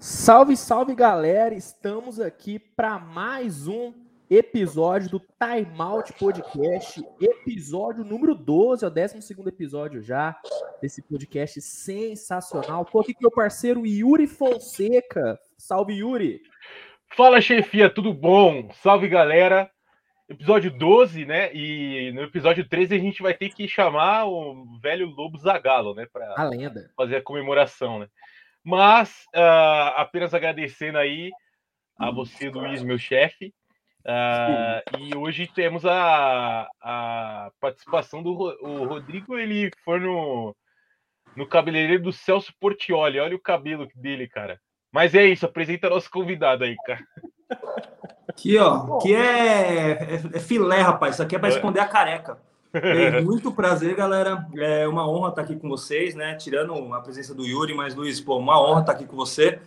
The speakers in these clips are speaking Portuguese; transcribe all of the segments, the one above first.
Salve, salve galera! Estamos aqui para mais um episódio do Time Out Podcast, episódio número 12, é o 12 episódio já desse podcast sensacional. Tô aqui com meu parceiro Yuri Fonseca. Salve, Yuri! Fala, chefia, tudo bom? Salve, galera! Episódio 12, né? E no episódio 13 a gente vai ter que chamar o velho Lobo Zagalo, né? Para a lenda. fazer a comemoração, né? Mas uh, apenas agradecendo aí a você, Luiz, meu chefe. Uh, e hoje temos a, a participação do o Rodrigo. Ele foi no, no cabeleireiro do Celso Portioli. Olha o cabelo dele, cara. Mas é isso, apresenta nosso convidado aí, cara. Aqui, ó, que é, é, é, filé, rapaz. Isso aqui é para esconder a careca. É muito prazer, galera. É uma honra estar aqui com vocês, né? Tirando a presença do Yuri, mas Luiz, pô, uma honra estar aqui com você.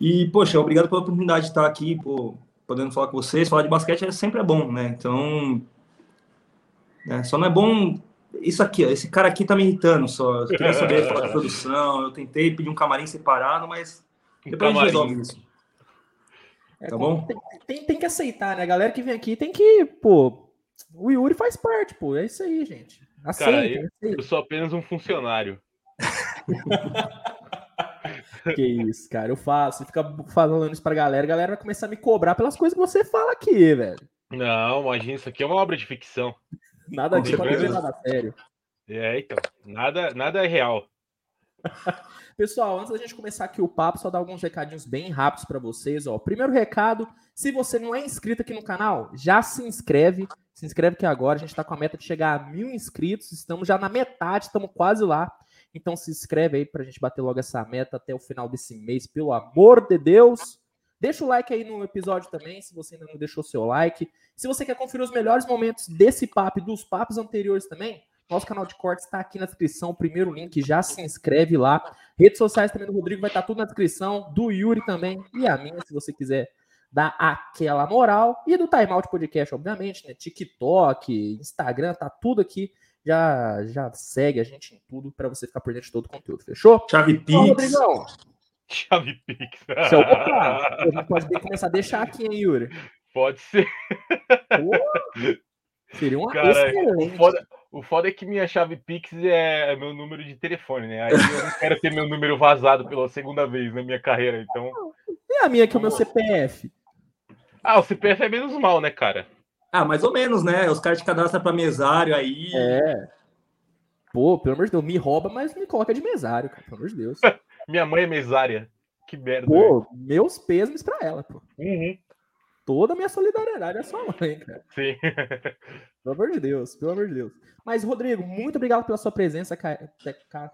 E, poxa, obrigado pela oportunidade de estar aqui, pô, podendo falar com vocês. Falar de basquete é sempre é bom, né? Então, né? só não é bom isso aqui, ó, esse cara aqui tá me irritando só. Eu queria saber falar de produção. Eu tentei pedir um camarim separado, mas depois a gente resolve isso. É, tá bom? Tem, tem, tem, que aceitar, né? A galera que vem aqui tem que, pô. O Yuri faz parte, pô. É isso aí, gente. Aceita, Cara, eu, aceita. eu sou apenas um funcionário. que isso, cara. Eu faço, fica falando isso pra galera, a galera vai começar a me cobrar pelas coisas que você fala aqui, velho. Não, imagina, isso aqui é uma obra de ficção. Nada aqui pode nada sério. É, então. Nada, nada é real. Pessoal, antes da gente começar aqui o papo, só dar alguns recadinhos bem rápidos para vocês. Ó. Primeiro recado, se você não é inscrito aqui no canal, já se inscreve. Se inscreve aqui agora, a gente está com a meta de chegar a mil inscritos. Estamos já na metade, estamos quase lá. Então se inscreve aí para a gente bater logo essa meta até o final desse mês, pelo amor de Deus. Deixa o like aí no episódio também, se você ainda não deixou seu like. Se você quer conferir os melhores momentos desse papo e dos papos anteriores também, nosso canal de cortes está aqui na descrição, o primeiro link, já se inscreve lá. Redes sociais também do Rodrigo vai estar tá tudo na descrição, do Yuri também e a minha, se você quiser dar aquela moral. E do Time Out Podcast, obviamente, né? TikTok, Instagram, tá tudo aqui. Já, já segue a gente em tudo para você ficar por dentro de todo o conteúdo, fechou? Chave Pix. Rodrigão. Chave Pix. Seu, opa, a gente pode começar a deixar aqui, hein, Yuri? Pode ser. Pô, seria uma Cara, excelente. Foda, o foda é que minha chave Pix é meu número de telefone, né? Aí eu não quero ter meu número vazado pela segunda vez na minha carreira, então. E a minha que é o meu CPF? Ah, o CPF é menos mal, né, cara? Ah, mais ou menos, né? Os caras te cadastram para mesário aí. É. Pô, pelo amor de Deus, me rouba, mas me coloca de mesário, cara. Pelo amor de Deus. minha mãe é mesária. Que merda. Pô, meus pêsames pra ela, pô. Uhum toda a minha solidariedade à sua mãe, cara. Sim. pelo amor de Deus, pelo amor de Deus. Mas, Rodrigo, muito obrigado pela sua presença, cara.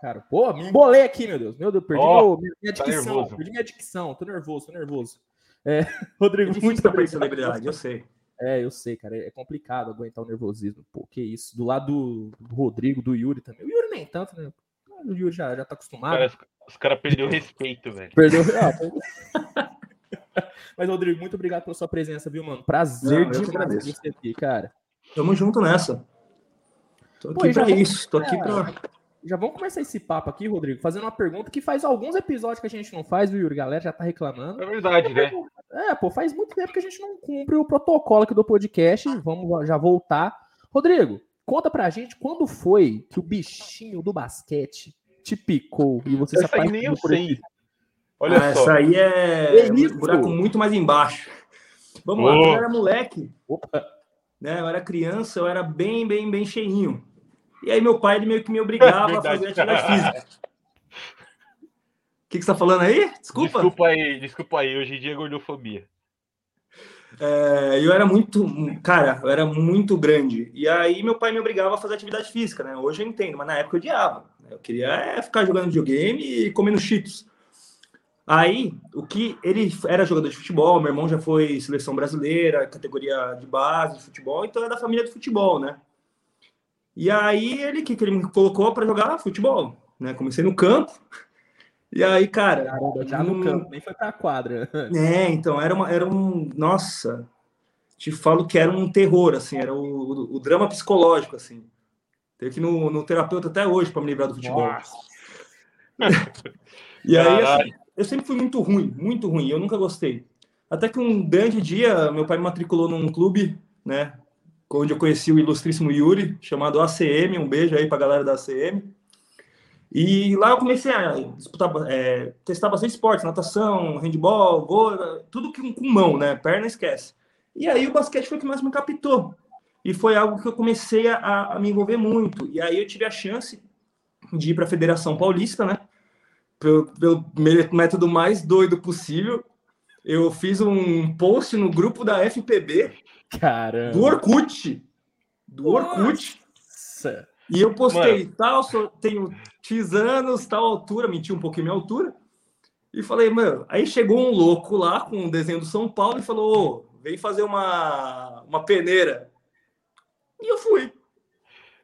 cara. Pô, me embolei aqui, meu Deus. Meu Deus, perdi oh, minha, minha tá dicção. Tá perdi minha dicção. Tô nervoso, tô nervoso. É, Rodrigo, é muito obrigado. celebridade, eu sei. É, eu sei, cara. É complicado aguentar o nervosismo. Pô, que isso. Do lado do, Rodrigo, do Yuri também. O Yuri nem tanto, né? O Yuri já, já tá acostumado. Cara, os caras perderam o respeito, velho. Perdeu. Ah, Mas, Rodrigo, muito obrigado pela sua presença, viu, mano? Prazer Não, demais você aqui, cara. Tamo junto nessa. Tô aqui Pô, pra isso, tô aqui pra. Já vamos começar esse papo aqui, Rodrigo, fazendo uma pergunta que faz alguns episódios que a gente não faz, viu, Yuri? Galera já tá reclamando. É verdade, né? É, pô, faz muito tempo que a gente não cumpre o protocolo aqui do podcast. Vamos já voltar. Rodrigo, conta pra gente quando foi que o bichinho do basquete te picou e você Essa se apaixonou nem eu sei. Esse... Olha ah, só. Essa aí é, é um buraco muito mais embaixo. Vamos oh. lá, quando eu era moleque, Opa. né? Eu era criança, eu era bem, bem, bem cheinho. E aí meu pai ele meio que me obrigava a fazer atividade física. O que, que você tá falando aí? Desculpa. Desculpa aí, desculpa aí. Hoje em dia é gordofobia. É, eu era muito, cara, eu era muito grande. E aí meu pai me obrigava a fazer atividade física, né? Hoje eu entendo, mas na época eu odiava. Eu queria é, ficar jogando videogame e comendo cheetos. Aí, o que ele era jogador de futebol, meu irmão já foi seleção brasileira, categoria de base de futebol, então é da família do futebol, né? E aí ele que, que ele me colocou para jogar futebol, né? Comecei no campo. E aí, cara, Caramba, já no campo, nem foi pra quadra. É, então era uma era um, nossa, te falo que era um terror assim, era o, o, o drama psicológico assim. Tenho que ir no, no terapeuta até hoje para me livrar do futebol. e aí, assim, eu sempre fui muito ruim, muito ruim. Eu nunca gostei. Até que um grande dia, meu pai me matriculou num clube, né? Onde eu conheci o ilustríssimo Yuri, chamado ACM. Um beijo aí pra galera da ACM. E lá eu comecei a disputar, é, testar bastante esportes, natação, handball, vôlei, tudo com, com mão, né? Perna esquece. E aí o basquete foi o que mais me captou. E foi algo que eu comecei a, a me envolver muito. E aí eu tive a chance de ir para a Federação Paulista, né? Pelo, pelo método mais doido possível. Eu fiz um post no grupo da FPB Caramba. do Orkut. Do Orkut. Nossa. E eu postei, Mano. tal, sou, tenho X anos, tal altura, menti um pouquinho minha altura. E falei, mano, aí chegou um louco lá com um desenho do São Paulo e falou: oh, vem fazer uma, uma peneira. E eu fui.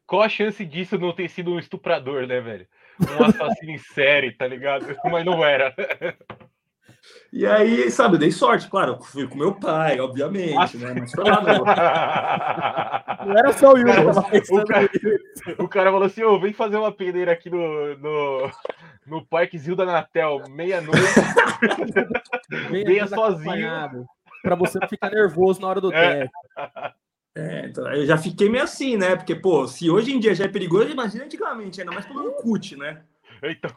Qual a chance disso não ter sido um estuprador, né, velho? Um assassino em série, tá ligado? Mas não era. E aí, sabe, eu dei sorte, claro, fui com meu pai, obviamente, Nossa. né? Mas foi lá, não. não era só o Yuri o, cara, o cara falou assim: ô, oh, vem fazer uma peneira aqui no, no, no Parque Zilda Natel, meia-noite. Venha sozinho. Pra você não ficar nervoso na hora do é. teste. É, então, eu já fiquei meio assim, né? Porque, pô, se hoje em dia já é perigoso, imagina antigamente, ainda mais pelo CUT, né? Então.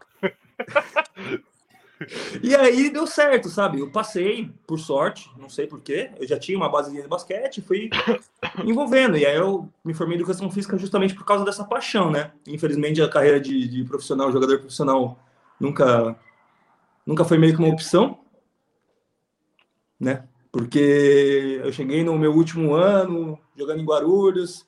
E aí deu certo, sabe? Eu passei, por sorte, não sei porquê. Eu já tinha uma base de basquete, fui envolvendo. E aí eu me formei em educação física justamente por causa dessa paixão, né? Infelizmente a carreira de, de profissional, jogador profissional, nunca, nunca foi meio que uma opção, né? Porque eu cheguei no meu último ano jogando em Guarulhos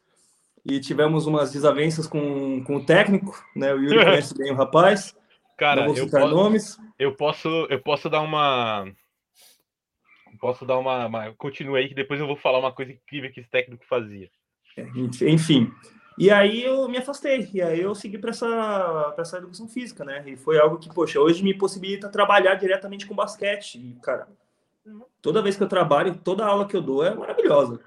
e tivemos umas desavenças com, com o técnico, né? O Yuri conhece bem o rapaz. Cara, não vou citar eu nomes. Eu posso, eu posso dar uma. Posso dar uma, uma. Continue aí que depois eu vou falar uma coisa incrível que esse técnico fazia. É, enfim. E aí eu me afastei. E aí eu segui para essa, essa educação física, né? E foi algo que, poxa, hoje me possibilita trabalhar diretamente com basquete. E, cara, toda vez que eu trabalho, toda aula que eu dou é maravilhosa.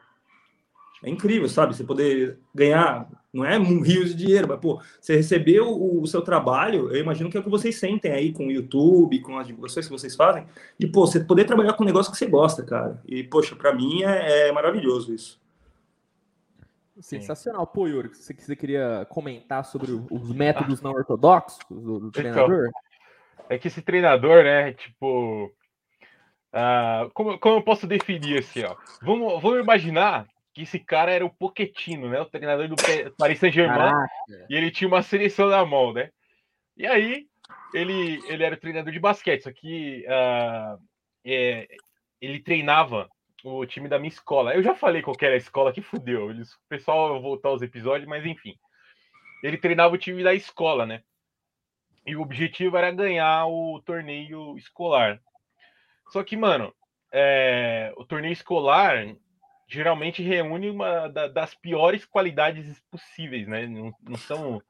É incrível, sabe? Você poder ganhar, não é um rio de dinheiro, mas, pô, você receber o, o, seu trabalho, eu imagino que é o que vocês sentem aí com o YouTube, com as divulgações que vocês fazem, e, pô, você poder trabalhar com um negócio que você gosta, cara. E, poxa, para mim é, é, maravilhoso isso. Sensacional. Pô, Yuri, você, você queria comentar sobre os métodos não ortodoxos do, do então, treinador? Então, é que esse treinador, né, tipo. Uh, como, como eu posso definir assim, ó? Vamos, vamos imaginar que esse cara era o Poquetino, né? O treinador do Paris Saint-Germain. E ele tinha uma seleção na mão, né? E aí, ele, ele era treinador de basquete, só que uh, é, ele treinava o time da minha escola. Eu já falei qual era a escola que fudeu. Eles, o pessoal voltar aos episódios, mas enfim. Ele treinava o time da escola, né? E o objetivo era ganhar o torneio escolar. Só que, mano, é, o torneio escolar geralmente reúne uma da, das piores qualidades possíveis, né? Não, não são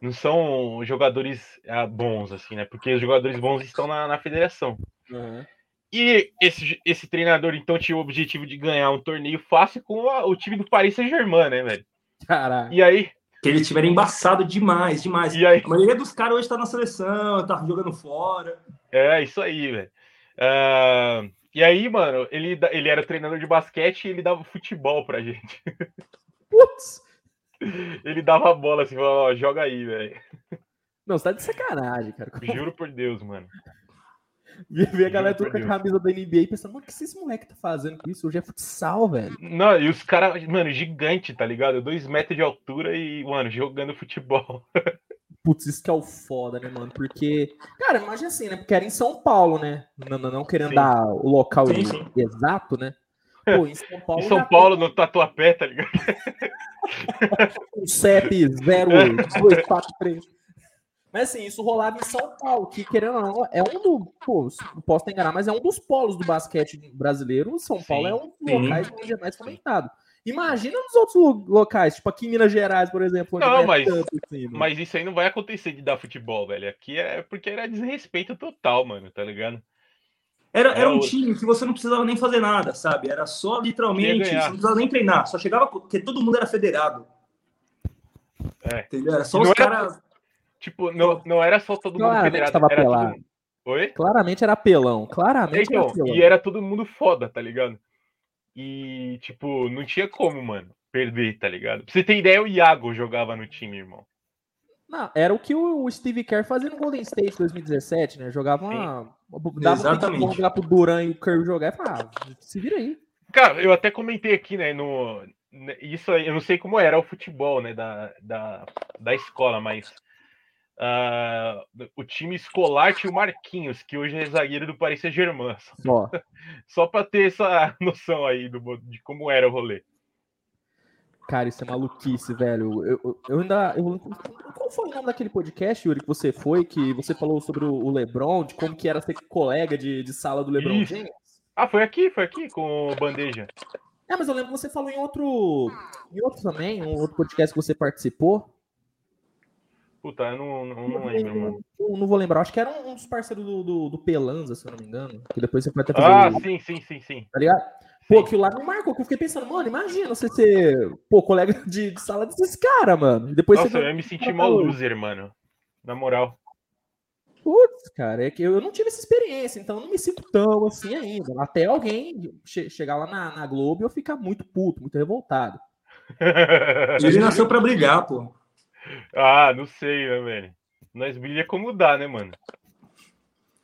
não são jogadores ah, bons, assim, né? Porque os jogadores bons estão na, na federação. Uhum. E esse, esse treinador, então, tinha o objetivo de ganhar um torneio fácil com a, o time do Paris Saint-Germain, né, velho? Caraca. E aí. Que eles tiveram embaçado demais, demais. E aí... A maioria dos caras hoje tá na seleção, tá jogando fora. É, isso aí, velho. Uh, e aí, mano, ele, ele era treinador de basquete e ele dava futebol pra gente. Putz! Ele dava a bola assim, falava, ó, joga aí, velho. Não, você tá de sacanagem, cara. Juro por Deus, mano. Ver a galera toda com a camisa da NBA pensando, mano, o que esse moleque tá fazendo com isso? Hoje é futsal, velho. Não, e os caras, mano, gigante, tá ligado? Dois metros de altura e, mano, jogando futebol. Putz, isso que é o foda, né, mano? Porque, cara, imagina assim, né? Porque era em São Paulo, né? Não, não, não querendo sim. dar o local sim, sim. exato, né? Pô, em São Paulo. Em São Paulo, tem... no Tatuapé, tá ligado? o CEP 08243. Mas assim, isso rolava em São Paulo, que querendo ou não, é um do. Pô, não posso enganar, mas é um dos polos do basquete brasileiro. São Paulo é um dos locais onde é mais comentado. Imagina nos outros locais, tipo aqui em Minas Gerais, por exemplo. não, mas, assim, né? mas isso aí não vai acontecer de dar futebol, velho. Aqui é porque era desrespeito total, mano, tá ligado? Era, era um time que você não precisava nem fazer nada, sabe? Era só literalmente, você não precisava nem treinar, só chegava porque todo mundo era federado. É. Entendeu? Era só não os caras. Tipo, não, não era só todo mundo federado, era todo, Oi? Claramente era apelão. Claramente então, era apelão. E era todo mundo foda, tá ligado? E, tipo, não tinha como, mano, perder, tá ligado? Pra você ter ideia, o Iago jogava no time, irmão. Não, era o que o Steve Kerr fazia no Golden State 2017, né? Jogava uma. Dava Exatamente. um jogar pro Duran e o Curry jogar e falava, ah, se vira aí. Cara, eu até comentei aqui, né, no. Isso aí, eu não sei como era o futebol, né, da, da, da escola, mas. Uh, o time escolar tinha o Marquinhos, que hoje é zagueiro do Paris Saint-Germain. Só, só para ter essa noção aí do, de como era o rolê. Cara, isso é maluquice, velho. Eu, eu, eu ainda. Eu, qual foi o nome daquele podcast, Yuri, que você foi, que você falou sobre o Lebron, de como que era ser colega de, de sala do Lebron Isso. James? Ah, foi aqui, foi aqui com o Bandeja. É, mas eu lembro que você falou em outro. Em outro também, um outro podcast que você participou. Puta, eu não, não, não lembro, mano. Eu não vou lembrar. Acho que era um dos parceiros do, do, do Pelanza, se eu não me engano. Que depois você pode até fazer. Ah, o... sim, sim, sim, sim. Tá ligado? Pô, aquilo lá me marcou, que eu fiquei pensando, mano, imagina você ser, pô, colega de, de sala desses caras, mano. Depois Nossa, você... eu ia me sentir mal loser, mano. Na moral. Putz, cara, é que eu não tive essa experiência, então eu não me sinto tão assim ainda. Até alguém che chegar lá na, na Globo e eu ficar muito puto, muito revoltado. Ele nasceu pra brilhar, pô. Ah, não sei, né, velho? Nós brilha como dá, né, mano?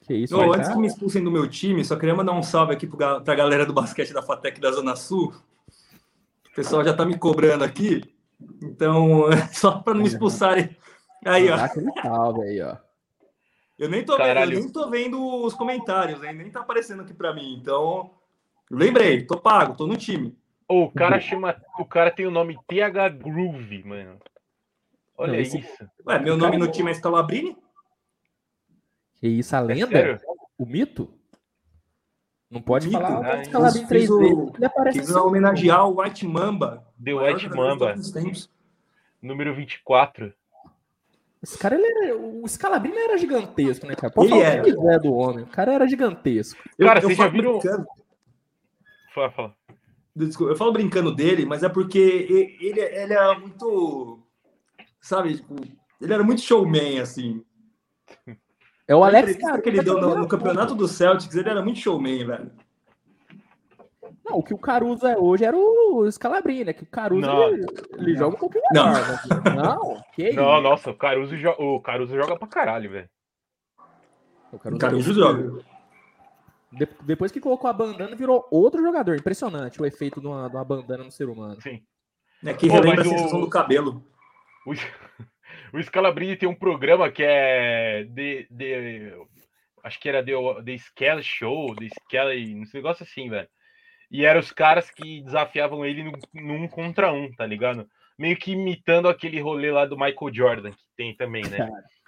Que isso, antes que me expulsem do meu time, só queria mandar um salve aqui para a galera do basquete da Fatec da Zona Sul. O pessoal já tá me cobrando aqui. Então, só para não me expulsarem. Aí, ó. salve aí, ó. Eu nem tô, vendo, eu nem tô vendo os comentários, hein? nem tá aparecendo aqui para mim. Então, lembrei, tô pago, tô no time. Oh, o cara chama. O cara tem o nome TH Groove, mano. Olha não, esse... isso. Ué, meu nome no time é Scalabrini? Que isso, a lenda? É o mito? Não pode mito, falar né? Scalabrini 3 vezes. Ele aparece quis assim. homenagear o White Mamba. The White Mamba. Número 24. Esse cara, ele era, o Scalabrini era gigantesco, né, cara? Pode ele falar o que quiser do homem. O cara era gigantesco. Cara, eu, vocês já viram... Fala, fala. Desculpa, eu falo brincando dele, mas é porque ele, ele é muito... Sabe, tipo, ele era muito showman, assim. É o Alex cara, que ele deu no, no campeonato do Celtics, ele era muito showman, velho. Não, o que o Caruso é hoje era o Scalabrini, né? Que o Caruso ele, ele joga um pouquinho não. melhor. Né? Não, que Não, nossa, o Caruso, jo o Caruso joga pra caralho, velho. O Caruso, o Caruso joga. De depois que colocou a bandana, virou outro jogador. Impressionante o efeito de uma, de uma bandana no ser humano. Sim. É que relembra a sensação o... do cabelo. O... O Scalabrini tem um programa que é de, de acho que era The, The Skelly Show, The Skelly, um negócio assim, velho. E eram os caras que desafiavam ele num contra um, tá ligado? Meio que imitando aquele rolê lá do Michael Jordan, que tem também, né?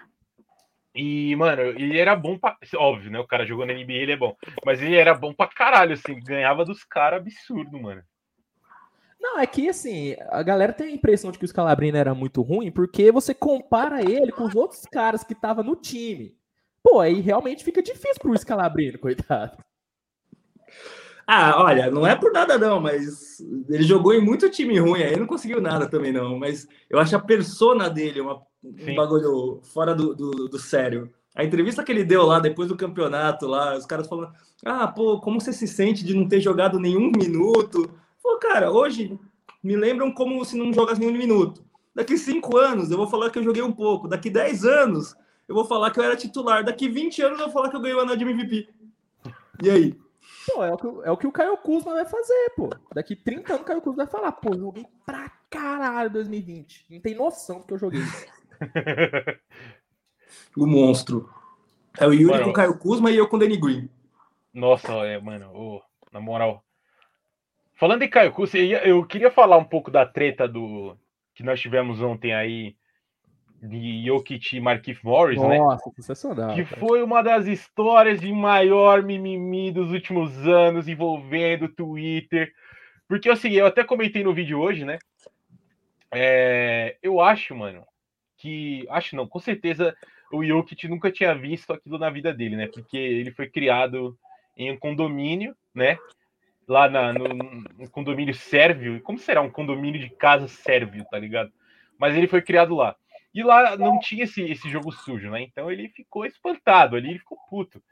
E, mano, ele era bom pra. Óbvio, né? O cara jogou na NBA, ele é bom. Mas ele era bom pra caralho, assim. Ganhava dos caras absurdo, mano. Não, é que assim, a galera tem a impressão de que o Scalabrini era muito ruim, porque você compara ele com os outros caras que estavam no time. Pô, aí realmente fica difícil pro Scalabrini, coitado. Ah, olha, não é por nada não, mas ele jogou em muito time ruim aí, não conseguiu nada também não, mas eu acho a persona dele uma, um bagulho fora do, do, do sério. A entrevista que ele deu lá depois do campeonato, lá, os caras falando: Ah, pô, como você se sente de não ter jogado nenhum minuto? Pô, cara, hoje me lembram como se não jogasse nenhum minuto. Daqui cinco anos eu vou falar que eu joguei um pouco. Daqui dez anos eu vou falar que eu era titular. Daqui 20 anos eu vou falar que eu ganhei o anel de MVP. E aí? Pô, é o, que, é o que o Caio Kuzma vai fazer, pô. Daqui 30 anos o Caio Kuzma vai falar, pô, eu joguei pra caralho 2020. Não tem noção do que eu joguei. o monstro. É o Yuri mano, com o Caio Kuzma e eu com o Danny Green. Nossa, é, mano, oh, na moral, Falando em Caio Custa, eu queria falar um pouco da treta do que nós tivemos ontem aí de Jokic e Marquinhos Morris, Nossa, né? Nossa, sensacional. Que cara. foi uma das histórias de maior mimimi dos últimos anos envolvendo Twitter. Porque assim, eu até comentei no vídeo hoje, né? É, eu acho, mano, que. Acho não, com certeza o Jokic nunca tinha visto aquilo na vida dele, né? Porque ele foi criado em um condomínio, né? Lá na, no, no, condomínio sérvio. Como será um condomínio de casa sérvio, tá ligado? Mas ele foi criado lá. E lá não tinha esse, esse jogo sujo, né? Então ele ficou espantado ali, ele ficou puto.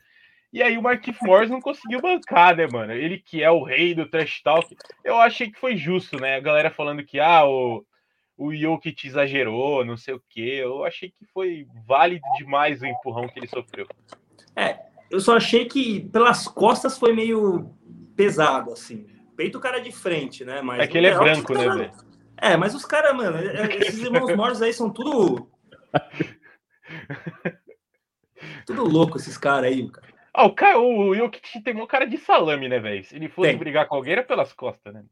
E aí o Marquinhos Morris não conseguiu bancar, né, mano? Ele que é o rei do trash talk. Eu achei que foi justo, né? A galera falando que, ah, o, o Jokic exagerou, não sei o quê. Eu achei que foi válido demais o empurrão que ele sofreu. É, eu só achei que pelas costas foi meio pesado, assim. Peito o cara de frente, né? Mas é que ele é branco, né, velho? É, mas os caras, mano, é, é, esses irmãos mortos aí são tudo. tudo louco, esses caras aí, cara. Ah, o, cara, o Jokic tem um cara de salame, né, velho? Se ele fosse tem. brigar com alguém, era pelas costas, né?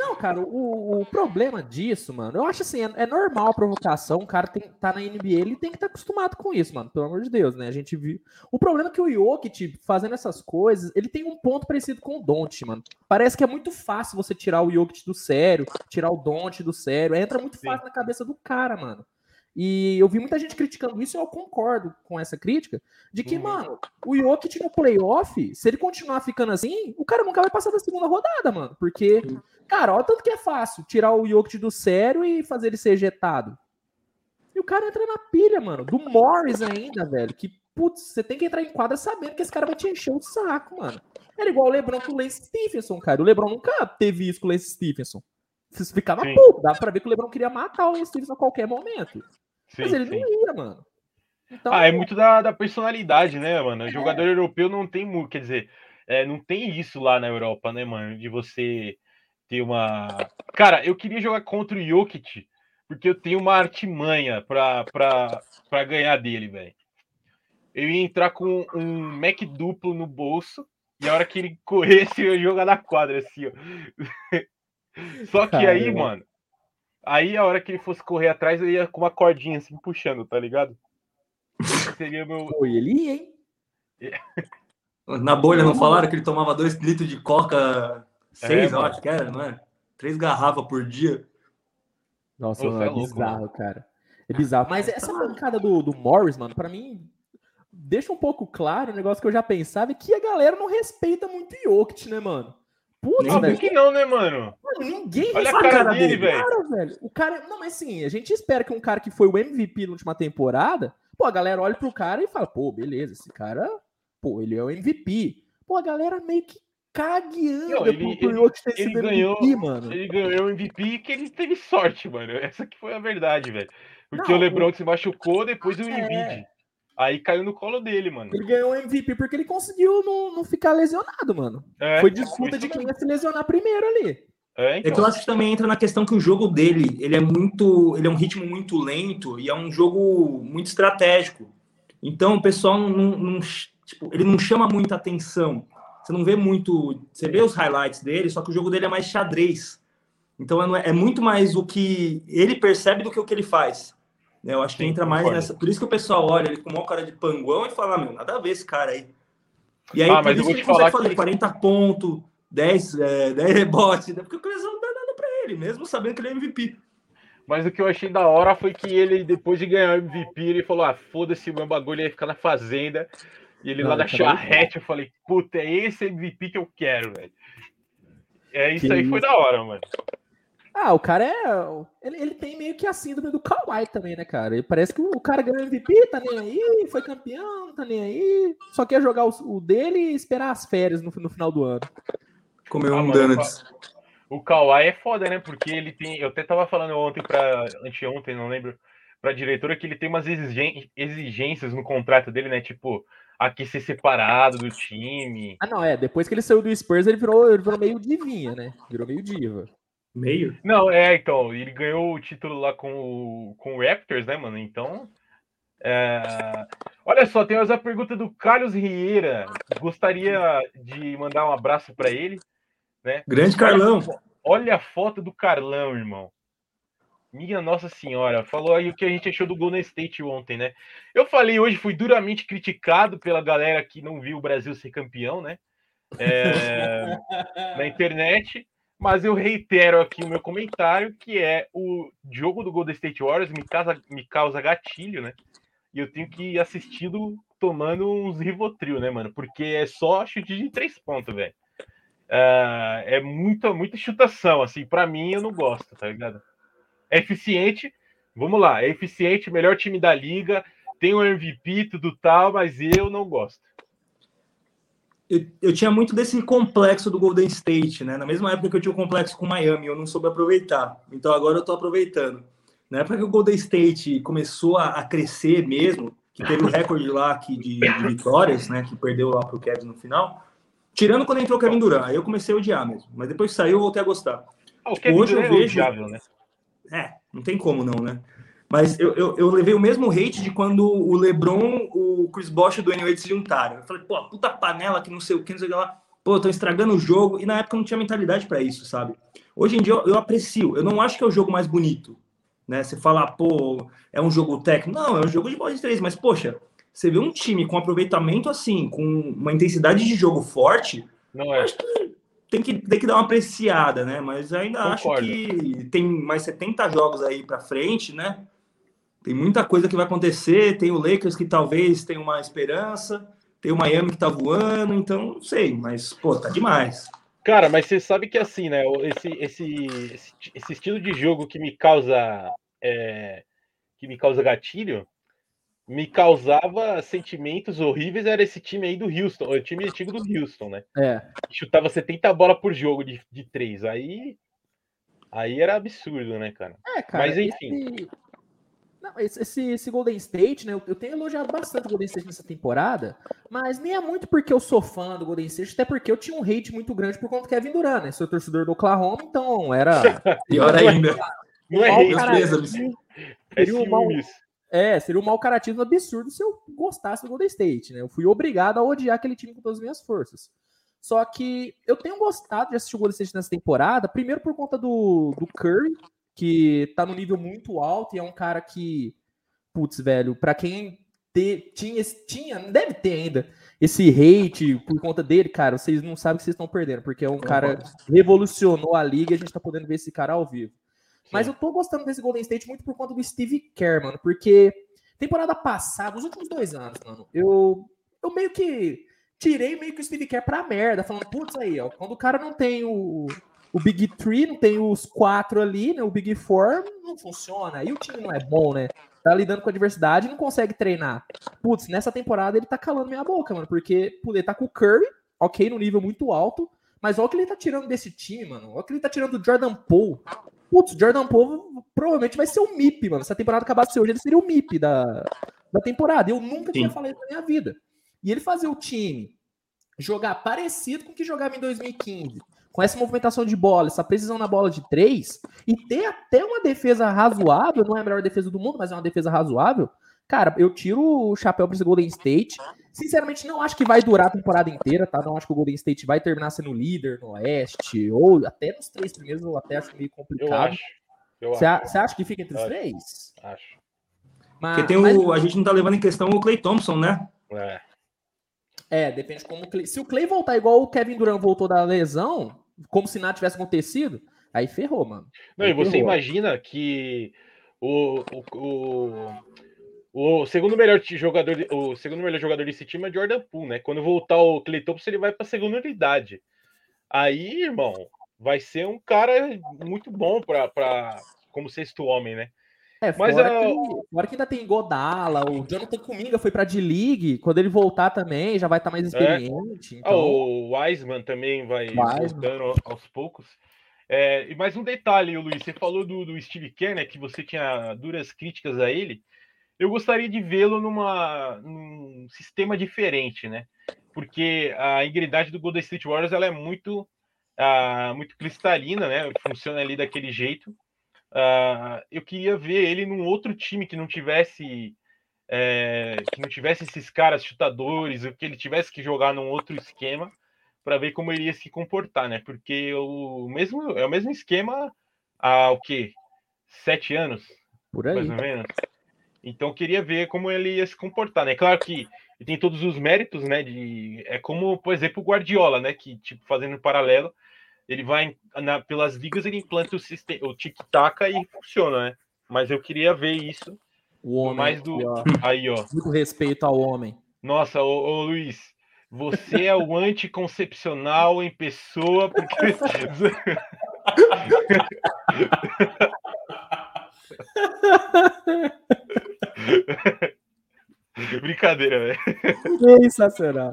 Não, cara, o, o, problema disso, mano, eu acho assim, é, é, normal a provocação, o cara tem, tá na NBA, ele tem que estar tá acostumado com isso, mano, pelo amor de Deus, né? A gente viu. O problema é que o Jokic, fazendo essas coisas, ele tem um ponto parecido com o Don't, mano. Parece que é muito fácil você tirar o Jokic do sério, tirar o Don't do sério, entra muito fácil Sim. na cabeça do cara, mano. E eu vi muita gente criticando isso e eu concordo com essa crítica, de que, uhum. mano, o Jokic no playoff, se ele continuar ficando assim, o cara nunca vai passar da segunda rodada, mano. Porque, cara, olha tanto que é fácil tirar o Jokic do sério e fazer ele ser ejetado. E o cara entra na pilha, mano, do Morris ainda, velho, que, putz, você tem que entrar em quadra sabendo que esse cara vai te encher o saco, mano. Era igual o LeBron com o Lance Stephenson, cara. O LeBron nunca teve isso com o Lance Stephenson. Ficava puto, dava pra ver que o LeBron queria matar o Lance Stephenson a qualquer momento. Sim, Mas ele sim. não ia, mano. Então, ah, é muito da, da personalidade, né, mano? O é. jogador europeu não tem muito, quer dizer, é, não tem isso lá na Europa, né, mano? De você ter uma. Cara, eu queria jogar contra o Jokic, porque eu tenho uma artimanha pra, pra, pra ganhar dele, velho. Eu ia entrar com um Mac duplo no bolso, e a hora que ele corresse, eu ia jogar na quadra, assim, ó. Só que aí, mano, Aí a hora que ele fosse correr atrás, eu ia com uma cordinha assim puxando, tá ligado? Seria meu. Oi, ele ia, hein? Na bolha não falaram que ele tomava dois litros de coca, seis, é, eu acho que era, não é? Três garrafas por dia. Nossa, Pô, é, é bizarro, mano. cara. É bizarro. Mas essa bancada do, do Morris, mano, pra mim, deixa um pouco claro um negócio que eu já pensava, é que a galera não respeita muito o Jokic, né, mano? Puta, Óbvio que não, né, mano? mano ninguém Olha a cara, cara dele, velho. velho. O cara, não, mas sim, a gente espera que um cara que foi o MVP na última temporada, pô, a galera olha pro cara e fala, pô, beleza, esse cara, pô, ele é o MVP. Pô, a galera meio que cagueando ele, pro, pro ter ele ganhou, MVP, mano. Ele ganhou o MVP que ele teve sorte, mano. Essa que foi a verdade, velho. Porque não, o LeBron se machucou depois do é... Aí caiu no colo dele, mano. Ele ganhou o MVP porque ele conseguiu não, não ficar lesionado, mano. É, Foi disputa de quem ia se lesionar primeiro ali. É, então. é que eu acho que também entra na questão que o jogo dele, ele é muito, ele é um ritmo muito lento e é um jogo muito estratégico. Então o pessoal não, não tipo, ele não chama muita atenção. Você não vê muito, você vê os highlights dele, só que o jogo dele é mais xadrez. Então é, é muito mais o que ele percebe do que o que ele faz. Né? Eu acho que entra mais nessa. Por isso que o pessoal olha ele com uma cara de panguão e fala, meu, nada a ver esse cara aí. E aí, ah, por isso que ele consegue fazer que... 40 pontos, 10, é, 10 rebotes, né? porque o Clesão não dá nada pra ele, mesmo sabendo que ele é MVP. Mas o que eu achei da hora foi que ele, depois de ganhar o MVP, ele falou: ah, foda-se meu bagulho, ele ia ficar na fazenda. E ele não, lá da charrete, eu falei, puta, é esse MVP que eu quero, velho. É isso que aí, foi da hora, mano. Ah, o cara é. Ele, ele tem meio que a síndrome do Kawhi também, né, cara? Ele parece que o cara ganhou MVP, tá nem aí, foi campeão, tá nem aí. Só quer jogar o, o dele e esperar as férias no, no final do ano. Comeu ah, um donuts. O Kawhi é foda, né? Porque ele tem. Eu até tava falando ontem pra. Anteontem, não lembro. Pra diretora que ele tem umas exigências no contrato dele, né? Tipo, aqui ser separado do time. Ah, não, é. Depois que ele saiu do Spurs, ele virou, ele virou meio divinha, né? Virou meio diva. Meio? Não, é, então, ele ganhou o título lá com o, com o Raptors, né, mano? Então. É... Olha só, tem a pergunta do Carlos Rieira. Gostaria de mandar um abraço para ele. Né? Grande Carlão. Olha a foto do Carlão, irmão. Minha Nossa Senhora, falou aí o que a gente achou do Golden State ontem, né? Eu falei hoje, fui duramente criticado pela galera que não viu o Brasil ser campeão, né? É... na internet. Mas eu reitero aqui o meu comentário, que é o jogo do Golden State Warriors me causa, me causa gatilho, né? E eu tenho que ir assistindo tomando uns Rivotril, né, mano? Porque é só chute de três pontos, velho. Uh, é muita, muita chutação, assim, para mim eu não gosto, tá ligado? É eficiente, vamos lá, é eficiente, melhor time da liga, tem o MVP, tudo tal, mas eu não gosto. Eu, eu, tinha muito desse complexo do Golden State, né? Na mesma época que eu tinha o um complexo com Miami, eu não soube aproveitar. Então agora eu tô aproveitando. Na época que o Golden State começou a, a crescer mesmo, que teve o recorde lá que, de, de, vitórias, né? Que perdeu lá pro Kevin no final. Tirando quando entrou o Kevin Durant, aí eu comecei a odiar mesmo. Mas depois que saiu, eu voltei a gostar. Ah, Hoje eu é vejo. Odiável, né? É, não tem como não, né? Mas eu, eu, eu, levei o mesmo hate de quando o LeBron, o Chris Bosh e o Dwayne Wade se juntaram. Eu falei, pô, puta panela que não sei o que, não sei o que lá. Pô, estão estragando o jogo. E na época eu não tinha mentalidade para isso, sabe? Hoje em dia eu, eu, aprecio. Eu não acho que é o jogo mais bonito. Né? Você fala, pô, é um jogo técnico. Não, é um jogo de bola de três. Mas, poxa, você vê um time com aproveitamento assim, com uma intensidade de jogo forte. Não é. tem que, tem que dar uma apreciada, né? Mas ainda Concordo. acho que tem mais 70 jogos aí para frente, né? Tem muita coisa que vai acontecer. Tem o Lakers que talvez tenha uma esperança. Tem o Miami que tá voando. Então, não sei. Mas, pô, tá demais. Cara, mas você sabe que assim, né? Esse, esse, esse, esse estilo de jogo que me causa. É, que me causa gatilho me causava sentimentos horríveis era esse time aí do Houston, o time antigo do Houston, né? É. Chutava 70 bolas por jogo de, de três. Aí. Aí era absurdo, né, cara? É, cara. Mas enfim. Esse, não, esse, esse, Golden State, né? Eu, eu, tenho elogiado bastante o Golden State nessa temporada, mas nem é muito porque eu sou fã do Golden State, até porque eu tinha um hate muito grande por conta do Kevin Durant, né? Sou torcedor do Oklahoma, então era. Pior ainda. Não é hate, é seria um mal, é, seria um mau caratismo absurdo se eu gostasse do Golden State, né? Eu fui obrigado a odiar aquele time com todas as minhas forças. Só que eu tenho gostado de assistir o Golden State nessa temporada, primeiro por conta do, do Curry, que tá no nível muito alto e é um cara que, putz, velho, para quem te, tinha, tinha, deve ter ainda esse hate por conta dele, cara, vocês não sabem que vocês estão perdendo, porque é um cara que revolucionou a liga e a gente tá podendo ver esse cara ao vivo. Mas eu tô gostando desse Golden State muito por conta do Steve Kerr, mano, porque temporada passada, os últimos dois anos, mano, eu, eu meio que tirei meio que o Steve Kerr pra merda, falando, putz aí, ó, quando o cara não tem o, o Big Three, não tem os quatro ali, né? O Big Four não funciona. E o time não é bom, né? Tá lidando com a diversidade e não consegue treinar. Putz, nessa temporada ele tá calando minha boca, mano. Porque ele tá com o Curry, ok, no nível muito alto. Mas olha o que ele tá tirando desse time, mano. Olha o que ele tá tirando do Jordan Poole. Putz, Jordan Poole provavelmente vai ser o MIP, mano. Se a temporada acabasse hoje, ele seria o MIP da, da temporada. Eu nunca Sim. tinha falado isso na minha vida. E ele fazer o time jogar parecido com o que jogava em 2015 com essa movimentação de bola, essa precisão na bola de três, e ter até uma defesa razoável, não é a melhor defesa do mundo, mas é uma defesa razoável, cara, eu tiro o chapéu para esse Golden State. Sinceramente, não acho que vai durar a temporada inteira, tá? Não acho que o Golden State vai terminar sendo líder no Oeste, ou até nos três primeiros, eu até acho meio complicado. Você acha que fica entre os três? Acho. Mas, Porque tem o, mas... a gente não tá levando em questão o Clay Thompson, né? É. É, depende como o Clay. Se o Clay voltar igual o Kevin Durant voltou da lesão, como se nada tivesse acontecido, aí ferrou, mano. Não, aí e você ferrou. imagina que o, o, o, o, segundo melhor jogador, o segundo melhor jogador desse time é Jordan Poole, né? Quando voltar o Clay Thompson, ele vai para segunda unidade. Aí, irmão, vai ser um cara muito bom para como sexto homem, né? É, Mas fora, a... que, fora que ainda tem Godala, o Jonathan Kuminga foi para D-League, quando ele voltar também já vai estar tá mais é. experiente. É. Então... O Wiseman também vai Wiseman. voltando aos poucos. É, e mais um detalhe, Luiz, você falou do, do Steve Kerr, né, que você tinha duras críticas a ele. Eu gostaria de vê-lo numa num sistema diferente, né? Porque a integridade do Golden State Warriors ela é muito, uh, muito cristalina, né? Funciona ali daquele jeito. Uh, eu queria ver ele num outro time que não tivesse é, que não tivesse esses caras chutadores, que ele tivesse que jogar num outro esquema para ver como ele ia se comportar, né? Porque o mesmo é o mesmo esquema há o quê? Sete anos, por aí, mais ou menos. Então eu queria ver como ele ia se comportar, né? Claro que ele tem todos os méritos, né? De é como, por exemplo, o Guardiola, né? Que tipo fazendo um paralelo, ele vai na, pelas ligas, ele implanta o, sistema, o tic-tac e funciona, né? Mas eu queria ver isso. O homem. Mais do... Aí, ó. Muito respeito ao homem. Nossa, ô, ô Luiz, você é o anticoncepcional em pessoa, porque. Brincadeira, velho. Sensacional.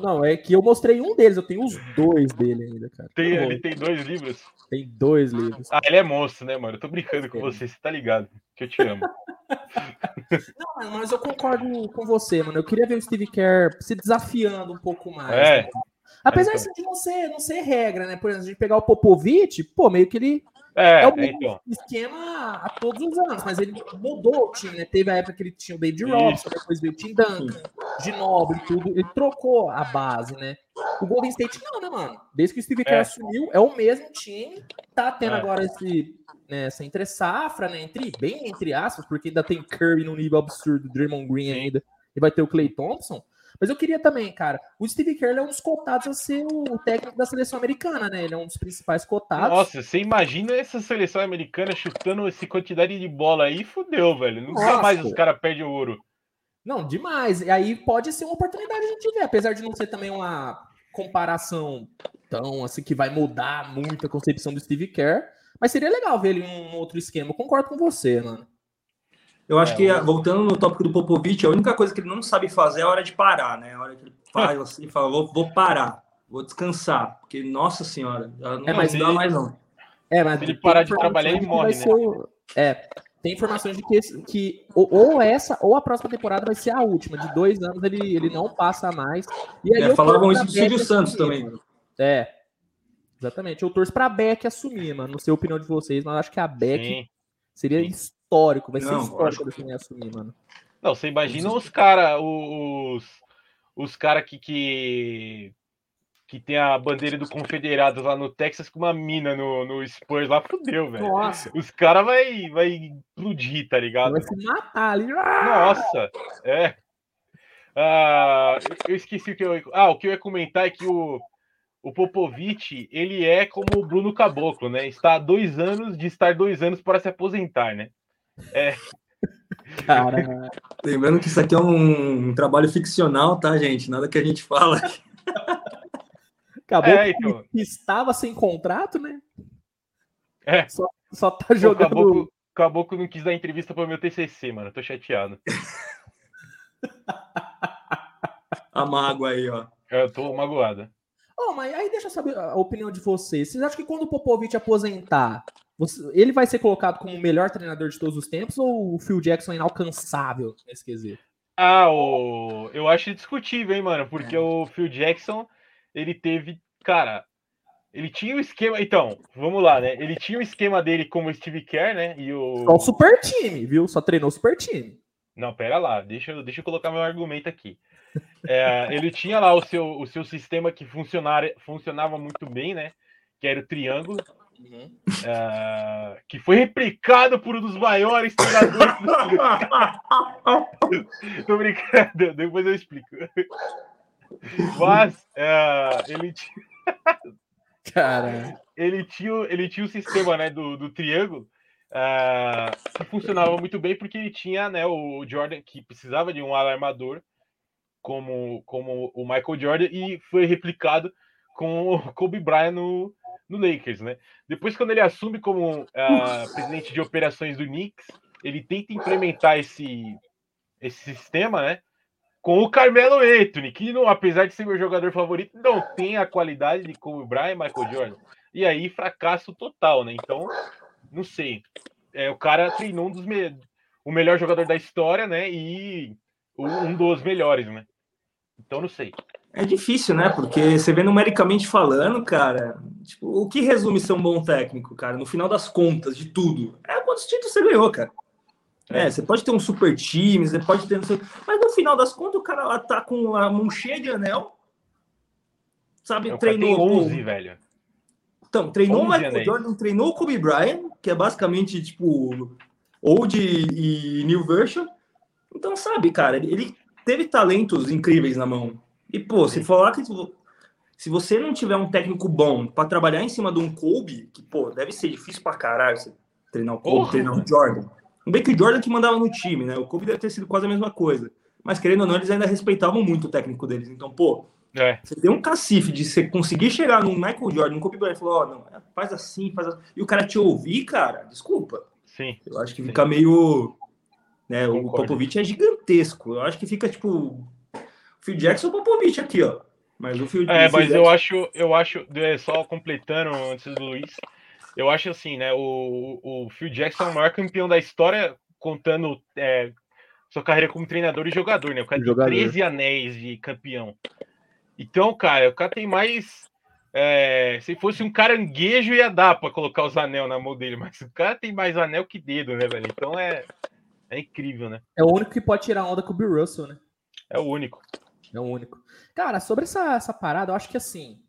Não, é que eu mostrei um deles, eu tenho os dois dele ainda, cara. Tem, ele tem dois livros? Tem dois livros. Ah, ele é monstro, né, mano? Eu tô brincando com você, você tá ligado? Que eu te amo. Não, mas eu concordo com você, mano. Eu queria ver o Steve Kerr se desafiando um pouco mais. É. Né? Apesar então. de não ser, não ser regra, né? Por exemplo, a gente pegar o Popovich, pô, meio que ele É, é o mesmo então. esquema a todos os anos, mas ele mudou o time, né? Teve a época que ele tinha o David. Robson, depois veio o Tim Duncan, Ginobili, tudo. Ele trocou a base, né? O Golden State não, né, mano? Desde que o Steve Kerr É. assumiu, é o mesmo time. Tá tendo É. agora esse, né, essa entre safra, né? Entre, bem entre aspas, porque ainda tem Curry no nível absurdo, Draymond Green ainda, e vai ter o Clay Thompson. Mas eu queria também, cara, o Steve Kerr é um dos cotados a ser o técnico da seleção americana, né? Ele é um dos principais cotados. Nossa, você imagina essa seleção americana chutando essa quantidade de bola aí, fudeu, velho. Nunca Nossa. mais os caras perdem o ouro. Não, demais. E aí pode ser uma oportunidade a gente ver, apesar de não ser também uma comparação tão assim que vai mudar muito a concepção do Steve Kerr, mas seria legal ver ele em um outro esquema. Eu concordo com você, mano. Eu acho É, que, o- voltando no tópico do Popovich, a única coisa que ele não sabe fazer é a hora de parar, né? A hora que ele faz assim, fala, vou, vou parar, vou descansar. Porque, nossa senhora, não, É, mas não dá ele- mais não. É, mas Se ele parar de trabalhar, ele que morre, né? o- É, tem informações de que, que ou, ou essa ou a próxima temporada vai ser a última. De dois anos ele, ele não passa mais. E aí É, falavam isso do Silvio Santos assumir, também. mano. É. Exatamente. Eu torço pra Beck assumir, mano. Não sei a opinião de vocês, mas eu acho que a Beck Sim. seria Sim. Histórico. Vai ser Não, histórico acho- quando esse menino assumir, mano. Não, você imagina os caras, os, os caras que, que, que tem a bandeira do Confederado lá no Texas com uma mina no, no Spurs lá, fudeu, velho. Nossa. Os caras vai, vai explodir, tá ligado? Vai se matar ali. Nossa, é. Ah, eu esqueci o que eu ia. Ah, o que eu ia comentar é que o, o Popovich, ele é como o Bruno Caboclo, né? Está há dois anos de estar dois anos para se aposentar, né? Cara, Lembrando que isso aqui é um, um trabalho ficcional, tá, gente? Nada que a gente fala. acabou É, que então. estava sem contrato, né? É. Só, só tá jogando. Caboclo, Caboclo não quis dar entrevista para o meu TCC, mano. Tô chateado. A mágoa aí, ó. Eu tô magoado. Oh, mas aí deixa eu saber a opinião de vocês. Vocês acham que quando o Popovich aposentar, ele vai ser colocado como o melhor treinador de todos os tempos ou o Phil Jackson é inalcançável nesse quesito? Ah, o... eu acho discutível, hein, mano? Porque o Phil Jackson, ele teve. Cara, ele tinha o esquema. Então, vamos lá, né? Ele tinha o esquema dele como o Steve Kerr, né? E o. Só o super time, viu? Só treinou o super time. Não, pera lá, deixa, eu- deixa eu colocar meu argumento aqui. É, ele tinha lá o seu, o seu sistema que funcionava muito bem, né? Que era o triângulo, é, que foi replicado por um dos maiores treinadores. Tô brincando, depois eu explico. Mas é, ele, ti- Cara, ele, tinha, o- ele tinha o sistema né, do, do triângulo ah, que funcionava muito bem porque ele tinha né, o Jordan que precisava de um alarmador como, como o Michael Jordan e foi replicado com o Kobe Bryant no, no Lakers, né? Depois, quando ele assume como ah, presidente de operações do Knicks, ele tenta implementar esse, esse sistema, né? Com o Carmelo Anthony, que não, apesar de ser meu jogador favorito, não tem a qualidade de Kobe Bryant e Michael Jordan. E aí, fracasso total, né? Então, não sei. É, o cara treinou um dos me... o melhor jogador da história, né? E um dos melhores, né? Então, não sei. É difícil, né? Porque você vê numericamente falando, cara, tipo, o que resume ser um bom técnico, cara? No final das contas, de tudo, é quantos títulos você ganhou, cara. É, você pode ter um super time, você pode ter. Mas no final das contas, o cara lá tá com a mão cheia de anel. Sabe, O cara tem treinou. pô, 11, velho. Então, treinou o 11 Michael anéis. Jordan, treinou o Kobe Bryant, que é basicamente tipo old e new version. Então, sabe, cara, ele teve talentos incríveis na mão. E, pô, se falar que se você não tiver um técnico bom pra trabalhar em cima de um Kobe, que, pô, deve ser difícil pra caralho você treinar o Kobe, Porra. treinar o Jordan. Não bem que o Jordan que mandava no time, né? O Kobe deve ter sido quase a mesma coisa. Mas, querendo ou não, eles ainda respeitavam muito o técnico deles. Então, pô, É. você tem um cacife de você conseguir chegar no Michael Jordan, no Kobe Bryant e falar, ó, não, faz assim, faz assim. E o cara te ouvir, cara, desculpa. Sim. Eu acho que Sim. fica meio. Né? O Popovich é gigantesco. Eu acho que fica tipo Phil Jackson o Popovich aqui, ó. Mas o Phil É, mas eu acho, eu acho, é, só completando antes do Luiz, eu acho assim, né? O, o Phil Jackson é o maior campeão da história, contando é, sua carreira como treinador e jogador, né? O cara tem 13 anéis de campeão. Então, cara, o cara tem mais. É, se fosse um caranguejo, ia dar para colocar os anel na mão dele, mas o cara tem mais anel que dedo, né, velho? Então é, é incrível, né? É o único que pode tirar onda com o Bill Russell, né? É o único. É o único. Cara, sobre essa, essa parada, eu acho que assim,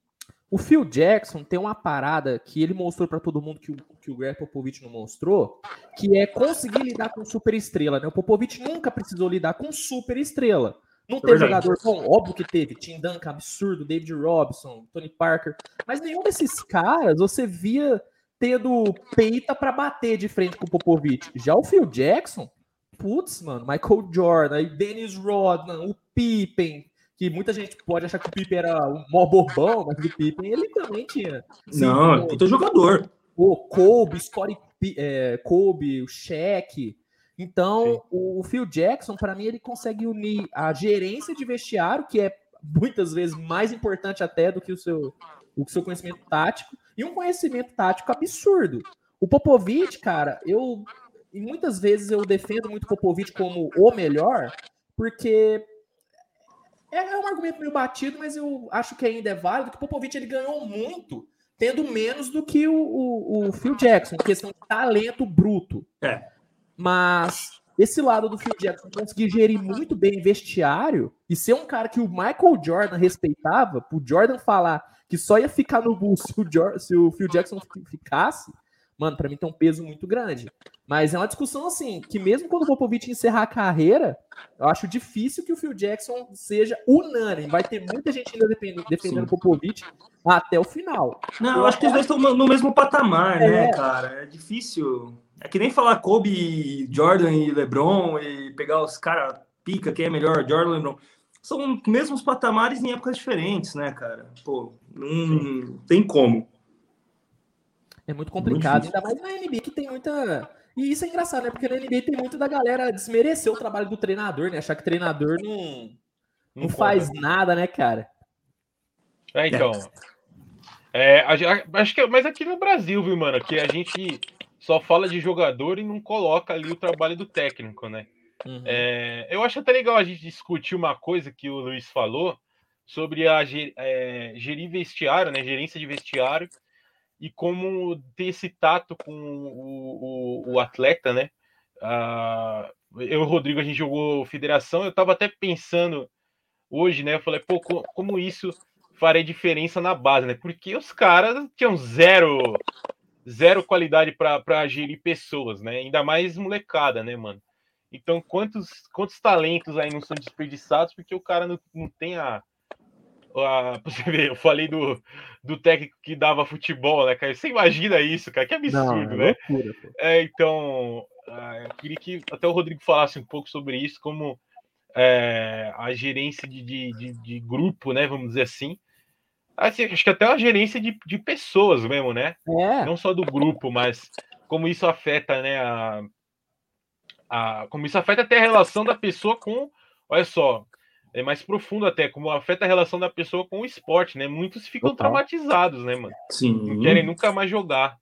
o Phil Jackson tem uma parada que ele mostrou para todo mundo que o, que o Greg Popovich não mostrou, que é conseguir lidar com super estrela, né? O Popovich nunca precisou lidar com super estrela. Não teve jogador bom, óbvio que teve. Tim Duncan, absurdo, David Robson, Tony Parker. Mas nenhum desses caras você via tendo peita para bater de frente com o Popovich. Já o Phil Jackson, putz, mano, Michael Jordan, Dennis Rodman, o Pippen, que muita gente pode achar que o Pippen era um mó bobão, mas o Pippen ele também tinha. Não, é puta jogador. O Kobe, Scottie, é, Kobe, o Shaq. Então, o, o Phil Jackson, para mim, ele consegue unir a gerência de vestiário, que é muitas vezes mais importante até do que o seu, o seu conhecimento tático, e um conhecimento tático absurdo. O Popovich, cara, eu e muitas vezes eu defendo muito o Popovich como o melhor, porque é, é, um argumento meio batido, mas eu acho que ainda é válido que o Popovich ele ganhou muito, tendo menos do que o, o, o Phil Jackson, questão de talento bruto. É. Mas esse lado do Phil Jackson conseguir gerir muito bem vestiário e ser um cara que o Michael Jordan respeitava, pro Jordan falar que só ia ficar no Bulls se o, Jordan, se o Phil Jackson ficasse, mano, para mim tem um peso muito grande. Mas é uma discussão assim, que mesmo quando o Popovich encerrar a carreira, eu acho difícil que o Phil Jackson seja unânime. Vai ter muita gente ainda defendendo, o Popovich até o final. Não, eu acho que os dois estão no mesmo patamar, né, é. né, cara? É difícil. É que nem falar Kobe, Jordan e LeBron e pegar os caras pica, quem é melhor, Jordan e LeBron. São mesmos patamares em épocas diferentes, né, cara? Pô, não tem como. É muito complicado, muito ainda mais na NBA que tem muita. E isso é engraçado, né? Porque na NBA tem muito da galera desmerecer o trabalho do treinador, né? Achar que treinador não, não, não faz nada, né, cara? É, então. É, acho que, mas aqui no Brasil, viu, mano? Que a gente só fala de jogador e não coloca ali o trabalho do técnico, né? Uhum. É, eu acho até legal a gente discutir uma coisa que o Luiz falou sobre a é, gerir vestiário, né? Gerência de vestiário e como ter esse tato com o, o, o atleta, né? Ah, eu e o Rodrigo, a gente jogou federação, eu estava até pensando hoje, né? Eu falei, pô, como isso faria diferença na base, né? Porque os caras tinham zero zero qualidade para gerir pessoas, né? Ainda mais molecada, né, mano? Então, quantos, quantos talentos aí não são desperdiçados porque o cara não, não tem a, a, você ver, eu falei do, do técnico que dava futebol, né, cara? Você imagina isso, cara? Que absurdo, Não, é né? Loucura, é, então, uh, eu queria que até o Rodrigo falasse um pouco sobre isso, como é, a gerência de, de, de, de, grupo, né? Vamos dizer assim. assim. Acho que até a gerência de, de pessoas mesmo, né? É. Não só do grupo, mas como isso afeta, né? A, a, como isso afeta até a relação da pessoa com. Olha só, é mais profundo até, como afeta a relação da pessoa com o esporte, né? Muitos ficam Total. traumatizados, né, mano? Sim. Não querem nunca mais jogar.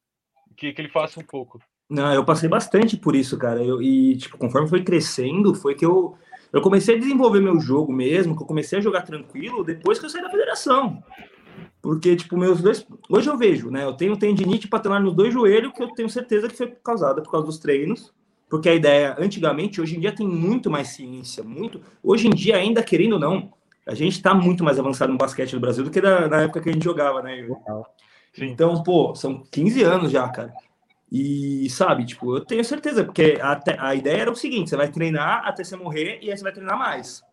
Que, que ele faça um pouco. Não, eu passei bastante por isso, cara. Eu, e, tipo, conforme foi crescendo, foi que eu, eu comecei a desenvolver meu jogo mesmo, que eu comecei a jogar tranquilo depois que eu saí da federação. Porque, tipo, meus dois. Hoje eu vejo, né? Eu tenho tendinite paternal nos dois joelhos, que eu tenho certeza que foi causada por causa dos treinos porque a ideia, antigamente, hoje em dia tem muito mais ciência, muito. Hoje em dia, ainda querendo ou não, a gente está muito mais avançado no basquete no Brasil do que na, na época que a gente jogava, né? Então, pô, são 15 anos já, cara. E, sabe, tipo, eu tenho certeza, porque a, a ideia era o seguinte: você vai treinar até você morrer e aí você vai treinar mais.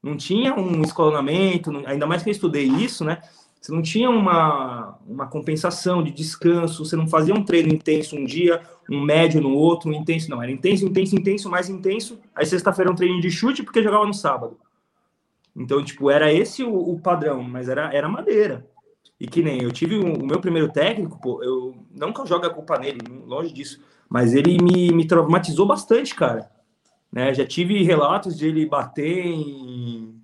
Não tinha um escalonamento, ainda mais que eu estudei isso, né? Você não tinha uma, uma compensação de descanso, você não fazia um treino intenso um dia, um médio no outro, um intenso, não, era intenso, intenso, intenso, mais intenso. Aí sexta-feira um treino de chute porque jogava no sábado. Então, tipo, era esse o, o, padrão, mas era, era madeira. E que nem eu tive um, o meu primeiro técnico, pô, eu não que eu jogue a culpa nele, longe disso, mas ele me, me traumatizou bastante, cara. Né? Já tive relatos de ele bater em,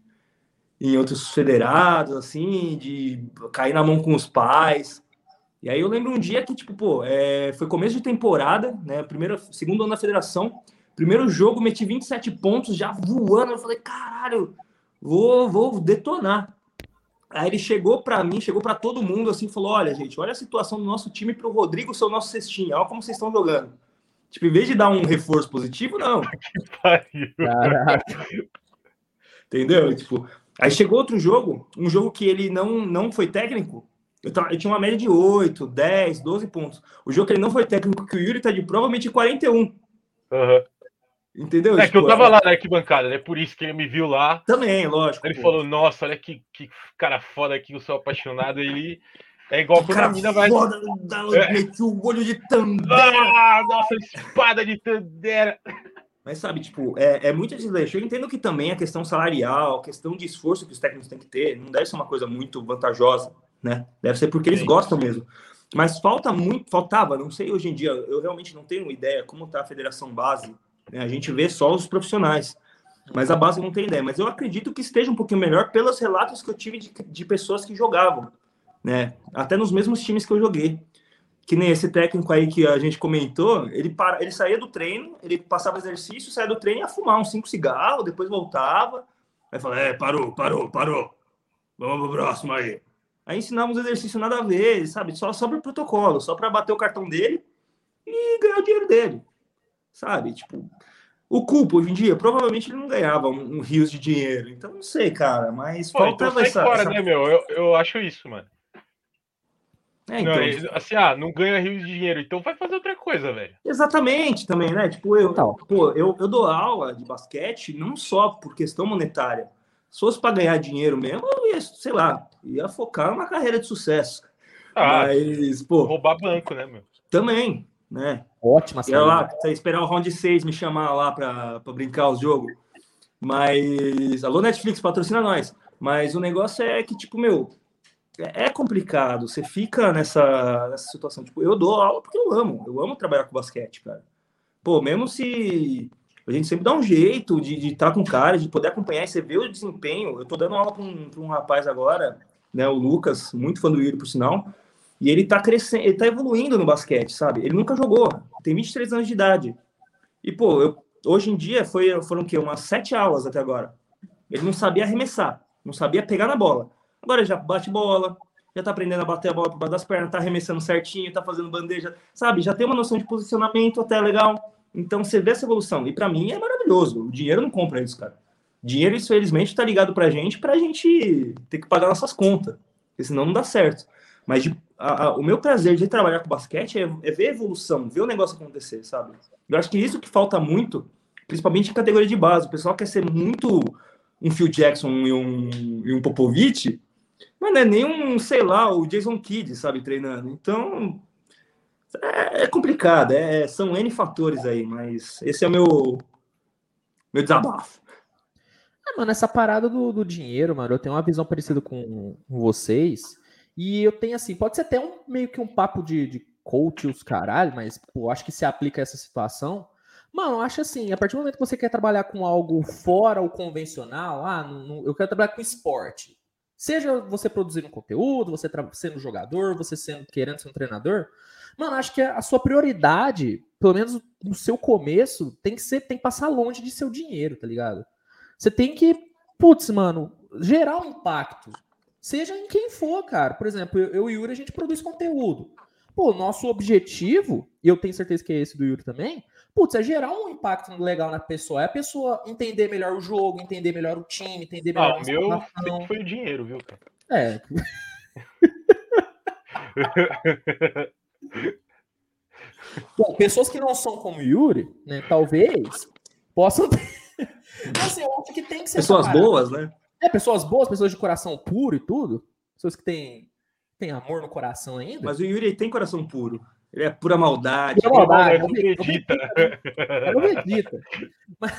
em outros federados, assim, de cair na mão com os pais. E aí eu lembro um dia que, tipo, pô, é, foi começo de temporada, né? Primeiro, segundo ano da federação. Primeiro jogo, meti 27 pontos, já voando. Eu falei, caralho, vou, vou detonar. Aí ele chegou para mim, chegou para todo mundo assim, falou: Olha, gente, olha a situação do nosso time para o Rodrigo ser o nosso cestinho, olha como vocês estão jogando. Tipo, em vez de dar um reforço positivo, não. Entendeu? Tipo, aí chegou outro jogo, um jogo que ele não, não foi técnico. Eu, tava, eu tinha uma média de 8, 10, 12 pontos. O jogo que ele não foi técnico, que o Yuri tá de provavelmente 41. Uhum. Entendeu? É tipo, que eu tipo, tava é... lá na arquibancada, né? Por isso que ele me viu lá. Também, lógico. Ele pô. falou: Nossa, olha que, que cara foda aqui, eu sou apaixonado. Ele é igual quando a mina vai. Foda, é. Meti o olho de Tandera. Ah, nossa, espada de Tandera. Mas sabe, tipo, é, é muito desleixo. Eu entendo que também a questão salarial, a questão de esforço que os técnicos têm que ter, não deve ser uma coisa muito vantajosa, né? Deve ser porque eles Sim. gostam mesmo. Mas falta muito, faltava, não sei hoje em dia, eu realmente não tenho ideia como tá a federação base né? A gente vê só os profissionais, mas a base não tem ideia. Mas eu acredito que esteja um pouquinho melhor pelos relatos que eu tive de, de pessoas que jogavam, né? Até nos mesmos times que eu joguei. Que nem esse técnico aí que a gente comentou, ele, para, ele saía do treino, ele passava exercício, saía do treino e ia fumar uns cinco cigarros, depois voltava. Aí falava, é, parou, parou, parou. Vamos pro próximo aí. Aí ensinávamos exercício nada a ver, sabe? Só sobre o protocolo, só para bater o cartão dele e ganhar o dinheiro dele sabe? Tipo, o Culpo, hoje em dia, provavelmente ele não ganhava um, um rios de dinheiro. Então, não sei, cara, mas Pô, faltava então essa, fora, essa... né, meu? Eu, eu acho isso, mano. É, então... Não, assim, ah, não ganha rios de dinheiro, então vai fazer outra coisa, velho. Exatamente, também, né? Tipo, eu, então. pô, eu, eu dou aula de basquete não só por questão monetária. Se fosse para ganhar dinheiro mesmo, eu ia, sei lá, ia focar numa carreira de sucesso. Ah, mas, pô. Roubar banco, né, meu? Também, né? Ótima saída. lá, esperar o round 6 me chamar lá para brincar os jogos. Mas. Alô, Netflix, patrocina nós. Mas o negócio é que, tipo, meu, é, é complicado. Você fica nessa, nessa situação. Tipo, eu dou aula porque eu amo. Eu amo trabalhar com basquete, cara. Pô, mesmo se. A gente sempre dá um jeito de estar tá com cara, de poder acompanhar e você vê o desempenho. Eu tô dando aula para um, um rapaz agora, né, o Lucas, muito fã do Yuri, por sinal. E ele tá crescendo, ele tá evoluindo no basquete, sabe? Ele nunca jogou, tem 23 anos de idade. E, pô, eu, hoje em dia foi, foram o quê? Umas sete aulas até agora. Ele não sabia arremessar, não sabia pegar na bola. Agora já bate bola, já tá aprendendo a bater a bola por baixo das pernas, tá arremessando certinho, tá fazendo bandeja, sabe? Já tem uma noção de posicionamento até legal. Então você vê essa evolução. E para mim é maravilhoso. O dinheiro não compra isso, cara. Dinheiro, infelizmente, tá ligado pra gente, pra gente ter que pagar nossas contas. Porque senão não dá certo. Mas de a, a, o meu prazer de trabalhar com basquete é, é, ver a evolução, ver o negócio acontecer, sabe? Eu acho que isso que falta muito, principalmente em categoria de base. O pessoal quer ser muito um Phil Jackson e um, e um Popovich, mas não é nem um, sei lá, o Jason Kidd, sabe, treinando. Então, é, é complicado, é, são N fatores aí, mas esse é o meu, meu desabafo. É, mano, essa parada do, do dinheiro, mano, eu tenho uma visão parecida com, com vocês. E eu tenho assim, pode ser até um meio que um papo de, de coach os caralho, mas pô, acho que se aplica a essa situação. Mano, eu acho assim, a partir do momento que você quer trabalhar com algo fora o convencional, ah, eu quero trabalhar com esporte. Seja você produzindo conteúdo, você sendo jogador, você sendo querendo ser um treinador, mano, acho que a sua prioridade, pelo menos no seu começo, tem que ser, tem que passar longe de seu dinheiro, tá ligado? Você tem que, putz, mano, gerar um impacto. Seja em quem for, cara. Por exemplo, eu e o Yuri, a gente produz conteúdo. Pô, nosso objetivo, e eu tenho certeza que é esse do Yuri também, putz, é gerar um impacto legal na pessoa. É a pessoa entender melhor o jogo, entender melhor o time, entender melhor ah, o meu sempre foi o dinheiro, viu, cara? É. Bom, pessoas que não são como o Yuri, né, talvez possam ter. assim, eu acho que tem que ser. Pessoas boas, né? É, pessoas boas, pessoas de coração puro e tudo. Pessoas que têm, têm amor no coração ainda. Mas o Yuri tem coração puro. Ele é pura maldade. Pura maldade. Não acredita. Não acredita. Mas,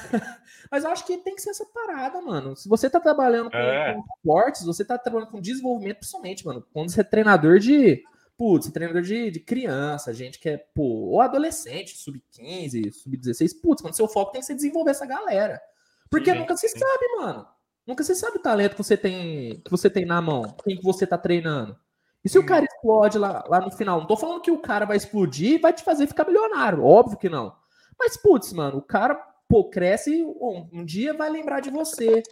mas eu acho que tem que ser essa parada, mano. Se você tá trabalhando com, é. com esportes, você tá trabalhando com desenvolvimento, principalmente, mano. Quando você é treinador de putz, treinador de, de criança, gente que é, pô, ou adolescente, sub-15, sub-16, putz, mano, seu foco tem que ser desenvolver essa galera. Porque sim, nunca se sim. sabe, mano. Nunca se sabe o talento que você tem, que você tem na mão, quem que você tá treinando. E se o cara explode lá, lá no final? Não tô falando que o cara vai explodir e vai te fazer ficar milionário. Óbvio que não. Mas, putz, mano, o cara, pô, cresce, um, um dia vai lembrar de você.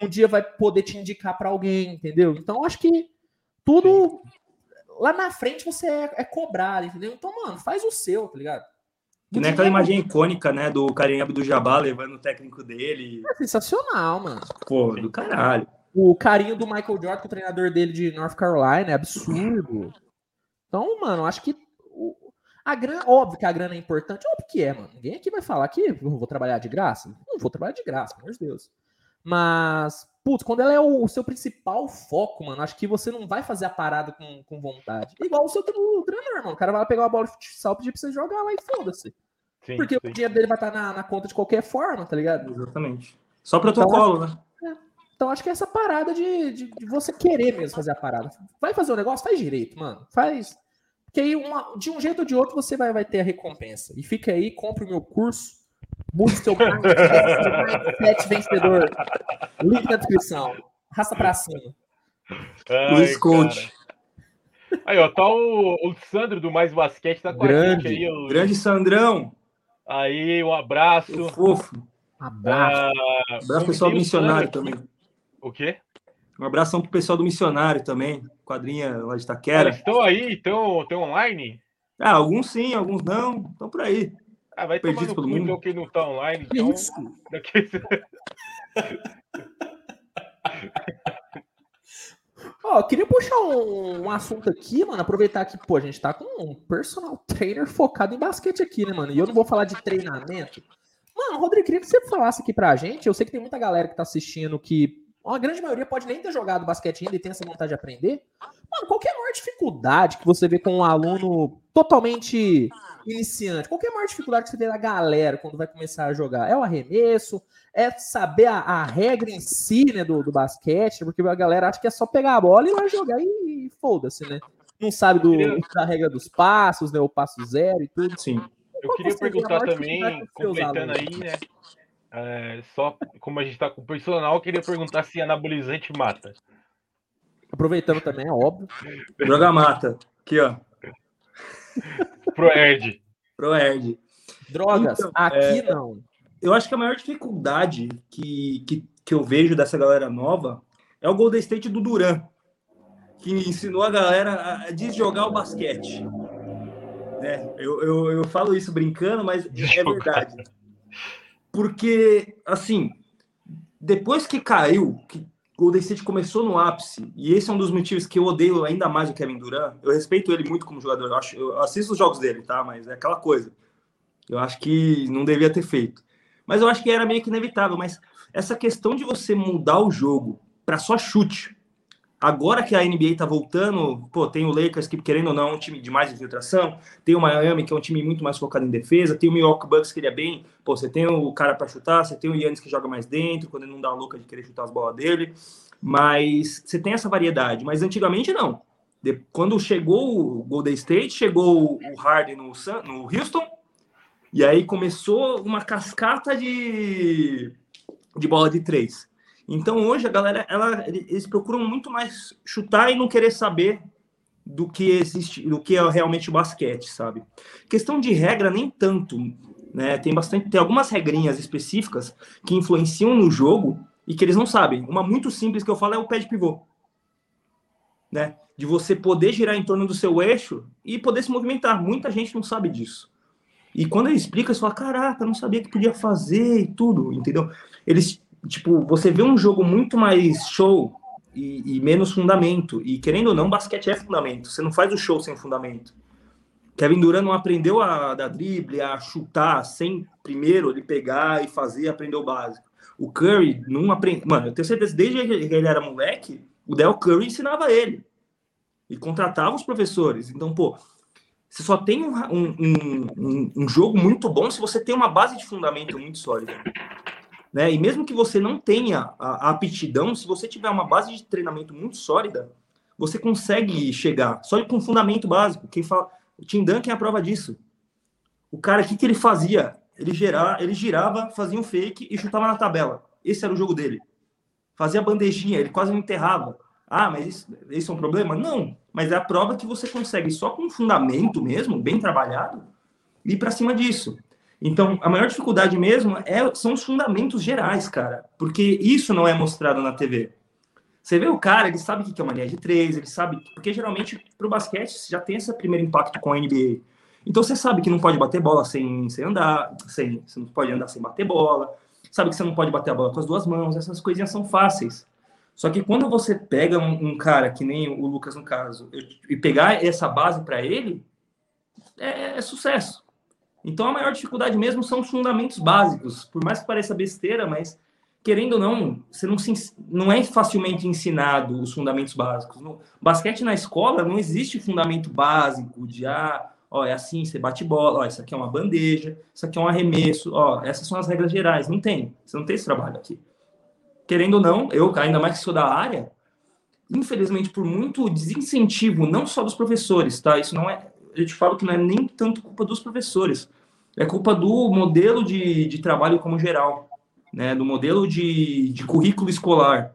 Um dia vai poder te indicar para alguém, entendeu? Então, acho que tudo lá na frente você é, é cobrado, entendeu? Então, mano, faz o seu, tá ligado? Que nem aquela imagem icônica, né, do Karim do Jabá levando o técnico dele. É sensacional, mano. Pô, do caralho. O carinho do Michael Jordan com o treinador dele de North Carolina é absurdo. Então, mano, acho que a grana, óbvio que a grana é importante, óbvio que é, mano. Ninguém aqui vai falar que eu vou trabalhar de graça. Não vou trabalhar de graça, pelo amor de Deus. Mas, putz, quando ela é o, o, seu principal foco, mano, acho que você não vai fazer a parada com, com vontade. Igual o seu treinador, mano. O cara vai pegar uma bola de futsal e pedir pra você jogar lá e foda-se. Porque sim. o dinheiro dele vai estar na, na, conta de qualquer forma, tá ligado? Exatamente. Só protocolo, então, né? É. Então acho que é essa parada de, de, de, você querer mesmo fazer a parada. Vai fazer o negócio, faz direito, mano. Faz. Porque aí, uma, de um jeito ou de outro, você vai, vai ter a recompensa. E fica aí, compre o meu curso. Mude seu mindset vencedor. Link na descrição. Raça pra cima. Ai, Luiz Conte. Aí, ó, tá o, o Sandro do Mais Basquete, tá com grande, a gente aí. O... Grande Sandrão. Aí, um abraço. O fofo. Abraço. Uh, abraço pessoal do missionário também. O quê? Um abração pro pessoal do missionário também. Quadrinha lá de Itaquera. Eles estão aí? Estão, estão online? Ah, alguns sim, alguns não. Estão por aí. Ah, vai Perdido todo mundo. Então, quem não tá online. Então... Isso. Daqui... Ó, queria puxar um, um, assunto aqui, mano. Aproveitar que, pô, a gente tá com um personal trainer focado em basquete aqui, né, mano? E eu não vou falar de treinamento. Mano, Rodrigo, queria que você falasse aqui pra gente. Eu sei que tem muita galera que tá assistindo que. A grande maioria pode nem ter jogado basquete ainda e tem essa vontade de aprender. Mano, qual é a maior dificuldade que você vê com um aluno totalmente iniciante? Qual é a maior dificuldade que você vê da galera quando vai começar a jogar? É o arremesso? É saber a, a regra em si, né, do, do basquete? Porque a galera acha que é só pegar a bola e vai jogar e, e foda-se, né? Não sabe do, da regra dos passos, né? O passo zero e tudo. Sim. Eu queria perguntar também, completando aí, né? É, só como a gente está com o personal, eu queria perguntar se anabolizante mata. Aproveitando também, é óbvio. Droga mata. Aqui, ó. Proerd. Proerd. Drogas, então, aqui é, não. Eu acho que a maior dificuldade que, que, que eu vejo dessa galera nova é o Golden State do Duran, que ensinou a galera a desjogar o basquete. Né? Eu, eu, eu falo isso brincando, mas é verdade. Porque, assim, depois que caiu, que Golden State começou no ápice, e esse é um dos motivos que eu odeio ainda mais o Kevin Durant. Eu respeito ele muito como jogador, eu, acho, eu assisto os jogos dele, tá? Mas é aquela coisa. Eu acho que não devia ter feito. Mas eu acho que era meio que inevitável. Mas essa questão de você mudar o jogo para só chute, agora que a NBA tá voltando, pô, tem o Lakers que, querendo ou não, é um time de mais infiltração, tem o Miami, que é um time muito mais focado em defesa, tem o Milwaukee Bucks, que ele é bem, pô, você tem o cara para chutar, você tem o Yannis que joga mais dentro, quando ele não dá louca de querer chutar as bolas dele, mas você tem essa variedade, mas antigamente não. De, quando chegou o Golden State, chegou o Harden no, no Houston, e aí começou uma cascata de, de bola de três. Então hoje a galera, ela, eles procuram muito mais chutar e não querer saber do que existe, do que é realmente o basquete, sabe? Questão de regra nem tanto, né? Tem bastante, tem algumas regrinhas específicas que influenciam no jogo e que eles não sabem. Uma muito simples que eu falo é o pé de pivô, né? De você poder girar em torno do seu eixo e poder se movimentar. Muita gente não sabe disso. E quando ele explica, você fala, caraca, não sabia que podia fazer e tudo, entendeu? Eles tipo, você vê um jogo muito mais show e, e, menos fundamento. E querendo ou não, basquete é fundamento. Você não faz o show sem fundamento. Kevin Durant não aprendeu a dar drible, a chutar sem primeiro ele pegar e fazer, aprender o básico. O Curry não aprende. Mano, eu tenho certeza, desde que ele era moleque, o Del Curry ensinava ele. E contratava os professores. Então, pô, você só tem um, um, um, um jogo muito bom se você tem uma base de fundamento muito sólida. Né? E mesmo que você não tenha a, a aptidão, se você tiver uma base de treinamento muito sólida, você consegue chegar só com fundamento básico. Quem fala, o Tim Duncan é a prova disso. O cara, o que, que ele fazia? Ele, gerar, ele girava, fazia um fake e chutava na tabela. Esse era o jogo dele. Fazia bandejinha, ele quase não enterrava. Ah, mas isso, isso é um problema? Não, mas é a prova que você consegue só com fundamento mesmo, bem trabalhado, ir para cima disso. Então, a maior dificuldade mesmo é, são os fundamentos gerais, cara, porque isso não é mostrado na TV. Você vê o cara, ele sabe o que é uma linha de três, ele sabe, porque geralmente para o basquete já tem esse primeiro impacto com a NBA. Então você sabe que não pode bater bola sem, sem andar, sem, você não pode andar sem bater bola, sabe que você não pode bater a bola com as duas mãos, essas coisinhas são fáceis. Só que quando você pega um, um cara, que nem o Lucas no caso, e pegar essa base para ele, é, é, sucesso. Então a maior dificuldade mesmo são os fundamentos básicos. Por mais que pareça besteira, mas querendo ou não, você não, se, não é facilmente ensinado os fundamentos básicos. No basquete na escola não existe fundamento básico de ah, ó, é assim, você bate bola, ó, isso aqui é uma bandeja, isso aqui é um arremesso, ó, essas são as regras gerais. Não tem, você não tem esse trabalho aqui. Querendo ou não, eu, ainda mais que sou da área, infelizmente, por muito desincentivo, não só dos professores, tá? Isso não é, eu te falo que não é nem tanto culpa dos professores, é culpa do modelo de, de trabalho como geral, né? Do modelo de, de currículo escolar.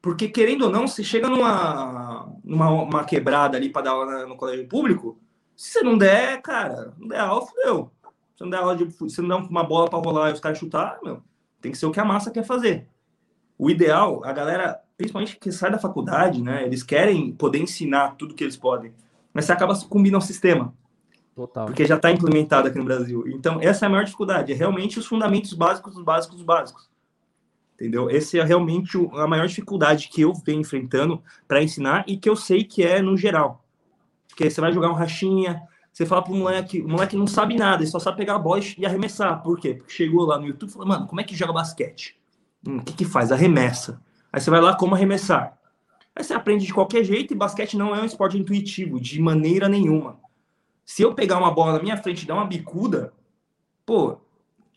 Porque, querendo ou não, você chega numa, numa uma quebrada ali para dar aula no colégio público, se você não der, cara, não der aula, fudeu. Se não der aula de se não der uma bola para rolar e os caras chutar, meu, tem que ser o que a massa quer fazer. O ideal, a galera, principalmente que sai da faculdade, né, eles querem poder ensinar tudo que eles podem, mas você acaba combinando o sistema. Total. Porque já está implementado aqui no Brasil. Então, essa é a maior dificuldade, é realmente os fundamentos básicos dos básicos dos básicos. Entendeu? Essa é realmente a maior dificuldade que eu venho enfrentando para ensinar e que eu sei que é no geral. Porque você vai jogar um rachinha, você fala pro moleque, o moleque não sabe nada, ele só sabe pegar a bola e arremessar. Por quê? Porque chegou lá no YouTube e falou, mano, como é que joga basquete? Hum, o que que faz? Arremessa. Aí você vai lá, como arremessar? Aí você aprende de qualquer jeito e basquete não é um esporte intuitivo, de maneira nenhuma. Se eu pegar uma bola na minha frente e dar uma bicuda, pô,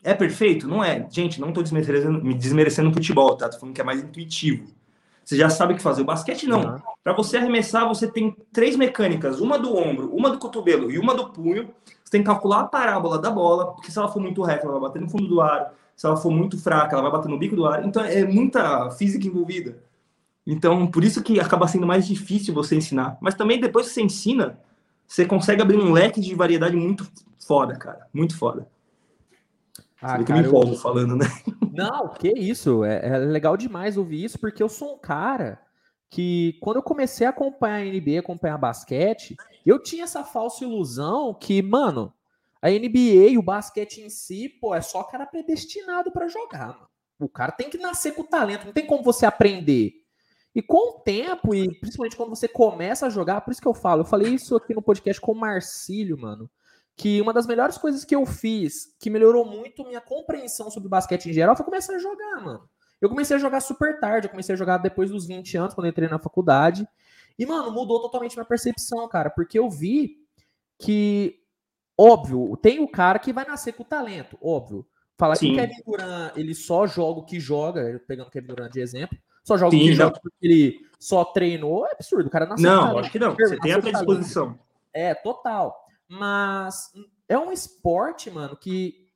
é perfeito? Não é. Gente, não tô desmerecendo, me desmerecendo no futebol, tá? Tô falando que é mais intuitivo. Você já sabe o que fazer. O basquete não. Uhum. Para você arremessar, você tem três mecânicas: uma do ombro, uma do cotovelo e uma do punho. Você tem que calcular a parábola da bola, porque se ela for muito reta, ela vai bater no fundo do ar. Se ela for muito fraca, ela vai bater no bico do ar. Então é muita física envolvida. Então, por isso que acaba sendo mais difícil você ensinar. Mas também depois que você ensina, você consegue abrir um leque de variedade muito foda, cara. Muito foda. Ah, cara, me empolgo eu... falando, né? Não, que isso. É, é, legal demais ouvir isso, porque eu sou um cara que, quando eu comecei a acompanhar a NBA, acompanhar basquete, eu tinha essa falsa ilusão que, mano, a NBA e o basquete em si, pô, é só cara predestinado para jogar. Mano. O cara tem que nascer com talento, não tem como você aprender. E com o tempo, e principalmente quando você começa a jogar, por isso que eu falo, eu falei isso aqui no podcast com o Marcílio, mano que uma das melhores coisas que eu fiz, que melhorou muito minha compreensão sobre basquete em geral, foi começar a jogar, mano. Eu comecei a jogar super tarde, eu comecei a jogar depois dos 20 anos, quando eu entrei na faculdade. E, mano, mudou totalmente minha percepção, cara, porque eu vi que, óbvio, tem o cara que vai nascer com talento, óbvio. Falar que o Kevin Durant, ele só joga o que joga, pegando o Kevin Durant de exemplo, só joga Sim, joga porque ele só treinou, é absurdo, o cara nasceu Não, acho que não, você tem a predisposição. É, total. Mas é um esporte, mano, que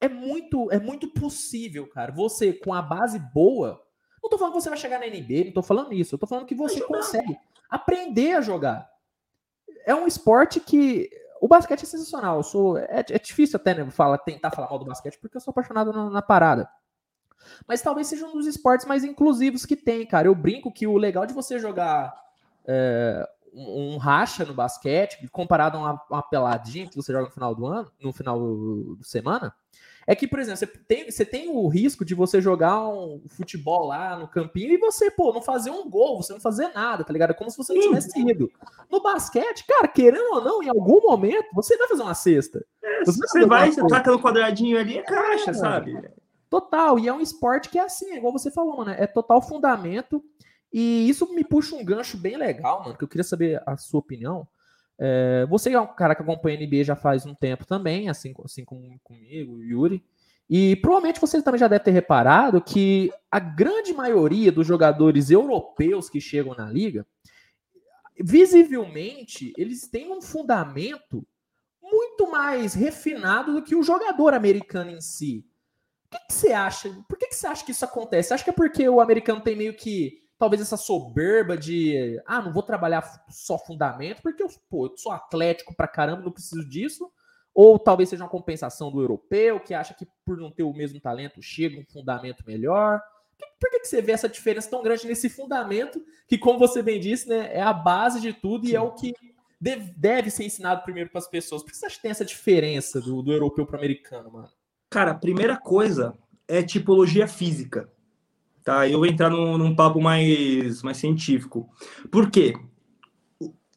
é muito, é muito possível, cara. Você, com a base boa, não tô falando que você vai chegar na NBA, não tô falando isso. Eu tô falando que você consegue aprender a jogar. É um esporte que. O basquete é sensacional. Eu sou, é, é difícil até né, falar, tentar falar mal do basquete, porque eu sou apaixonado na, na parada. Mas talvez seja um dos esportes mais inclusivos que tem, cara. Eu brinco que o legal de você jogar é, um, racha no basquete, comparado a uma, uma, peladinha que você joga no final do ano, no final do semana, é que, por exemplo, você tem, você tem o risco de você jogar um futebol lá no campinho e você, pô, não fazer um gol, você não fazer nada, tá ligado? É como se você não tivesse ido. No basquete, cara, querendo ou não, em algum momento, você vai fazer uma cesta. É, você, você vai, você taca no quadradinho ali, é caixa, é, sabe? Total, e é um esporte que é assim, é igual você falou, mano, é total fundamento e isso me puxa um gancho bem legal, mano, que eu queria saber a sua opinião. É, você é um cara que acompanha a NBA já faz um tempo também, assim, assim como comigo, Yuri. E provavelmente você também já deve ter reparado que a grande maioria dos jogadores europeus que chegam na liga, visivelmente, eles têm um fundamento muito mais refinado do que o jogador americano em si. O que, que você acha? Por que, que você acha que isso acontece? Acho que é porque o americano tem meio que talvez essa soberba de ah, não vou trabalhar só fundamento, porque eu, pô, eu sou atlético pra caramba, não preciso disso. Ou talvez seja uma compensação do europeu, que acha que por não ter o mesmo talento chega um fundamento melhor. Por que, que você vê essa diferença tão grande nesse fundamento, que, como você bem disse, né, é a base de tudo Sim. e é o que deve, deve ser ensinado primeiro para as pessoas? Por que você acha que tem essa diferença do, do europeu para o americano, mano? Cara, a primeira coisa é tipologia física. Tá? Eu vou entrar num, num papo mais, mais científico. Por quê?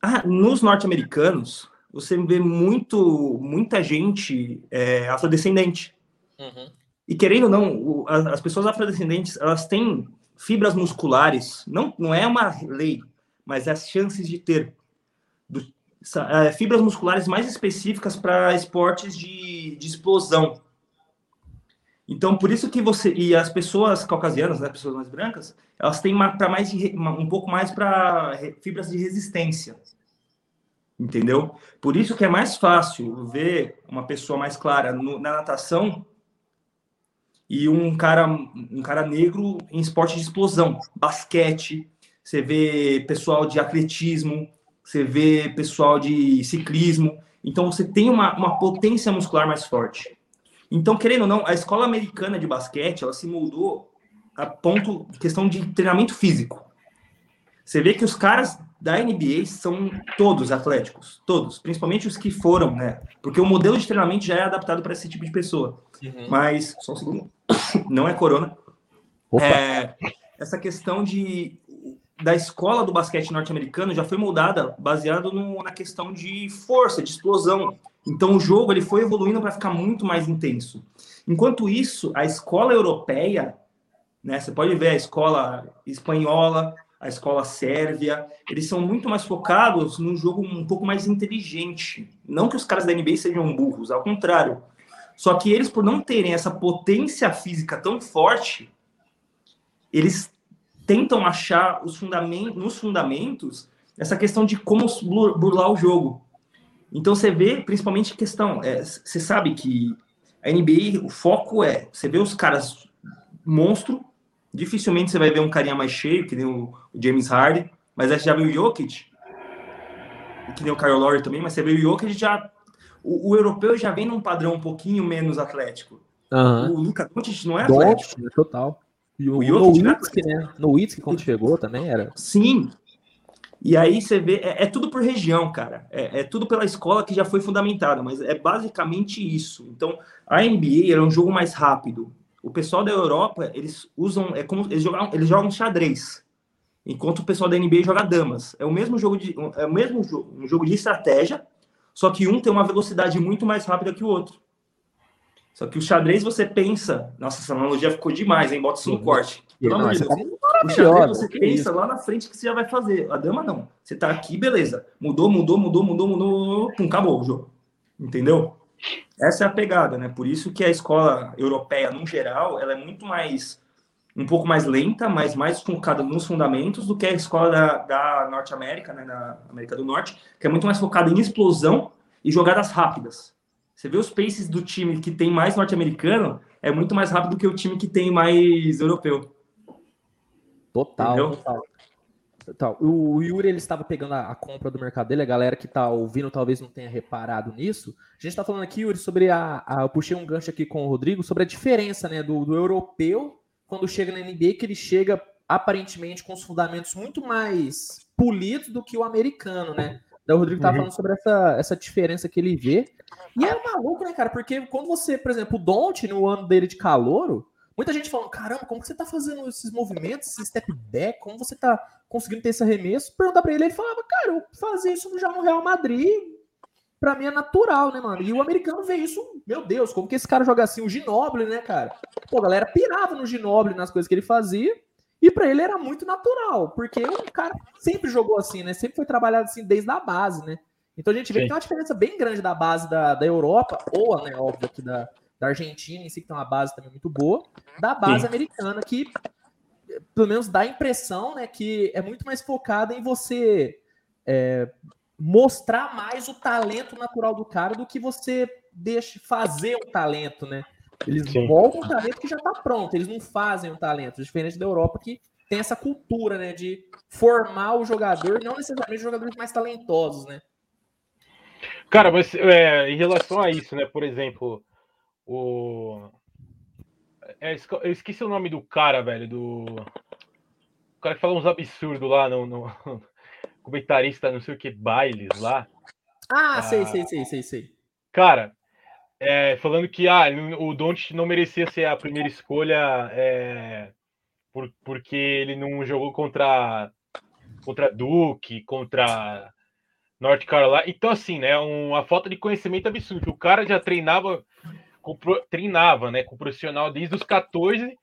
Ah, nos norte-americanos, você vê muito, muita gente é, afrodescendente. Uhum. E querendo ou não, as pessoas afrodescendentes, elas têm fibras musculares, não, não é uma lei, mas as chances de ter do, é, fibras musculares mais específicas para esportes de, de explosão. Então, por isso que você e as pessoas caucasianas, né, pessoas mais brancas, elas têm para mais um pouco mais para fibras de resistência. Entendeu? Por isso que é mais fácil ver uma pessoa mais clara no, na natação e um cara, um cara negro em esporte de explosão, basquete, você vê pessoal de atletismo, você vê pessoal de ciclismo. Então você tem uma, uma potência muscular mais forte. Então, querendo ou não, a escola americana de basquete, ela se moldou a ponto questão de treinamento físico. Você vê que os caras da NBA são todos atléticos, todos, principalmente os que foram, né? Porque o modelo de treinamento já é adaptado para esse tipo de pessoa. Uhum. Mas, só um segundo, não é corona. É, essa questão de da escola do basquete norte-americano já foi moldada baseado no, na questão de força, de explosão. Então o jogo ele foi evoluindo para ficar muito mais intenso. Enquanto isso, a escola europeia, né, você pode ver a escola espanhola, a escola sérvia, eles são muito mais focados num jogo um pouco mais inteligente. Não que os caras da NBA sejam burros, ao contrário. Só que eles, por não terem essa potência física tão forte, eles tentam achar os fundamentos, nos fundamentos essa questão de como burlar o jogo. Então você vê, principalmente questão, é, você sabe que a NBA, o foco é, você vê os caras monstro, Dificilmente você vai ver um carinha mais cheio, que nem o, James Harden, mas aí você já viu o Jokic, que nem o Kyle Lowry também, mas você vê o Jokic já... O, o, europeu já vem num padrão um pouquinho menos atlético. Uhum. O Luka Doncic não é atlético. Doncic, total. E o, o Nowitzki, né? Nowitzki, quando chegou também era... Sim, e aí você vê, é, é tudo por região, cara. É, é, tudo pela escola que já foi fundamentada, mas é basicamente isso. Então, a NBA era um jogo mais rápido. O pessoal da Europa, eles usam, é como eles jogam, eles jogam xadrez, enquanto o pessoal da NBA joga damas. É o mesmo jogo de, é o mesmo jogo, um jogo de estratégia, só que um tem uma velocidade muito mais rápida que o outro. Só que o xadrez você pensa, nossa, essa analogia ficou demais, hein? Bota isso no corte. Pelo amor de Deus. O xadrez você pensa lá na frente que você já vai fazer. A dama não. Você tá aqui, beleza. Mudou, mudou, mudou, mudou, mudou, pum, acabou o jogo. Entendeu? Essa é a pegada, né? Por isso que a escola europeia, no geral, ela é muito mais um pouco mais lenta, mas mais focada nos fundamentos do que a escola da, da Norte América, né, da América do Norte, que é muito mais focada em explosão e jogadas rápidas. Você vê os paces do time que tem mais norte-americano, é muito mais rápido que o time que tem mais europeu. Total, Entendeu? total. Tal. O, Yuri ele estava pegando a, compra do mercado dele, a galera que está ouvindo talvez não tenha reparado nisso. A gente está falando aqui, Yuri, sobre a, a, Eu puxei um gancho aqui com o Rodrigo sobre a diferença né, do, do europeu quando chega na NBA, que ele chega aparentemente com os fundamentos muito mais polidos do que o americano, né? o Rodrigo estava uhum. falando sobre essa, essa diferença que ele vê. E é maluco, né, cara? Porque quando você, por exemplo, o Don't, no ano dele de calouro, muita gente falando, caramba, como que você tá fazendo esses movimentos, esse step back, como você tá conseguindo ter esse arremesso, perguntar pra ele, ele falava, cara, eu fazia isso já no Real Madrid, pra mim é natural, né, mano? E o americano vê isso, meu Deus, como que esse cara joga assim, o Ginoble, né, cara? Pô, a galera pirava no Ginoble, nas coisas que ele fazia, e para ele era muito natural, porque o cara sempre jogou assim, né? Sempre foi trabalhado assim desde a base, né? Então a gente vê Sim. que tem uma diferença bem grande da base da, da Europa, ou, né, óbvio, aqui da, da Argentina, em si, que tem uma base também muito boa, da base Sim. americana, que pelo menos dá a impressão, né, que é muito mais focada em você é, mostrar mais o talento natural do cara do que você deixe fazer o talento, né? Eles Sim. voltam o talento que já está pronto, eles não fazem o talento, diferente da Europa que tem essa cultura, né, de formar o jogador, não necessariamente os jogadores mais talentosos, né? Cara, mas é, em relação a isso, né, por exemplo, o é, eu esqueci o nome do cara, velho, do o cara que fala uns absurdos lá no, no... comentarista, não sei o que, bailes lá. Ah, ah, sei, sei, sei, sei, sei. Cara, é, falando que ah, o Don't não merecia ser a primeira escolha é, por, porque ele não jogou contra contra Duke, contra North Carolina. Então, assim, né? Uma falta de conhecimento absurdo. O cara já treinava, com, treinava, né? Com profissional desde os 14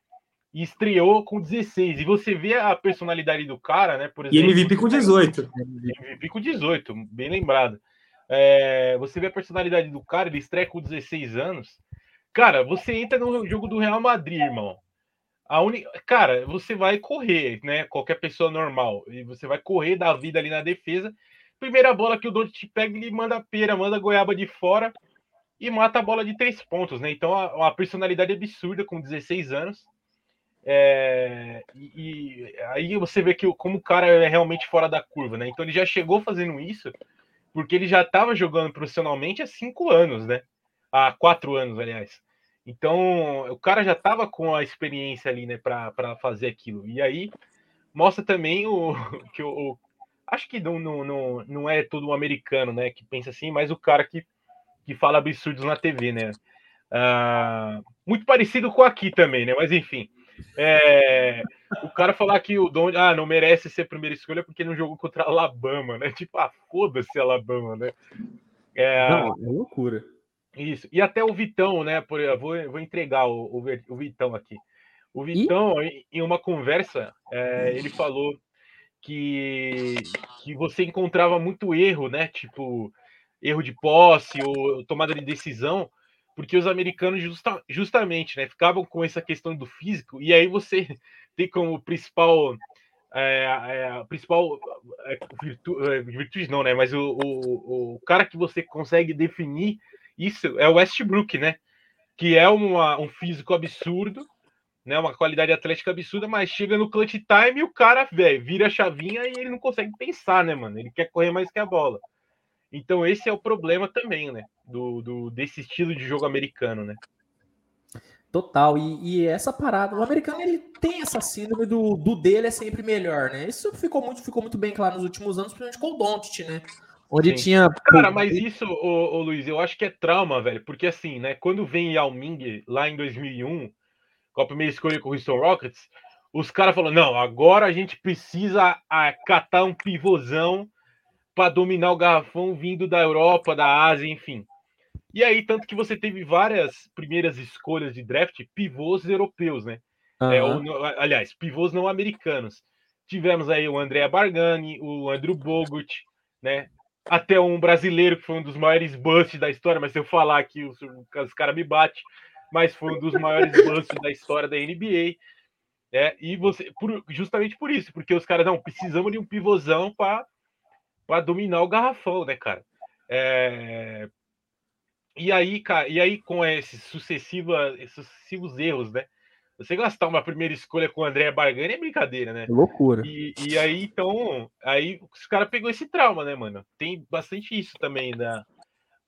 e estreou com 16. E você vê a personalidade do cara, né? Por exemplo, e MVP com 18. MVP com 18, bem lembrado. É, você vê a personalidade do cara, ele estreia com 16 anos. Cara, você entra no jogo do Real Madrid, irmão. A uni... Cara, você vai correr, né? Qualquer pessoa normal. E você vai correr da vida ali na defesa. Primeira bola que o Don't te pega, ele manda pera, manda goiaba de fora e mata a bola de três pontos, né? Então, uma personalidade absurda com 16 anos. É... E, e, aí você vê que como o cara é realmente fora da curva, né? Então ele já chegou fazendo isso porque ele já estava jogando profissionalmente há cinco anos, né? Há quatro anos, aliás. Então, o cara já estava com a experiência ali, né, para fazer aquilo. E aí mostra também o que o, acho que não, não, não é todo um americano, né, que pensa assim, mas o cara que, que fala absurdos na TV, né? Ah, muito parecido com aqui também, né? Mas enfim. É, o cara falar que o Don ah, não merece ser primeira escolha porque não jogou contra Alabama, né? Tipo, ah, foda-se Alabama, né? É, não, é loucura. Isso. E até o Vitão, né? Por, eu vou, vou entregar o, o, o Vitão aqui. O Vitão, e? em uma conversa, é, ele falou que, que você encontrava muito erro, né? Tipo, erro de posse ou tomada de decisão porque os americanos justa, justamente né, ficavam com essa questão do físico, e aí você tem como principal. É, é, principal é, virtu, é, virtude não, né? Mas o, o, o, cara que você consegue definir isso é o Westbrook, né? Que é uma, um físico absurdo, né? Uma qualidade atlética absurda, mas chega no clutch time e o cara, velho, vira a chavinha e ele não consegue pensar, né, mano? Ele quer correr mais que a bola. Então esse é o problema também, né? Do, do desse estilo de jogo americano, né? Total, e, e, essa parada, o americano ele tem essa síndrome do, do dele é sempre melhor, né? Isso ficou muito, ficou muito bem claro nos últimos anos, principalmente com o Doncic, né? Onde Sim. tinha. Cara, mas isso, ô, ô, Luiz, eu acho que é trauma, velho, porque assim, né? Quando vem Yao Ming lá em 2001, com a primeira escolha com o Houston Rockets, os caras falaram: não, agora a gente precisa catar um pivôzão para dominar o garrafão vindo da Europa, da Ásia, enfim. E aí, tanto que você teve várias primeiras escolhas de draft pivôs europeus, né? Uhum. É, ou, aliás, pivôs não americanos. Tivemos aí o André Bargani, o Andrew Bogut, né? Até um brasileiro que foi um dos maiores busts da história, mas se eu falar aqui, os, os caras me batem, mas foi um dos maiores busts da história da NBA. Né? E você, por, justamente por isso, porque os caras não precisamos de um pivôzão para dominar o garrafão, né, cara? É... E aí, cara, e aí com esses sucessivos, sucessivos erros, né? Você gastar uma primeira escolha com o André Bargani é brincadeira, né? loucura. E, e aí, então, aí os caras pegou esse trauma, né, mano? Tem bastante isso também da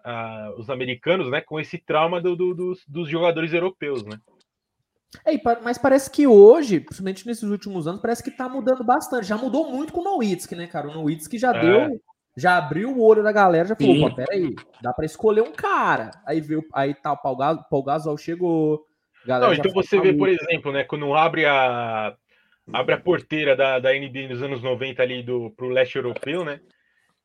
uh, os americanos, né? Com esse trauma do, do, dos, dos jogadores europeus, né? É, mas parece que hoje, principalmente nesses últimos anos, parece que tá mudando bastante. Já mudou muito com o Nowitzki, né, cara? O Nowitzki já é. deu, já abriu o olho da galera, já falou, pô, peraí, dá pra escolher um cara. Aí veio, aí tá, o Paul Gasol, Paul Gasol chegou. Não, então você vê, por exemplo, né, quando abre a abre a porteira da, da NBA nos anos 90 ali do, pro leste europeu, né?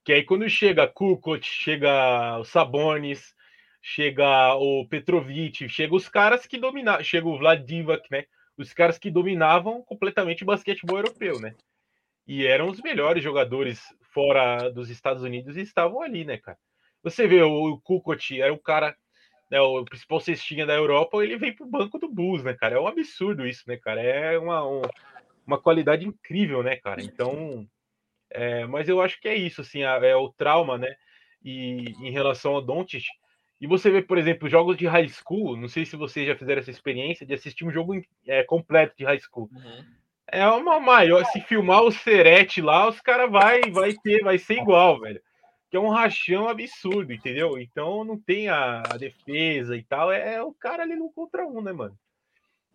Que aí quando chega Kukoc, chega o Sabonis, chega o Petrovic, chega os caras que dominavam, chega o Vlad Divac, né? Os caras que dominavam completamente o basquetebol europeu, né? E eram os melhores jogadores fora dos Estados Unidos e estavam ali, né, cara? Você vê o Kukoc, era o cara, né, o principal cestinha da Europa, ele vem pro banco do Bulls, né, cara? É um absurdo isso, né, cara? É uma, um, uma qualidade incrível, né, cara? Então, É, mas eu acho que é isso, assim, é o trauma, né? E em relação ao Doncic. E você vê, por exemplo, jogos de high school. Não sei se vocês já fizeram essa experiência de assistir um jogo é, completo de high school. Uhum. É uma maior. Se filmar o Serete lá, os caras vai, vai ter, vai ser igual, velho. Que é um rachão absurdo, entendeu? Então não tem a, a defesa e tal. É, é, o cara ali no contra um, né, mano?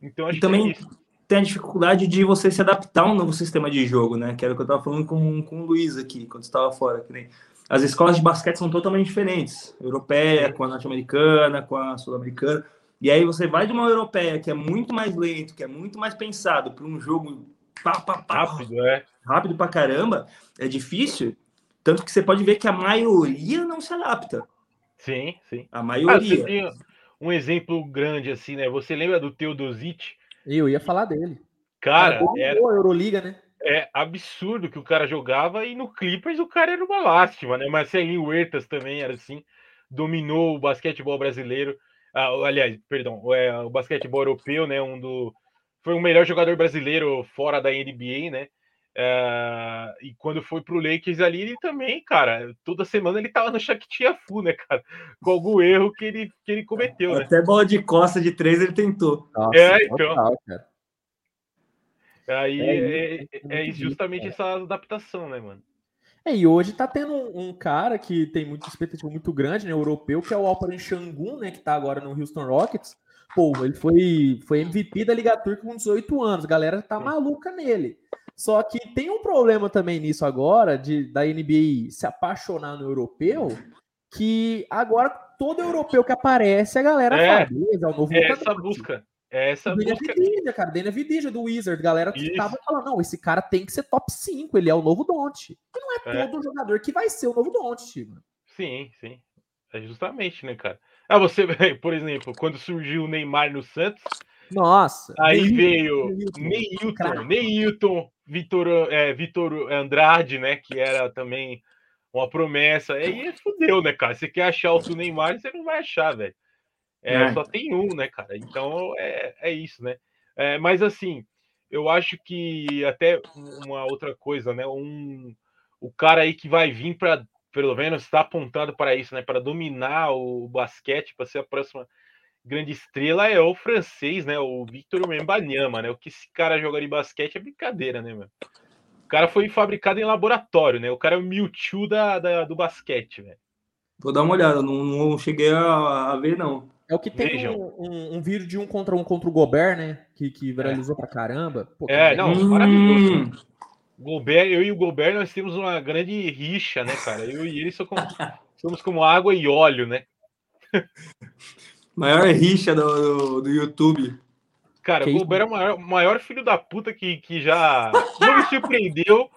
Então acho e também que é tem a dificuldade de você se adaptar a um novo sistema de jogo, né? Que era o que eu tava falando com, com o Luiz aqui, quando estava fora. Que nem... As escolas de basquete são totalmente diferentes. Europeia, com a norte-americana, com a sul-americana. E aí você vai de uma europeia que é muito mais lento, que é muito mais pensado para um jogo pá, pá, pá, rápido, é. rápido pra caramba, é difícil. Tanto que você pode ver que a maioria não se adapta. Sim, sim. A maioria. Ah, um exemplo grande assim, né? Você lembra do Teodosic? Eu ia falar dele. Cara, cara era a Euroliga, né? É absurdo que o cara jogava e no Clippers o cara era uma lástima, né? Marcelinho Huertas também era assim, dominou o basquetebol brasileiro. Ah, aliás, perdão, é, o basquetebol europeu, né? Um do foi o melhor jogador brasileiro fora da NBA, né? Uh, e quando foi pro Lakers ali, ele também, cara, toda semana ele tava no Shakhtar Fu, né, cara? Com algum erro que ele, que ele cometeu, né? Até bola de costa de três ele tentou. Nossa, é, então. Total, Aí é, é, é, é justamente essa adaptação, né, mano? É, e hoje tá tendo um, um, cara que tem muita expectativa muito grande, né, europeu, que é o Alperen Shangun, né, que tá agora no Houston Rockets. Pô, ele foi, foi MVP da Liga Turca com 18 anos, a galera tá maluca nele. Só que tem um problema também nisso agora, de da NBA se apaixonar no europeu, que agora todo europeu que aparece, a galera é, fala, é o novo é essa busca. É essa Dana busca. Vidija, cara, Dana Vidija do Wizard, galera que tava falando, não, esse cara tem que ser top 5, ele é o novo Don't. E não é, é. todo jogador que vai ser o novo Don't, mano. Sim, sim. É justamente, né, cara? Ah, você, por exemplo, quando surgiu o Neymar no Santos, nossa. Aí veio Neilton, Neilton, Vitor, é, Vitor Andrade, né? Que era também uma promessa. Aí fudeu, né, cara? Você quer achar o Neymar, você não vai achar, velho. É, é. Só tem um, né, cara? Então é, é isso, né? É, mas assim, eu acho que até uma outra coisa, né? Um, o cara aí que vai vir para, pelo menos, está apontado para isso, né? Para dominar o basquete, para ser a próxima grande estrela é o francês, né? O Victor Membanyama, né? O que esse cara joga de basquete é brincadeira, né, meu? O cara foi fabricado em laboratório, né? O cara é o Mewtwo da, da do basquete, velho. Vou dar uma olhada, não, não cheguei a, a, ver, não. É o que tem um, um, um, vídeo de um contra um contra o Gobert, né? Que, que viralizou é. pra caramba. Pô, é, não, hum. maravilhoso. Gobert, eu e o Gobert, nós temos uma grande rixa, né, cara? Eu e ele somos, somos como água e óleo, né? Maior rixa do, do, do YouTube. Cara, o Gobert é o maior, maior, filho da puta que, que já. Não me surpreendeu.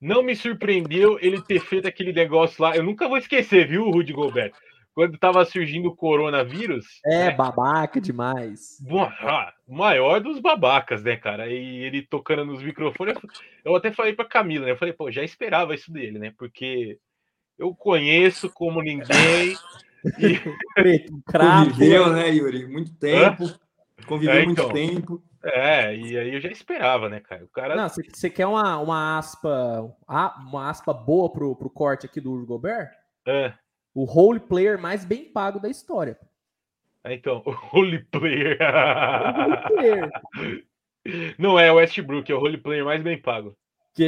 Não me surpreendeu ele ter feito aquele negócio lá. Eu nunca vou esquecer, viu, Rudy Gobert? Quando tava surgindo o coronavírus. É, né? babaca demais. Bom, ah, maior dos babacas, né, cara? E ele tocando nos microfones. Eu até falei pra Camila, né? Eu falei, pô, já esperava isso dele, né? Porque eu conheço como ninguém. E... Preto, Conviveu, né, Yuri? Muito tempo. Hã? Conviveu é, então, muito tempo. É, e aí eu já esperava, né, cara? O cara. Não, você quer uma, uma aspa. Uma aspa boa pro, pro corte aqui do Gobert? É. O role player mais bem pago da história. É, então, o role player. o role player. Não é o Westbrook, é o role player mais bem pago. Que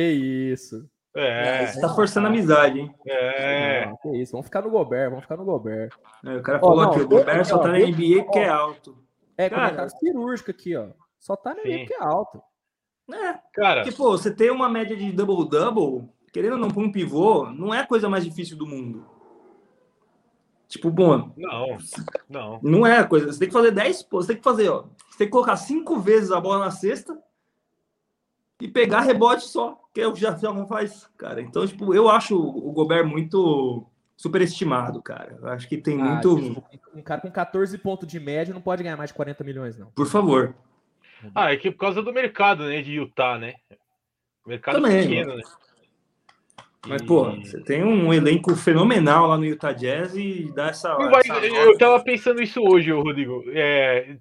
isso. É. Você tá forçando a amizade, hein? É. Não, que isso, vamos ficar no Gobert, vamos ficar no Gobert. É, o cara falou oh, não, aqui, o Gobert só tá na NBA porque é alto. É, cara, comentário cirúrgico aqui, ó. Só tá na NBA porque é alto. É, cara. Porque, pô, você tem uma média de double-double, querendo ou não, pra um pivô, não é a coisa mais difícil do mundo. Tipo, bom. Não, não. Não é a coisa. Você tem que fazer 10, pô, você tem que fazer, ó. Você tem que colocar cinco vezes a bola na cesta e pegar rebote só, que o já faz, cara. Então, tipo, eu acho o Gobert muito superestimado, cara. Eu acho que tem ah, muito. Tipo, um cara com 14 pontos de média não pode ganhar mais de 40 milhões, não. Por favor. Ah, é que por causa do mercado, né, de Utah, né? O mercado Também, pequeno, né? Mas, pô, você tem um elenco fenomenal lá no Utah Jazz e dá essa. Vai, essa... Eu tava pensando isso hoje, Rodrigo. É,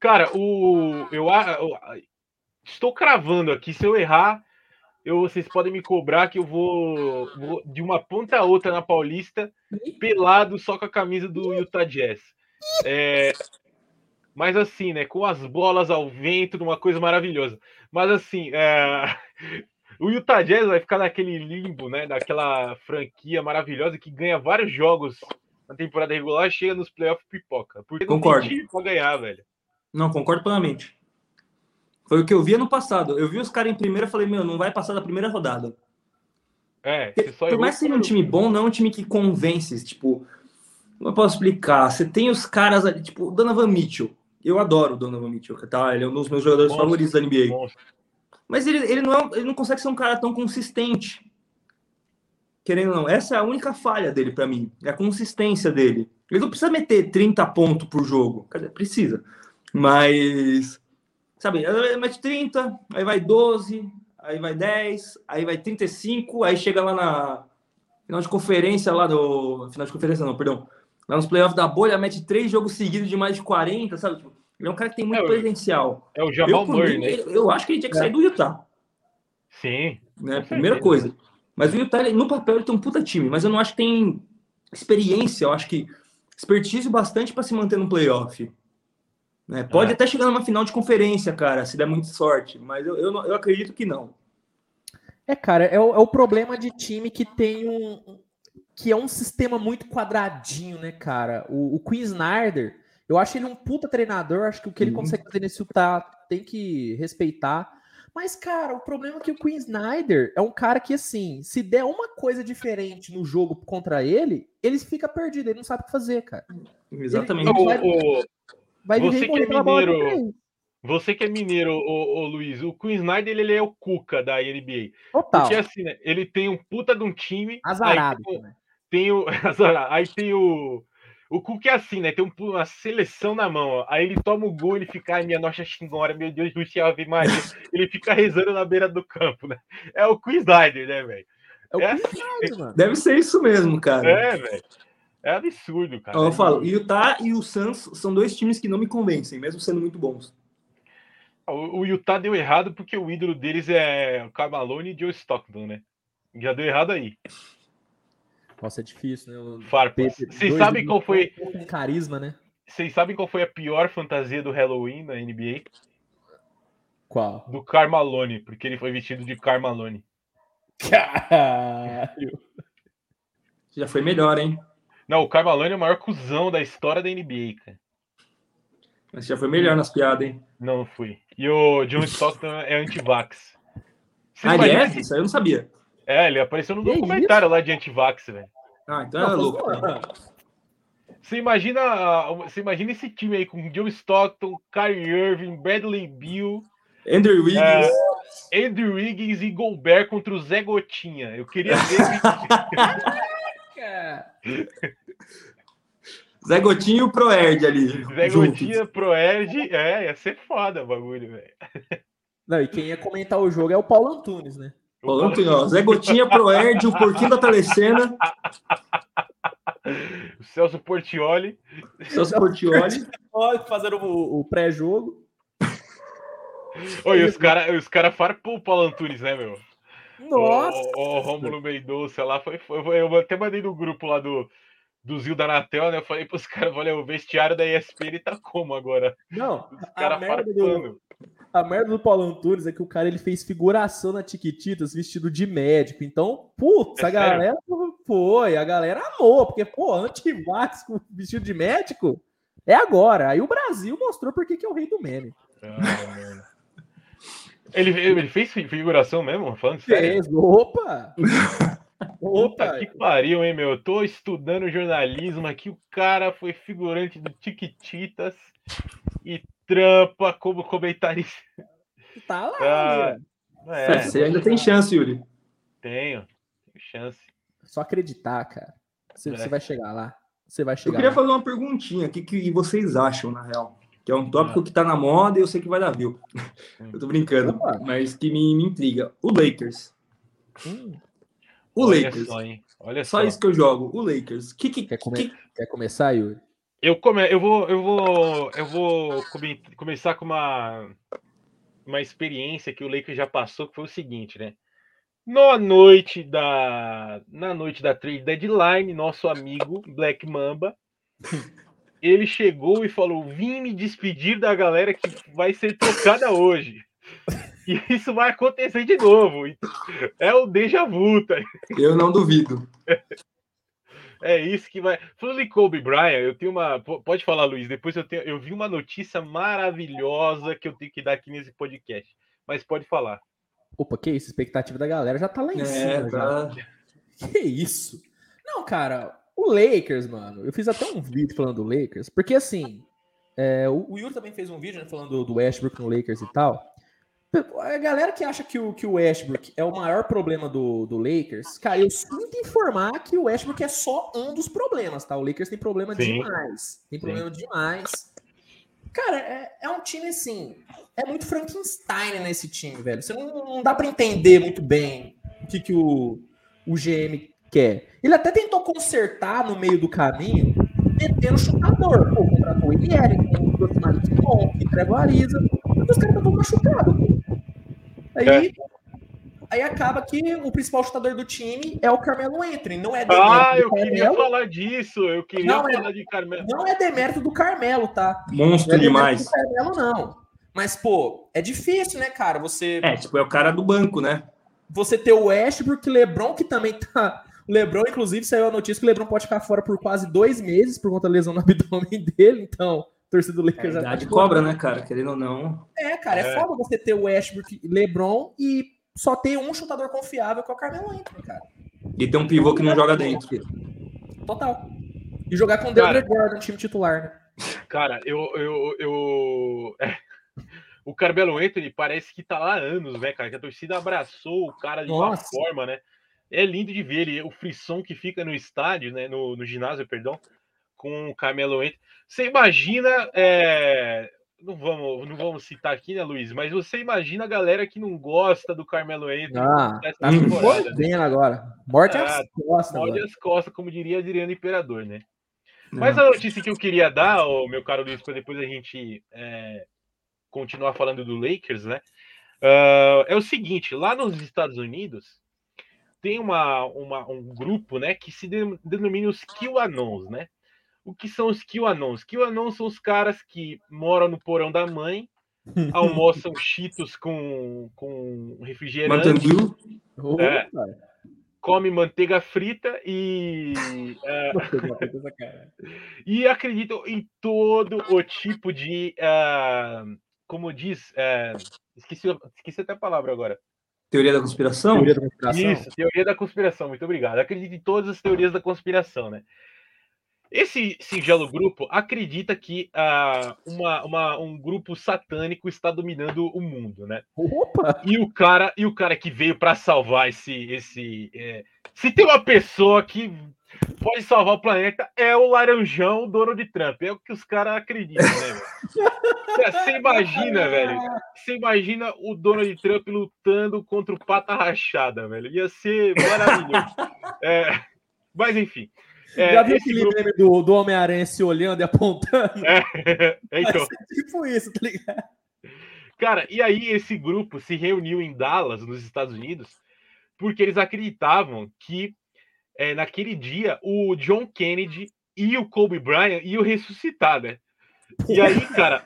cara, o, eu, Estou cravando aqui, se eu errar, eu, vocês podem me cobrar que eu vou, vou de uma ponta a outra na Paulista, pelado só com a camisa do Utah Jazz. É, mas assim, né? Com as bolas ao vento, uma coisa maravilhosa. Mas assim, é, o Utah Jazz vai ficar naquele limbo, né? Daquela franquia maravilhosa que ganha vários jogos na temporada regular, chega nos playoffs pipoca. Porque concordo. tem time pra ganhar, velho. Não, concordo plenamente. Foi o que eu via no passado. Eu vi os caras em primeira e falei, meu, não vai passar da primeira rodada. É, você só Por mais que seja um time bom, não é um time que convence. Tipo, como eu posso explicar? Você tem os caras ali, tipo, o Donovan Mitchell. Eu adoro o Donovan Mitchell, tá? Ele é um dos meus jogadores Monstro, favoritos da NBA. monstro. Mas ele, ele, não é, ele não consegue ser um cara tão consistente. Querendo ou não, essa é a única falha dele pra mim. É a consistência dele. Ele não precisa meter 30 pontos por jogo. Quer dizer, precisa. Mas, sabe, mete 30, aí vai 12, aí vai 10, aí vai 35, aí chega lá na final de conferência lá do. Final de conferência não, perdão. Lá nos playoffs da bolha, mete três jogos seguidos de mais de 40, sabe? Tipo, Ele é um cara que tem muito É, potencial. É o Jamal Eu, Murray, né? eu, acho que ele tinha que sair do Utah, Sim. né? Primeira coisa. Mas o Utah, ele- no papel, ele tem um puta time, mas eu não acho que tem experiência, eu acho que expertise bastante para se manter no playoff. Né? Pode É. até chegar numa final de conferência, cara, se der muita sorte, mas eu, eu, não- eu acredito que não. É, cara, é o, é o problema de time que tem um. que é um sistema muito quadradinho, né, cara? O, o Queen Snyder, eu acho ele um puta treinador, acho que o que ele Uhum. consegue fazer nesse Utah tem que respeitar. Mas, cara, o problema é que o Queen Snyder é um cara que, assim, se der uma coisa diferente no jogo contra ele, ele fica perdido, ele não sabe o que fazer, cara. Exatamente. Ele- O- o- Vai Você viver e que é mineiro. Você que é mineiro, ô, ô, Luiz, o Queen Snyder ele é o Cuca da NBA. Total. Porque assim, né, ele tem um puta de um time. Azarado. Aí tem, né? tem o, aí tem o. O Cuca é assim, né? Tem um- uma seleção na mão. Ó. Aí ele toma o gol, ele fica, ai, minha nossa senhora, meu Deus do céu, Ave Maria. ele fica rezando na beira do campo, né? É o Queen Snyder, né, velho? É o É Queen Snyder, mano. Deve ser isso mesmo, cara. É, velho. É absurdo, cara. Eu falo, Utah e o Suns são dois times que não me convencem, mesmo sendo muito bons. O, o Utah deu errado porque o ídolo deles é o Carmalone e Joe Stockton, né? Já deu errado aí. Nossa, é difícil, né? O Farpas. Vocês sabem qual foi? Com carisma, né? Vocês sabem qual foi a pior fantasia do Halloween na NBA? Qual? Do Carmalone, porque ele foi vestido de Carmalone. Caralho. Já foi melhor, hein? Não, o Carmalone é o maior cuzão da história da NBA, cara. Mas já foi melhor nas piadas, hein? Não fui. E o John Stockton é anti-vax. Ah, ele é? Isso aí eu não sabia. É, ele apareceu no Que documentário lá de anti-vax, velho. Ah, então Não, louco. Você imagina, você imagina esse time aí com Joe Stockton, Kyrie Irving, Bradley Beal, Andrew Wiggins. É. Andrew Wiggins e Gobert contra o Zé Gotinha. Eu queria ver Zé Gotinho e o Proerd ali. Zé juntos. Gotinha, Proerd. É, ia ser foda o bagulho, velho. Não, e quem ia comentar o jogo é o Paulo Antunes, né? Falando assim, ó, Zé Gotinha, Proerd, o Porquinho da Telecena, O Celso Portioli. Celso Portioli. Fazendo o, o pré-jogo. Oi, os caras os cara farpou o Paulo Antunes, né, meu? Nossa! O, o Rômulo Mendonça lá foi, foi, foi- Eu até mandei no grupo lá do, do Zil da Anatel, né? Eu falei pros caras, olha, o vestiário da ESPN tá como agora? Não, Os a caras merda, do, a merda do Paulo Antunes é que o cara ele fez figuração na Tiquititas vestido de médico. Então, putz, É a sério? galera foi, a galera amou, porque, pô, anti-vax com vestido de médico é agora. Aí o Brasil mostrou por que que é o rei do meme. Ah. Ele, ele fez figuração mesmo? Falando sério? Fez, opa! Puta Opa! que pariu, hein, meu? Eu tô estudando jornalismo aqui. O cara foi figurante do Tiquititas e trampa como comentarista. Tá lá, Ah? É, Você ainda tem chance, Yuri. tenho. Tenho chance. Só acreditar, cara. Você, É. você vai chegar lá. Você vai Eu chegar queria lá. fazer uma perguntinha. O que, que vocês acham, na real? Que é um tópico que tá na moda e eu sei que vai dar view. Eu tô brincando, Opa. mas que me, me intriga. O Lakers. Hum, O Olha Lakers. só? Olha Só só. isso que eu jogo. O Lakers. Que, que, quer, come- que- quer começar, Yuri? Eu, come... eu vou, eu vou, eu vou come- começar com uma, uma experiência que o Lakers já passou, que foi o seguinte, né? Na noite da na noite da trade deadline, nosso amigo Black Mamba, ele chegou e falou: "Vim me despedir da galera que vai ser trocada hoje". E isso vai acontecer de novo. É o déjà vu, tá? Eu não duvido. É isso que vai. Falando em Kobe Bryant, eu tenho uma. Pode falar, Luiz. Depois eu tenho. Eu vi uma notícia maravilhosa que eu tenho que dar aqui nesse podcast. Mas pode falar. Opa, que isso? A expectativa da galera já tá lá em é, cima. Tá... Que isso? Não, cara, o Lakers, mano. Eu fiz até um vídeo falando do Lakers, porque assim. É, o, o Yuri também fez um vídeo né, falando do Westbrook no Lakers e tal. A galera que acha que o, que o Westbrook é o maior problema do, do Lakers, cara, eu sinto informar que o Westbrook é só um dos problemas, tá? O Lakers tem problema Sim. demais. Tem problema Sim. demais. Cara, é, é, um time assim. É muito Frankenstein nesse time, velho. Você não, não dá para entender muito bem o que, que o, o GM quer. Ele até tentou consertar no meio do caminho, metendo chutador. Pô, contratou o Eric, o Malik Monk, Trevor Ariza. Os caras estão machucados. Aí, é. aí acaba que o principal chutador do time é o Carmelo Anthony, não é Ah, eu queria falar disso, eu queria não é falar é, de Carmelo. Não é demérito do Carmelo, tá? Monstro é demais. Do Carmelo, não. Mas, pô, é difícil, né, cara? Você. É, tipo, é o cara do banco, né? Você ter o Westbrook, LeBron, que também tá. O LeBron, inclusive, saiu a notícia que o LeBron pode ficar fora por quase dois meses por conta da lesão no abdômen dele, então torcida do Lakers. É, a idade cobra, né, cara? Querendo ou não. É, cara, é, é foda você ter o Westbrook LeBron e só ter um chutador confiável que é o Carmelo Anthony, cara. E ter um pivô que não joga dentro. Total. E jogar com o DeAndre Gordon, time titular, né? Cara, eu. eu, eu... É. O Carmelo Anthony parece que tá lá há anos, né, cara? Que a torcida abraçou o cara de Nossa. uma forma, né? É lindo de ver ele, o frisson que fica no estádio, né? No, no ginásio, perdão, com o Carmelo Anthony. Você imagina, é... não, vamos, não vamos citar aqui, né, Luiz? Mas você imagina a galera que não gosta do Carmelo Anthony. Ah, tá né? agora. Morte é, costas. Morte às costas, como diria Adriano Imperador, né? Mas a notícia que eu queria dar, oh, meu caro Luiz, para depois a gente é, continuar falando do Lakers, né? Uh, é o seguinte: lá nos Estados Unidos tem uma, uma, um grupo, né, que se denomina os QAnons, né? O que são os QAnons? QAnons são os caras que moram no porão da mãe, almoçam cheetos com, com refrigerante. É, come manteiga frita e. É, e acreditam em todo o tipo de. Uh, como diz. Uh, esqueci, esqueci até a palavra agora. Teoria da conspiração? Teoria da conspiração. Isso, teoria da conspiração, muito obrigado. Acredito em todas as teorias da conspiração, né? Esse singelo grupo acredita que uh, uma, uma, um grupo satânico está dominando o mundo, né? Opa! E o cara, e o cara que veio para salvar esse. esse é... Se tem uma pessoa que pode salvar o planeta, é o Laranjão, dono de Trump. É o que os caras acreditam, né? Você imagina, velho? Você imagina o Donald Trump lutando contra o Pata Rachada, velho? Ia ser maravilhoso. É... Mas enfim. É, Já viu aquele grupo... meme do, do Homem-Aranha se olhando e apontando? É, então. tipo isso, tá ligado? Cara, e aí esse grupo se reuniu em Dallas, nos Estados Unidos, porque eles acreditavam que é, naquele dia o John Kennedy e o Kobe Bryant iam ressuscitar, né? E aí, cara,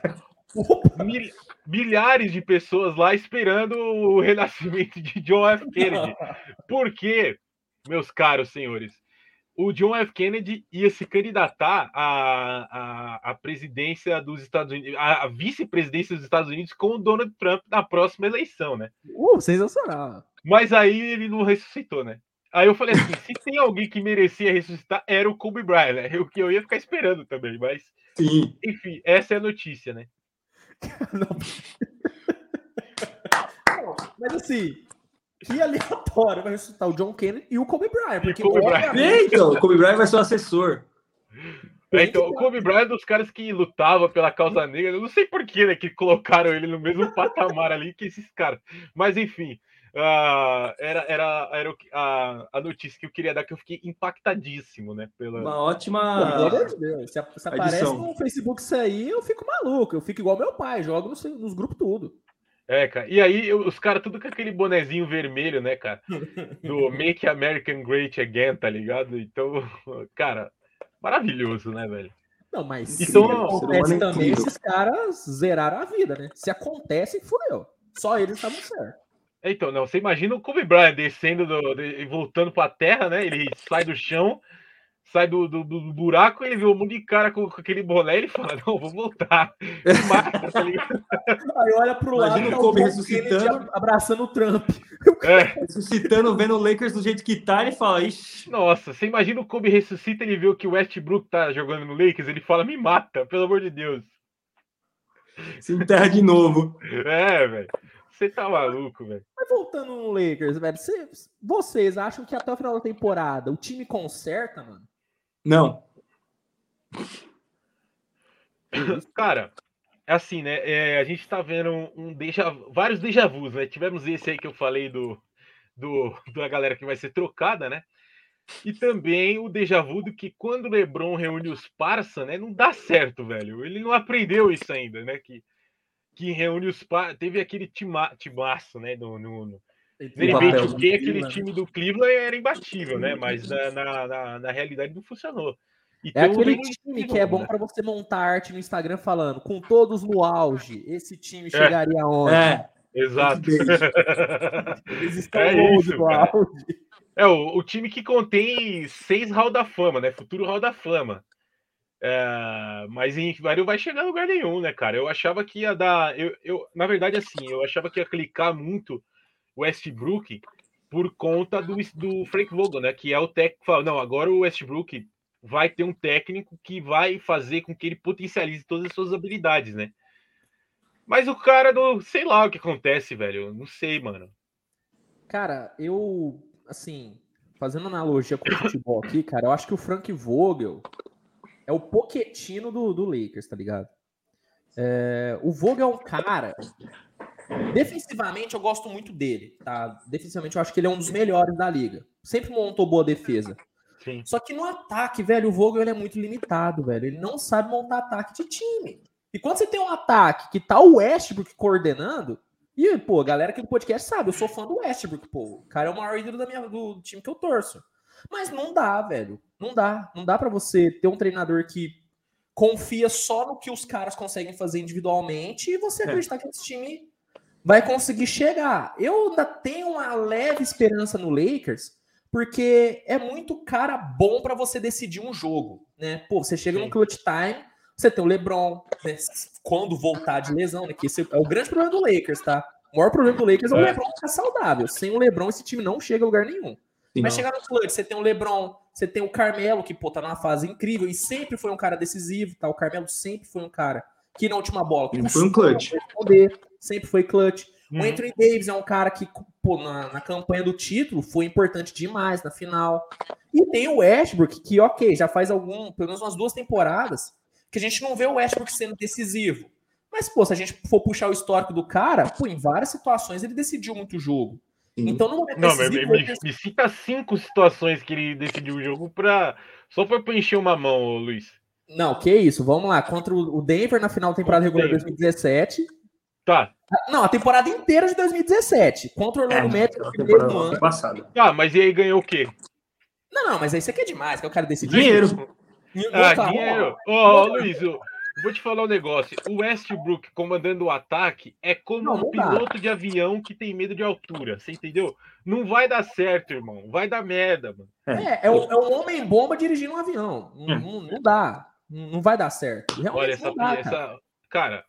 mil, milhares de pessoas lá esperando o renascimento de John F. Kennedy. Por quê, meus caros senhores? O John F. Kennedy ia se candidatar à, à, à presidência dos Estados Unidos, à vice-presidência dos Estados Unidos com o Donald Trump na próxima eleição, né? Uh, sensacional. Mas aí ele não ressuscitou, né? Aí eu falei assim, se tem alguém que merecia ressuscitar, era o Kobe Bryant, né? O que eu ia ficar esperando também, mas... Sim. Enfim, essa é a notícia, né? mas assim, que aleatório vai ressuscitar o John Kennedy e o Kobe Bryant. Porque Kobe Bryant. Então, o Kobe Bryant vai ser o assessor. É, então, o Kobe Bryant é dos caras que lutava pela causa negra. Eu não sei por que, né, que colocaram ele no mesmo patamar ali que esses caras. Mas enfim, uh, era, era, era a, a notícia que eu queria dar, que eu fiquei impactadíssimo, né? Pela... Uma ótima. Deus. Se, se aparece no Facebook isso aí, eu fico maluco. Eu fico igual meu pai, jogo nos, nos grupos tudo. É, cara. E aí, os caras tudo com aquele bonezinho vermelho, né, cara? Do Make American Great Again, tá ligado? Então, cara, maravilhoso, né, velho? Não, mas Então, se acontece é também, incrível. esses caras zeraram a vida, né? Se acontece, fudeu. Só eles estavam certos. Então, não, você imagina o Kobe Bryant descendo do, de- e voltando pra terra, né? Ele sai do chão, sai do, do, do buraco, ele vê um monte de cara com, com aquele boné e ele fala: Não, vou voltar. Mata, tá? Aí olha pro Imagina lado, o tá Kobe John ressuscitando. Abraçando o Trump. É, Ressuscitando, vendo o Lakers do jeito que tá, ele fala, ixi, nossa, você imagina o Kobe ressuscita, ele vê o que o Westbrook tá jogando no Lakers, ele fala: Me mata, pelo amor de Deus. se enterra de novo. É, velho. Você tá maluco, velho. Mas voltando no Lakers, velho, cê- vocês acham que até o final da temporada o time conserta, mano? Não. Cara, é assim, né? é, a gente tá vendo um, déjà, vários déjà vus, né? Tivemos esse aí que eu falei do, do da galera que vai ser trocada, né? E também o déjà vu do que quando o LeBron reúne os parça, né? Não dá certo, velho. Ele não aprendeu isso ainda, né? Que, que reúne os parça. Teve aquele tima, timaço, né? No, no, O 2K, aquele Cleveland. time do Cleveland era imbatível, né? Mas na, na, na, na realidade não funcionou. E É aquele time que é bom né? pra você montar arte no Instagram falando, com todos no auge, esse time chegaria aonde? É. Exato. Eles estão é longe isso, do cara. auge. É o, o time que contém seis Hall da Fama, né? Futuro Hall da Fama. É, mas em Vario vai chegar a lugar nenhum, né, cara? Eu achava que ia dar. Eu, eu, na verdade, assim, eu achava que ia clicar muito Westbrook por conta do, do Frank Vogel, né? Que é o técnico fala, não, agora o Westbrook vai ter um técnico que vai fazer com que ele potencialize todas as suas habilidades, né? Mas o cara do. Sei lá o que acontece, velho. Eu Não sei, mano. Cara, eu, assim, fazendo analogia com o futebol aqui, cara, eu acho que o Frank Vogel é o Poquetino do, do Lakers, tá ligado? É, o Vogel é um cara. Defensivamente, eu gosto muito dele, tá? Defensivamente, eu acho que ele é um dos melhores da liga. Sempre montou boa defesa. Sim. Só que no ataque, velho, o Vogel ele é muito limitado, velho. Ele não sabe montar ataque de time. E quando você tem um ataque que tá o Westbrook coordenando, e, pô, a galera aqui do podcast sabe, eu sou fã do Westbrook, pô. O cara é o maior ídolo da minha, do time que eu torço. Mas não dá, velho. Não dá. Não dá pra você ter um treinador que confia só no que os caras conseguem fazer individualmente e você É. acreditar que esse time vai conseguir chegar. Eu ainda tenho uma leve esperança no Lakers, porque é muito cara bom pra você decidir um jogo, né? Pô, você chega Sim. no clutch time, você tem o LeBron, né? quando voltar de lesão, né? Que esse é o grande problema do Lakers, tá? O maior problema do Lakers é o É. LeBron ficar saudável. Sem o LeBron, esse time não chega a lugar nenhum. Sim, não. chegar no clutch, você tem o LeBron, você tem o Carmelo, que, pô, tá numa fase incrível e sempre foi um cara decisivo, tá? O Carmelo sempre foi um cara que na última bola Ele foi um clutch. responder, sempre foi clutch. O Uhum. Anthony Davis é um cara que, pô, na, na campanha do título foi importante demais na final. E tem o Westbrook, que, ok, já faz algum, pelo menos umas duas temporadas, que a gente não vê o Westbrook sendo decisivo. Mas, pô, se a gente for puxar o histórico do cara, pô, em várias situações ele decidiu muito jogo. Sim. Então, no momento Não, mas decisivo, me, ele me, me cita cinco situações que ele decidiu o jogo pra. Só foi pra encher uma mão, Luiz. Não, que isso, vamos lá. Contra o o Denver na final da temporada o regular de 2017. Tá, Não, a temporada inteira de 2017. Contra o É, Orlando Magic aquela no mesmo ano. passada. tá, mas e aí ganhou o quê? Não, não, mas aí você quer demais, que é o cara decidir. Dinheiro. Ah, dinheiro. Ó, ô, Luiz, eu vou te falar um negócio. O Westbrook comandando o ataque é como Não, um não dá. piloto de avião que tem medo de altura. Você entendeu? Não vai dar certo, irmão. Vai dar merda, mano. É, é, um, é um homem-bomba dirigindo um avião. Não, É. não- não dá. Não vai dar certo. Realmente Olha, essa. não dá, cara. essa cara,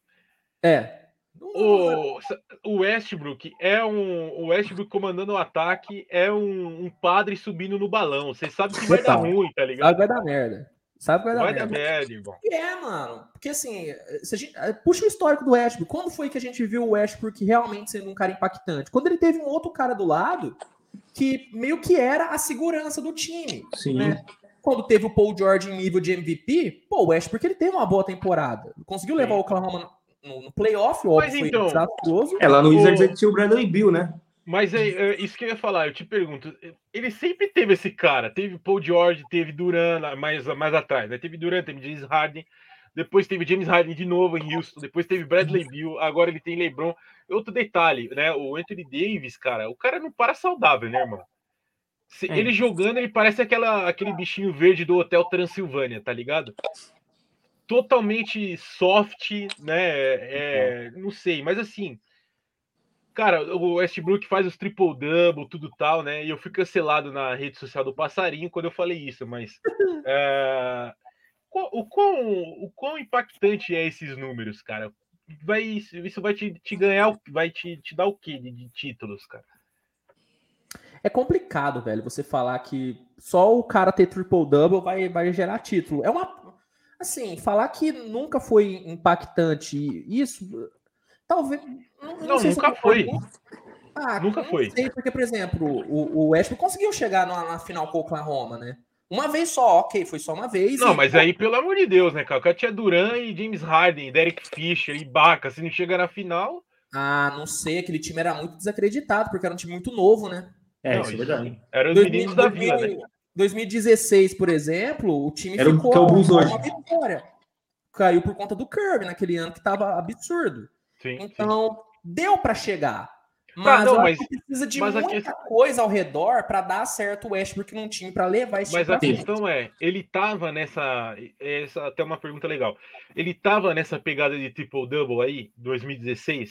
É. Não- o, o Westbrook é um. O Westbrook comandando o ataque é um, um padre subindo no balão. Você sabe que vai dar ruim, tá Sabe ligado? que vai dar merda. Sabe que vai dar Vai merda. dar merda, irmão. É, mano. Porque assim, se a gente, eh, puxa o histórico do Westbrook. Quando foi que a gente viu o Westbrook realmente sendo um cara impactante? Quando ele teve um outro cara do lado que meio que era a segurança do time. Sim. né? Quando teve o Paul George em nível de MVP, pô, o Westbrook ele teve uma boa temporada. Conseguiu levar o Oklahoma no, no playoff, óbvio, Mas foi então- desastroso. É, lá no O- Wizards ele tinha o Bradley Bill, né? Mas é, é isso que eu ia falar, eu te pergunto, ele sempre teve esse cara, teve Paul George, teve Duran mais, mais atrás, né? Teve Duran, teve James Harden, depois teve James Harden de novo em Houston, depois teve Bradley Beal, agora ele tem LeBron. Outro detalhe, né? O Anthony Davis, cara, o cara não para saudável, né, irmão? Se, é. Ele jogando, ele parece aquela, aquele bichinho verde do Hotel Transilvânia, tá ligado? Totalmente soft, né? É, não sei, mas assim, cara, o Westbrook faz os triple-double, tudo tal, né? E eu fui cancelado na rede social do Passarinho quando eu falei isso, mas é, o, quão, o quão impactante é esses números, cara? Vai, isso vai te, te ganhar, vai te, te dar o quê de, de títulos, cara? É complicado, velho, você falar que só o cara ter triple-double vai, vai gerar título. É uma. Assim, falar que nunca foi impactante isso. Talvez. Não, não, nunca foi. Ah, nunca foi. Sei, porque, por exemplo, o, o Westbrook conseguiu chegar na, na final com o Oklahoma, né? Uma vez só, ok, foi só uma vez. Não, e... mas aí, pelo amor de Deus, né, cara? Tinha Duran e James Harden, Derek Fisher e Baca. Se não chega na final. Ah, não sei, aquele time era muito desacreditado, porque era um time muito novo, né? É, não, isso é verdade. Era os 2000, meninos da vila, né? 2016, por exemplo, o time era ficou o uma vitória. Caiu por conta do Curve naquele ano que tava absurdo. Sim, então, sim. deu para chegar. Mas, não, mas precisa de muita questão... coisa ao redor para dar certo o Westbrook num time para levar esse Mas a questão é, ele tava nessa, essa até uma pergunta legal. Ele tava nessa pegada de triple double aí, 2016?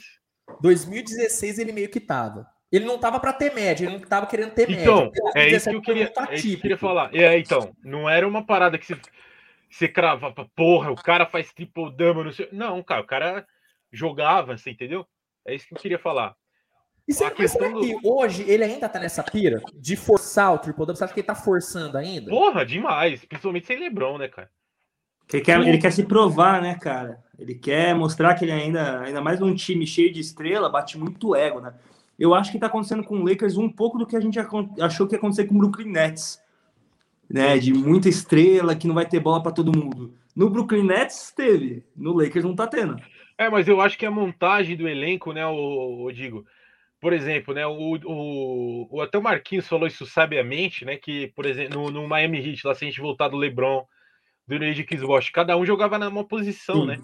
2016 ele meio que tava. Ele não tava para ter média, ele não tava querendo ter então, média. Então, é isso que eu queria, é isso que eu queria falar. É, então, não era uma parada que você, você crava, porra, o cara faz triple double, não sei. Não, cara, o cara jogava, você entendeu? É isso que eu queria falar. E será, será do... que hoje ele ainda tá nessa pira de forçar o triple double? Você acha que ele tá forçando ainda? Porra, demais. Principalmente sem LeBron, né, cara? Ele quer, ele quer se provar, né, cara? Ele quer mostrar que ele ainda, ainda mais num time cheio de estrela, bate muito ego, né? Eu acho que tá acontecendo com o Lakers um pouco do que a gente achou que ia acontecer com o Brooklyn Nets, né? De muita estrela, que não vai ter bola para todo mundo. No Brooklyn Nets teve, no Lakers não tá tendo. É, mas eu acho que a montagem do elenco, né, o, o digo, por exemplo, né, o, o, o, até o Marquinhos falou isso sabiamente, né, que, por exemplo, no, no Miami Heat, lá se a gente voltar do LeBron, do Nate Chris Bosh, cada um jogava numa posição, Sim. né?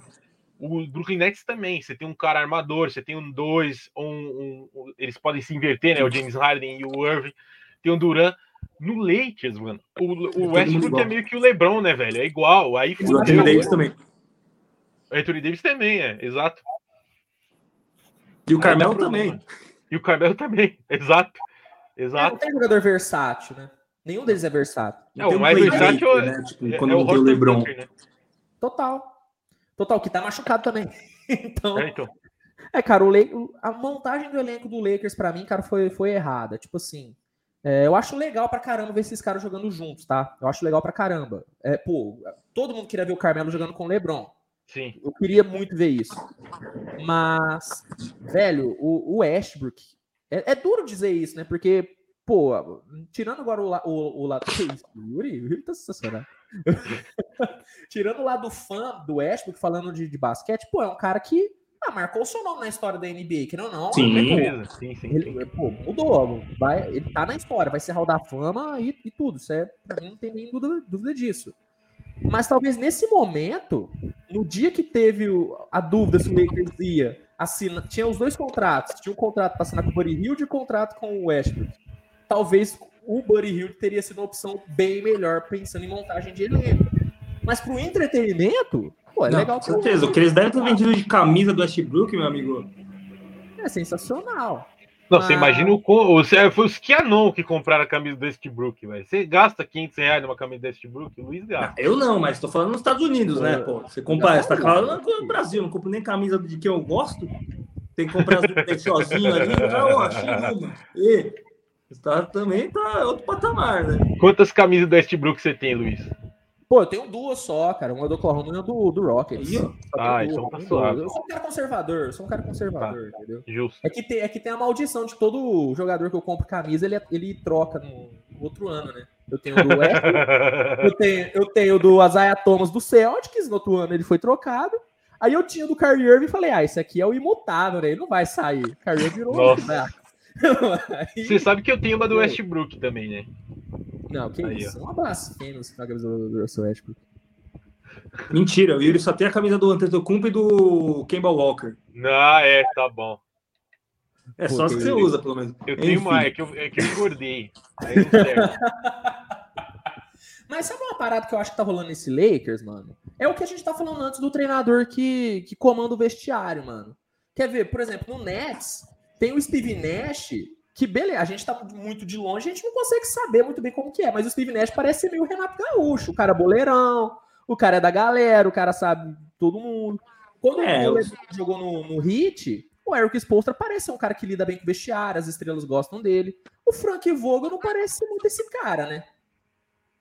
O Brooklyn Nets também, você tem um cara armador, você tem um dois, um, um, um eles podem se inverter, né, o James Harden e o Irving, tem um Duran. No Lakers, mano, o, o Westbrook é meio que o LeBron, né, velho? É igual. Aí o Anthony Davis também. O Anthony Davis também, é, exato. E o Carmelo também. E o Carmelo também, exato. Exato. É, não tem jogador versátil, né? Nenhum deles é versátil. Não, o mais versátil é, né? tipo, é, quando é o, o LeBron. né? Total. Total, que tá machucado também. então, é, então. É, cara, o a montagem do elenco do Lakers, para mim, cara, foi, foi errada. Tipo assim, é, eu acho legal pra caramba ver esses caras jogando juntos, tá? Eu acho legal pra caramba. É, pô, todo mundo queria ver o Carmelo jogando com o LeBron. Sim. Eu queria muito ver isso. Mas, velho, o, o Ashbrook. É, é, duro dizer isso, né? Porque, pô, tirando agora o, o, o isso? Yuri? Yuri tá sensacional. tirando o lado fã do Ashbrook, falando de, de basquete, pô, é um cara que ah, marcou o seu nome na história da NBA, que não, não. Sim, né, sim, sim, ele, pô, mudou. Vai, ele tá na história, vai ser Hall da Fama e, e tudo. Isso é, pra mim não tem nem dúvida, dúvida disso. Mas talvez nesse momento, no dia que teve a dúvida se o Lakers ia assinar, tinha os dois contratos, tinha um contrato para assinar com o Buddy Hill e um contrato com o Westbrook. Talvez o Buddy Hill teria sido uma opção bem melhor pensando em montagem de elenco. Mas para o entretenimento, pô, é Não, legal. Com certeza, o que eles devem ter vendido de camisa do Westbrook, meu amigo. É sensacional. Não, você imagina o. Foi os Kianon que compraram a camisa do Westbrook, velho. Você gasta 500 reais numa camisa do Westbrook? Luiz gasta. Eu não, mas tô falando nos Estados Unidos, né, pô? Você compra, você tá falando no Brasil, não compro nem camisa de que eu gosto. Tem que comprar as sozinho ali, já, ó, achei uma. E, tá, também tá outro patamar, né? Quantas camisas do Westbrook você tem, Luiz? Pô, eu tenho duas só, cara. Uma do Oklahoma e uma do, do Rockets. ah, então tá suave. Eu sou um cara conservador, eu sou um cara conservador, tá. entendeu? Justo. É que, tem, é que tem a maldição de todo jogador que eu compro camisa, ele, ele troca no, outro ano, né? Eu tenho do eu tenho, eu tenho do Isaiah Thomas do Celtics, no outro ano ele foi trocado. Aí eu tinha do Kyrie Irving e falei, ah, esse aqui é o imutável, né? Ele não vai sair. Kyrie virou Nossa. Aí... Você sabe que eu tenho uma do Westbrook também, né? Não, que Aí, isso? Ó. É uma blasfêmia você tá do Russell Westbrook. Mentira, o Yuri só tem a camisa do Antetokounmpo e do Kemba Walker. Não, é, tá bom. É só as que você usa, pelo menos. Eu tenho Enfim. mais, é que eu, é que eu engordei. Aí não serve. Mas sabe uma parada que eu acho que tá rolando nesse Lakers, mano? É o que a gente tá falando antes do treinador que, que comanda o vestiário, mano. Quer ver, por exemplo, no Nets, tem o Steve Nash, que beleza, a gente tá muito de longe, a gente não consegue saber muito bem como que é, mas o Steve Nash parece ser meio Renato Gaúcho, o cara é boleirão, o cara é da galera, o cara sabe todo mundo. Quando É, o eu- LeBron jogou no, no Heat, o Eric Spoelstra parece ser um cara que lida bem com o vestiário, as estrelas gostam dele. O Frank Vogel não parece ser muito esse cara, né?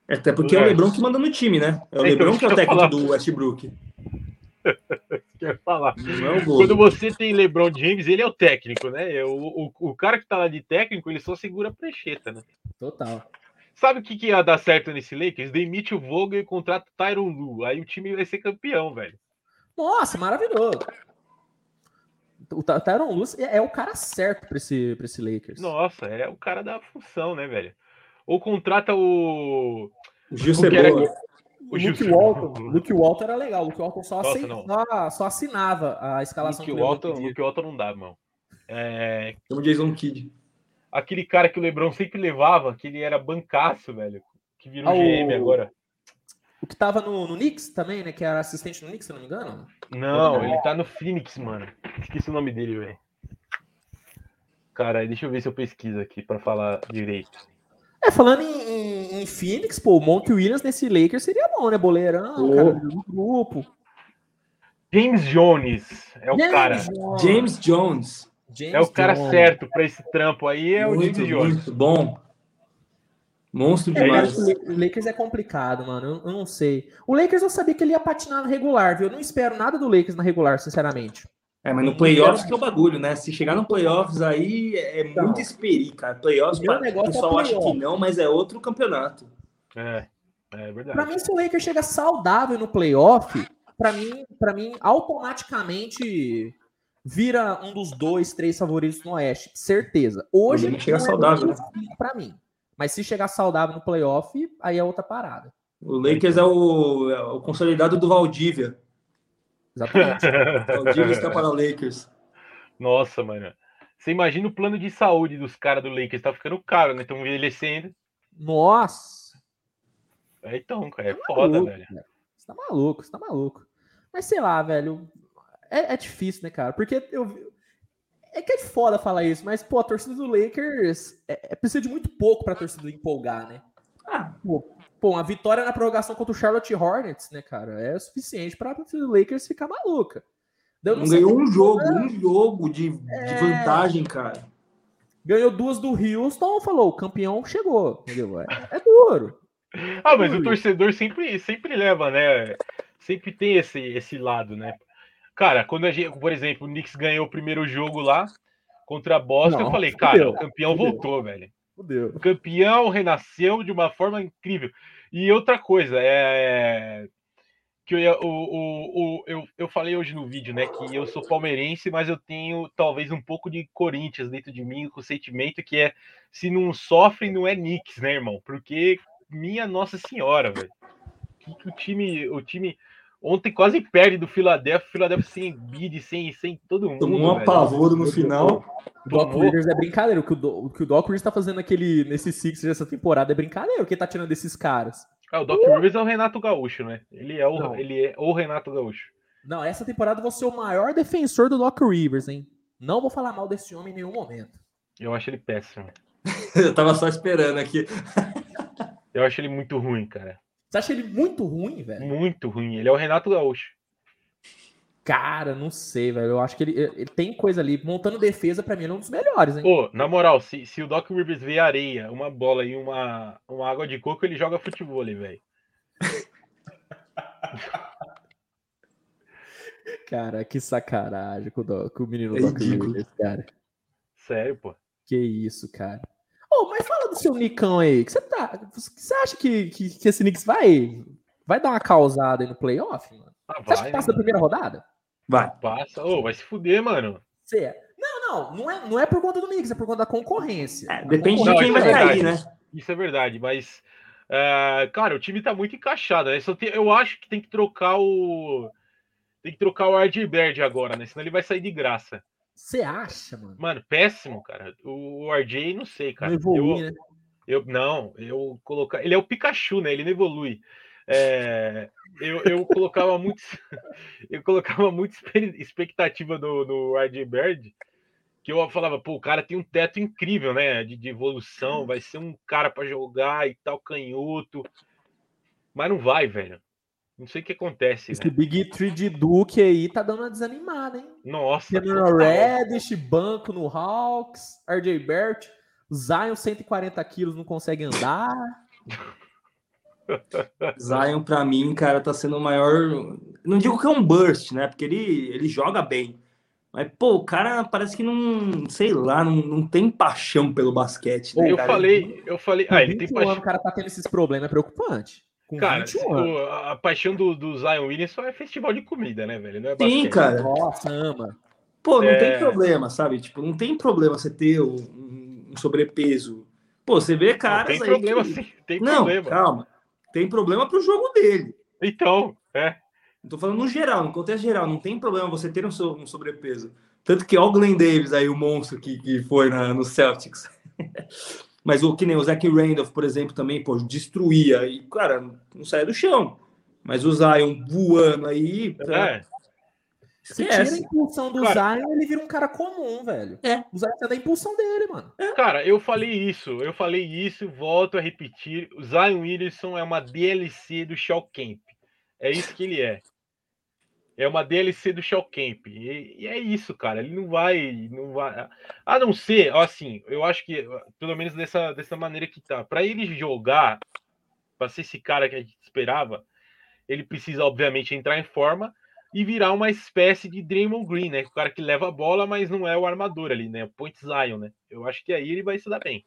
Até porque é o Lebron que manda no time, né? É o É, Lebron então, que é o técnico do Westbrook. Quer falar? Não é o Quando você tem LeBron James, ele é o técnico, né? É O, o, o cara que tá lá de técnico, ele só segura a prancheta, né? Total. Sabe o que, que ia dar certo nesse Lakers? Demite o Vogel e contrata o Tyron Lu. Aí o time vai ser campeão, velho. Nossa, maravilhoso. O Ty- Tyron Lue é é o cara certo pra esse, pra esse Lakers. Nossa, é o cara da função, né, velho? Ou contrata o. Gil o que era- Cebola. O o Luke Walton, Luke Walton era legal. O Luke Walton só, Nossa, não. só, assinava a escalação Luke que o LeBron Walton. Luke Walton não dá, mano. É, Chama o Jason Kidd. aquele cara que o Lebron sempre levava, que ele era bancaço, velho. Que virou Ah, o- GM agora. O que tava no, no Knicks também, né? Que era assistente no Knicks, se eu não me engano. Não, ele tá no Phoenix, mano. Esqueci o nome dele, velho. Cara, deixa eu ver se eu pesquiso aqui pra falar direito. É, falando em, em- em Phoenix, pô, o Monk Williams nesse Lakers seria bom, né? Boleirão, Pô. cara do grupo. James Jones é o cara. Jones. James Jones. James É o cara Jones. certo pra esse trampo aí, é o muito, James Jones. muito bom. Monstro É, demais. o Lakers é complicado, mano. Eu, eu não sei. O Lakers eu sabia que ele ia patinar no regular, viu? Eu não espero nada do Lakers na regular, sinceramente. É, mas no playoffs que é o bagulho, né? Se chegar no playoffs aí é Então, muito esperir, cara. Playoffs, o pra- o negócio é pessoal acha que não, mas é outro campeonato. É, é verdade. Pra mim, se o Lakers chega saudável no playoff, pra mim, para mim, automaticamente vira um dos dois, três favoritos no Oeste. Certeza. Hoje Também chega não é saudável, difícil pra mim. Mas se chegar saudável no playoff, aí é outra parada. O Lakers é o, é o consolidado do Valdívia. Exatamente. O Valdívia está para o Lakers. Nossa, mano. Você imagina o plano de saúde dos caras do Lakers, tá ficando caro, né? Estão envelhecendo. Nossa. É, então, cara, é Tá foda, maluco, velho. velho. Você tá maluco, você tá maluco. Mas sei lá, velho. É, é difícil, né, cara? Porque eu. É que é foda falar isso, mas, pô, a torcida do Lakers é, é- precisa de muito pouco pra torcida empolgar, né? Ah, Pô, pô, uma vitória na prorrogação contra o Charlotte Hornets, né, cara? É o suficiente pra torcida do Lakers ficar maluca. Não sei ganhou um jogo, um jogo de, de É. vantagem, cara. Ganhou duas do Houston, falou, o campeão chegou, entendeu? É, é duro. Ah, mas o torcedor sempre, sempre leva, né? Sempre tem esse, esse lado, né? Cara, quando a gente, por exemplo, o Knicks ganhou o primeiro jogo lá contra a Boston, Não, eu falei, fudeu, cara, o campeão fudeu. voltou, velho. Fudeu. O campeão renasceu de uma forma incrível. E outra coisa, é. Que eu, o, o, o- eu, eu falei hoje no vídeo, né? Que eu sou palmeirense, mas eu tenho talvez um pouco de Corinthians dentro de mim, com o sentimento que é se não sofre, não é Knicks, né, irmão? Porque, minha Nossa Senhora, velho. Que, que o time. O time. Ontem quase perde do Philadelphia, Philadelphia sem bid, sem, sem todo mundo. Tomou um apavoro no final. O Doc Tomou. Rivers é brincadeira. O que o, Do- o que o Doc Rivers tá fazendo naquele, nesse Sixers dessa temporada é brincadeira. O que ele tá tirando desses caras? Ah, o Doc Rivers é o Renato Gaúcho, né? Ele é o, Não. ele é o Renato Gaúcho. Não, essa temporada você é o maior defensor do Doc Rivers, hein? Não vou falar mal desse homem em nenhum momento. Eu acho ele péssimo. Eu tava só esperando aqui. Eu acho ele muito ruim, cara. Você acha ele muito ruim, velho? Muito ruim. Ele é o Renato Gaúcho. Cara, não sei, velho. Eu acho que ele, ele tem coisa ali. Montando defesa, pra mim, ele é um dos melhores, hein? Pô, na moral, se, se o Doc Rivers vê areia, uma bola e uma, uma água de coco, ele joga futebol ali, velho. Cara, que sacanagem com o, Doc- com o menino É Doc ridículo. Rivers, cara. Sério, pô. Que isso, cara. Ô, mas fala do seu Nicão aí. Que você, tá, você acha que, que, que esse Knicks vai, vai dar uma causada aí no playoff, mano? Ah, Você acha vai, que passa da né? primeira rodada? Vai. Passa. Ô, vai se fuder, mano. Você é. Não, não, não é, não é por conta do Knicks, é por conta da concorrência. É, depende de Não, quem isso vai é cair, né? Isso é verdade, mas É, cara, o time tá muito encaixado. Né? Tem, eu acho que tem que trocar o. Tem que trocar o Bird agora, né? Senão ele vai sair de graça. Você acha, mano? Mano, péssimo, cara. O, RJ, não sei, cara. Não evolui, eu, né? eu não, eu colocar. Ele é o Pikachu, né? Ele não evolui. É, eu, eu colocava muito, eu colocava muita expectativa no, no RJ Bird, que eu falava, pô, o cara tem um teto incrível, né? De, de evolução, vai ser um cara para jogar e tal, canhoto. Mas não vai, velho. Não sei o que acontece. Esse né? Big Tree de Duke aí tá dando uma desanimada, hein? Nossa. General Reddish, banco no Hawks, RJ Bert, Zion 140 quilos não consegue andar. Zion, pra mim, cara, tá sendo o maior. Não digo que é um burst, né? Porque ele, ele joga bem. Mas, pô, o cara parece que não, sei lá, não, não tem paixão pelo basquete. Né, eu cara? falei, eu falei. Ah, ele tem paixão. O cara tá tendo esses problemas, é preocupante. Com Cara, 21 anos. o- a paixão do, do Zion Williamson é festival de comida, né, velho? Não é Sim, cara. Nossa, ama. Pô, não É. tem problema, sabe? Tipo, não tem problema você ter um, um sobrepeso. Pô, você vê Não, caras tem aí problema que- sim, tem Não, problema. calma. Tem problema pro jogo dele. Então, é. Não tô falando no geral, no contexto geral. Não tem problema você ter um, so- um sobrepeso. Tanto que ó o Glenn Davis aí, o monstro que, que foi na, no Celtics. Mas o que nem o Zach Randolph, por exemplo, também, pô, destruía. E, cara, não saia do chão. Mas o Zion voando aí. é. Se tira a impulsão do Cara- Zion, ele vira um cara comum, velho. É. O Zion precisa da impulsão dele, mano. Cara, eu falei isso, eu falei isso, volto a repetir. O Zion Williamson é uma DLC do Shell Camp. É isso que ele é. É uma DLC do Shell Camp. E, e é isso, cara. Ele não vai, não vai. A não ser, ó, assim, eu acho que, pelo menos dessa, dessa maneira que tá, para ele jogar, para ser esse cara que a gente esperava, ele precisa, obviamente, entrar em forma e virar uma espécie de Draymond Green, né? O cara que leva a bola, mas não é o armador ali, né? O Point Zion, né? Eu acho que aí ele vai se dar bem.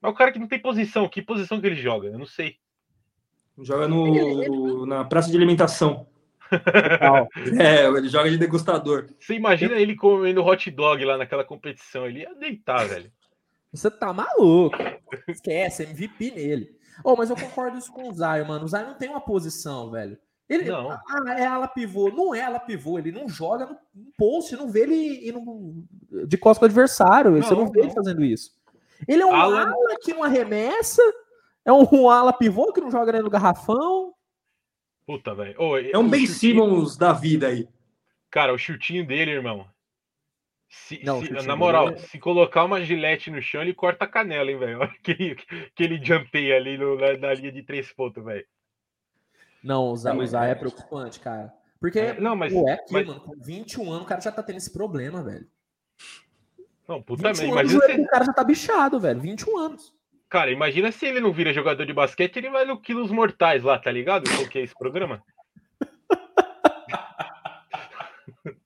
Mas o cara que não tem posição, que posição que ele joga? Eu não sei. Joga no, na praça de alimentação. É, ele joga de degustador. Você imagina ele comendo hot dog lá naquela competição, ele ia deitar, velho. Você tá maluco. Esquece, MVP nele. Oh, mas eu concordo isso com o Zion, mano. O Zion não tem uma posição, velho. Ele Não. Ah, é ala pivô. Não é ala pivô. Ele não joga no no post, não vê ele indo de costas com o adversário. Você Não, não vê ele não. fazendo isso. Ele é um Ala- ala que não arremessa. É um ala pivô que não joga nem no garrafão. Puta, velho. Ô, É um o Ben chutinho- Simmons da vida aí. Cara, o chutinho dele, irmão. Se- Não, o se- na moral, dele é- se colocar uma gilete no chão, ele corta a canela, hein, velho. Olha aquele, aquele jumpei ali no- na, na linha de três pontos, velho. Não, o Zion, É, o é preocupante, cara. Porque, É, não, mas- é aquilo, mas- mano. Com 21 anos, o cara já tá tendo esse problema, velho. Não, puta 21 merda. anos, Imagina o joelho se, do cara já tá bichado, velho. 21 anos. Cara, imagina se ele não vira jogador de basquete, ele vai no Quilos Mortais lá, tá ligado? Qual que é esse programa?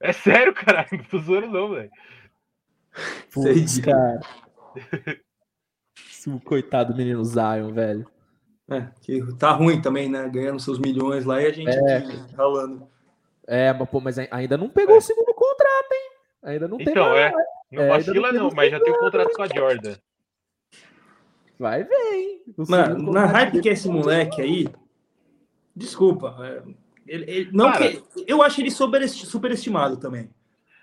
É sério, caralho. Não tô zoando, não, velho. Putz, cara. Esse coitado do menino Zion, velho. É, que tá ruim também, né? Ganhando seus milhões lá e a gente É. aqui ralando. É, mas, pô, mas ai- ainda não pegou É. o segundo contrato, hein? Ainda não tem Então, mais. é. Não É, vacila, não mas já tem o contrato com a Jordan. Vai ver, hein? Mano, na hype que é esse moleque aí, desculpa. é, ele, ele- não Cara. que, eu acho ele superesti- superestimado também.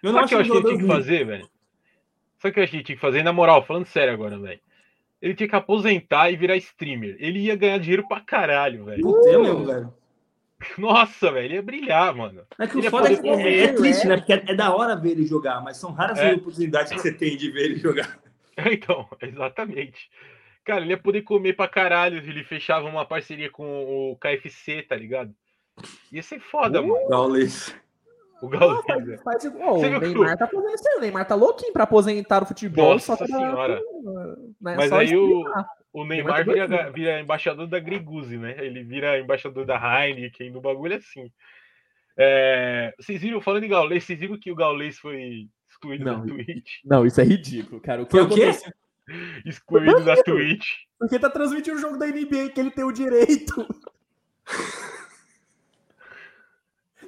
Eu não Sabe o que acho eu ele achei que tinha que fazer, velho? Sabe o que eu achei que tinha que fazer? Na moral, falando sério agora, velho. Ele tinha que aposentar e virar streamer. Ele ia ganhar dinheiro pra caralho, velho. Puta, é mesmo, velho. Nossa, velho, ele ia brilhar, mano. É que o Ele ia foda é, que é, comer. é triste, né? Porque é, é da hora ver ele jogar, mas são raras É. as oportunidades que você tem de ver ele jogar. Então, exatamente. Cara, ele ia poder comer pra caralho. Ele fechava uma parceria com o KFC, tá ligado? Ia ser foda, Uh, mano. Gaules. O Gaules. faz, velho. faz igual. Você o Neymar tá fazendo isso aí. O Neymar tá louquinho pra aposentar o futebol. Nossa senhora. Né, Mas só aí o, o Neymar Neymar tá vira, vira embaixador da Griguzi, né? Ele vira embaixador da Heineken, do bagulho assim. É, vocês viram, falando em Gaules, vocês viram que o Gaules foi excluído Não. da Twitch? Não, isso é ridículo, cara. O que Foi o quê? Excluído da. Twitch. Porque tá transmitindo o jogo da NBA que ele tem o direito.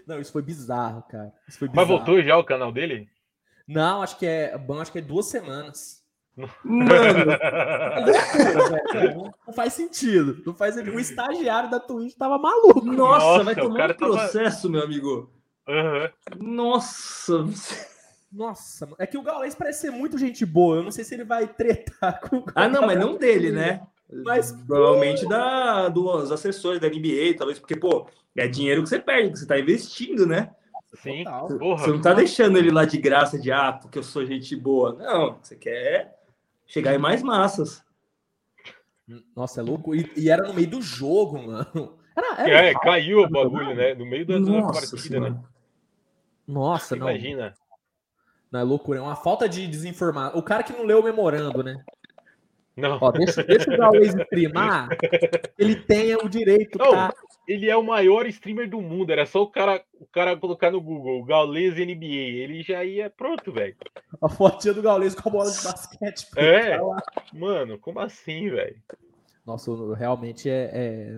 Não, isso foi bizarro, cara. Isso foi Mas bizarro. voltou já o canal dele? Não, acho que é. Bom, acho que é duas semanas. Mano, não, não faz sentido. Não faz O estagiário da Twitch tava maluco. nossa, Nossa, vai tomar um tava- processo, meu amigo. Aham. Nossa. Nossa, mano. é que o Gaules parece ser muito gente boa. Eu não sei se ele vai tretar com o Ah, não, mas não dele, né? Mas, Provavelmente da, dos assessores da NBA, talvez, porque, pô, é dinheiro que você perde, que você tá investindo, né? Sim. Total. Porra. Você não tá deixando ele lá de graça, de ah, porque eu sou gente boa. Não, você quer chegar em mais massas. Nossa, é louco. E, e era no meio do jogo, mano. Era, era É, caiu o bagulho, né? No meio da, partida, senhora. né? Nossa, não. Imagina. Não é loucura. É uma falta de desinformar. O cara que não leu o memorando, né? Não. Ó, deixa, deixa o Gaules streamar. Ele tenha o direito, Não, tá? Ele é o maior streamer do mundo. Era só o cara, o cara colocar no Google, Gaules NBA. Ele já ia pronto, velho. A fotinha do Gaules com a bola de basquete. É. Mano, como assim, velho? Nossa, realmente é, é-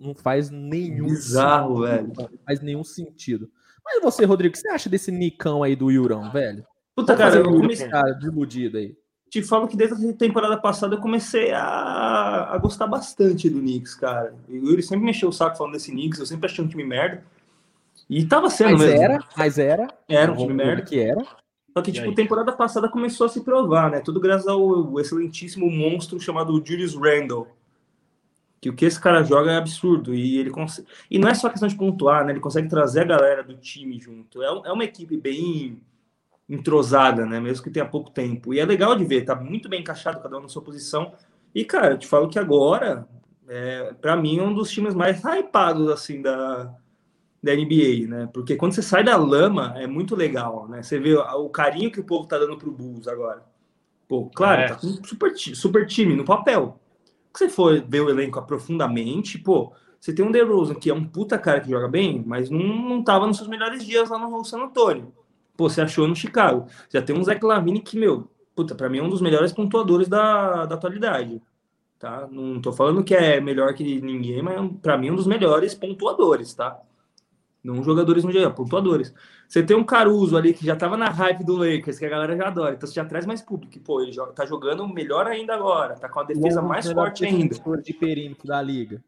não- faz nenhum Bizarro, velho. Não faz nenhum sentido. Mas você, Rodrigo, o que você acha desse Nicão aí do Yurão, velho? Puta, Cara, eu comecei, cara iludido aí. Te falo que desde a temporada passada eu comecei a, a gostar bastante do Knicks, cara. E o Yuri sempre mexeu o saco falando desse Knicks, eu sempre achei um time merda. E tava sendo Mas mesmo. era, mas era. Era um time merda. Que era. Só que, tipo, temporada passada começou a se provar, né? Tudo graças ao excelentíssimo monstro chamado Julius Randle. Que o que esse cara joga é absurdo. E ele consegue. E não é só questão de pontuar, né? Ele consegue trazer a galera do time junto. É, é uma equipe bem entrosada, né? Mesmo que tenha pouco tempo. E é legal de ver, tá muito bem encaixado, cada um na sua posição. E, cara, eu te falo que agora, é, para mim, é um dos times mais hypados, assim, da, da NBA, né? Porque quando você sai da lama, é muito legal, né? Você vê o carinho que o povo tá dando pro Bulls agora. Pô, claro, É. tá com um super, super time no papel. Se você for ver o elenco aprofundamente, pô, você tem um DeRozan, que é um puta cara que joga bem, mas não, não tava nos seus melhores dias lá no San Antonio. Pô, você achou no Chicago. Já tem um Zach Lavine que, meu, puta, pra mim é um dos melhores pontuadores da, da atualidade. Tá? Não tô falando que é melhor que ninguém, mas pra mim é um dos melhores pontuadores, tá? Não jogadores no geral, pontuadores. Você tem um Caruso ali que já tava na hype do Lakers, que a galera já adora, então você já traz mais público. Pô, ele joga, tá jogando melhor ainda agora, tá com a defesa mais forte ainda. de perímetro da liga.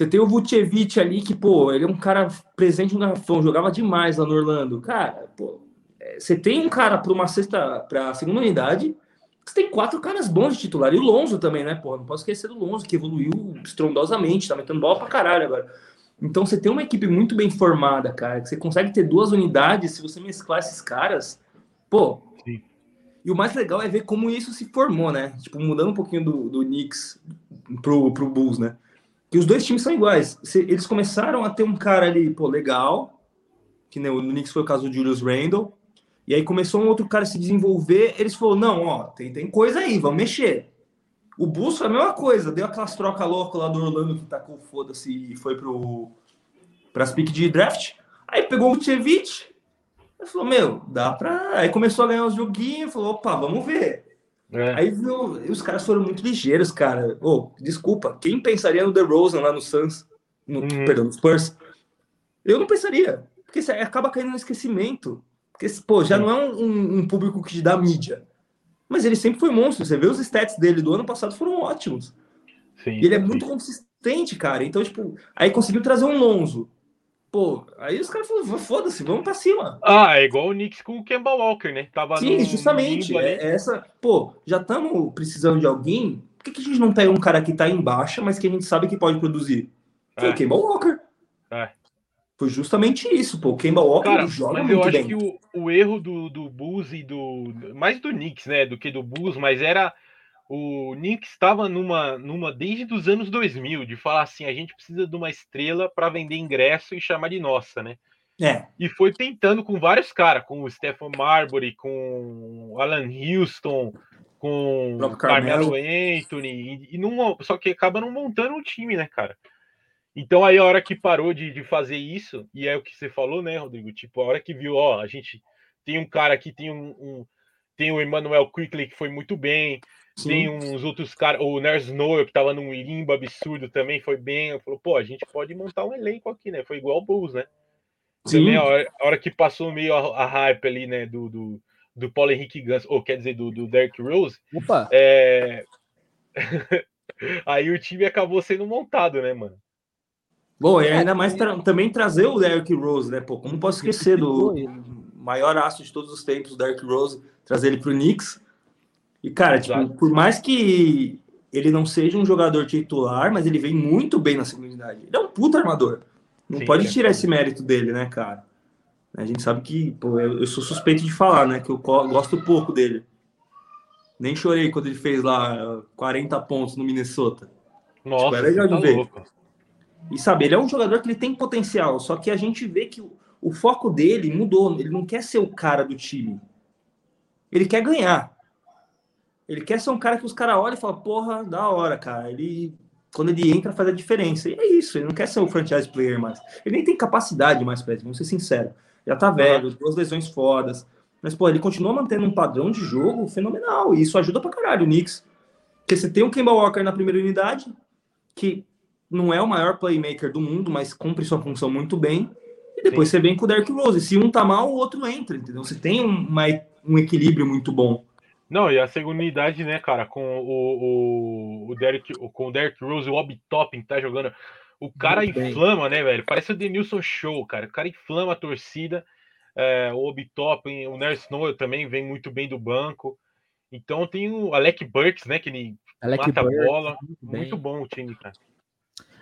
Você tem o Vucevic ali, que, pô, ele é um cara presente no garrafão, jogava demais lá no Orlando. Cara, pô, é, você tem um cara para uma sexta, para segunda unidade, você tem quatro caras bons de titular. E o Lonzo também, né, pô? Não posso esquecer do Lonzo, que evoluiu estrondosamente, tá metendo bola pra caralho agora. Então você tem uma equipe muito bem formada, cara, que você consegue ter duas unidades se você mesclar esses caras. Pô. Sim. E o mais legal é ver como isso se formou, né? Tipo, mudando um pouquinho do, do Knicks pro, pro Bulls, né? Que os dois times são iguais. Eles começaram a ter um cara ali, pô, legal, que no Knicks foi o caso do Julius Randle, e aí começou um outro cara a se desenvolver, eles falaram, não, ó, tem, tem coisa aí, vamos mexer. O Bulls foi a mesma coisa, deu aquelas trocas loucas lá do Orlando que tacou foda-se e foi pro pras pick de draft. Aí pegou o Vucevic, falou, meu, dá pra... Aí começou a ganhar uns joguinhos, falou, opa, vamos ver. É. Aí viu, os caras foram muito ligeiros, cara. Ô, desculpa, quem pensaria no DeRozan lá no Suns, no, Uhum. perdão, no Spurs? Eu não pensaria, porque você acaba caindo no esquecimento. Porque, pô, já Sim. não é um, um- um público que te dá mídia. Mas ele sempre foi monstro. Você vê os stats dele do ano passado foram ótimos. Sim, E ele é sim. muito consistente, cara. Então, tipo, aí conseguiu trazer um Lonzo. Pô, aí os caras falaram, foda-se, vamos pra cima. Ah, é igual o Knicks com o Kemba Walker, né? Tava Sim, no justamente. ali. É, essa, pô, já estamos precisando de alguém. Por que, que a gente não pega um cara que tá em baixa, mas que a gente sabe que pode produzir? Foi É. o Kemba Walker. É. Foi justamente isso, pô. O Kemba Walker Cara, joga mas eu muito acho bem. que o, o erro do, do Bulls e do. Mais do Knicks, né? Do que do Bulls, mas era. O Knicks estava numa, numa desde os anos 2000 de falar assim: a gente precisa de uma estrela para vender ingresso e chamar de nossa, né? É, E foi tentando com vários caras, com o Stephen Marbury, com o Alan Houston, com Carmelo Carmelo. Anthony, e, e não, só que acaba não montando um time, né, cara? Então aí a hora que parou de, de fazer isso, e é o que você falou, né, Rodrigo? Tipo, a hora que viu, ó, a gente tem um cara aqui, tem um, um- tem o Emmanuel Quickly que foi muito bem, sim. tem uns outros caras, o Ners Noel que tava num limbo absurdo também, foi bem. Falou, pô, a gente pode montar um elenco aqui, né? Foi igual o Bulls, né? sim. Também a hora, a hora que passou meio a, a hype ali, né? Do, do, do Paulo Henrique Gans, ou quer dizer, do, do Derrick Rose. Opa! É... Aí o time acabou sendo montado, né, mano? Bom, e ainda mais tra também trazer o Derrick Rose, né? Pô, como posso esquecer do maior aço de todos os tempos, o Derrick Rose, trazer ele pro Knicks. E, cara, tipo, por mais que ele não seja um jogador titular, mas ele vem muito bem na segunda unidade. Ele é um puta armador. Não Sim, pode é tirar esse mérito dele, né, cara? A gente sabe que, pô, eu, eu sou suspeito de falar, né? Que eu gosto pouco dele. Nem chorei quando ele fez lá 40 pontos no Minnesota. Nossa, tipo, é legal de tá ver. Louco. E sabe, ele é um jogador que ele tem potencial, só que a gente vê que o, o foco dele mudou. Ele não quer ser o cara do time. Ele quer ganhar. Ele quer ser um cara que os caras olham e falam, porra, da hora, cara. Ele, quando ele entra, faz a diferença. E é isso, ele não quer ser um franchise player mais. Ele nem tem capacidade mais pra isso, vamos ser sinceros. Já tá velho, duas lesões fodas. Mas, pô, ele continua mantendo um padrão de jogo fenomenal. E isso ajuda pra caralho o Knicks. Porque você tem o Kemba Walker na primeira unidade, que não é o maior playmaker do mundo, mas cumpre sua função muito bem. E depois Sim. você vem com o Derrick Rose. Se um tá mal, o outro entra, entendeu? Você tem uma, um equilíbrio muito bom. Não, e a segunda unidade, né, cara, com o, o, o Derrick, com o Derrick Rose, o Obi Topping tá jogando. O cara muito inflama, bem. né, velho? Parece o Denilson Show, cara. O cara inflama a torcida é, o Obitop, o Nurse Snow também vem muito bem do banco. Então tem o Alec Burks, né? Que ele Alec mata Burks, a bola. Muito, muito, bom o time, cara.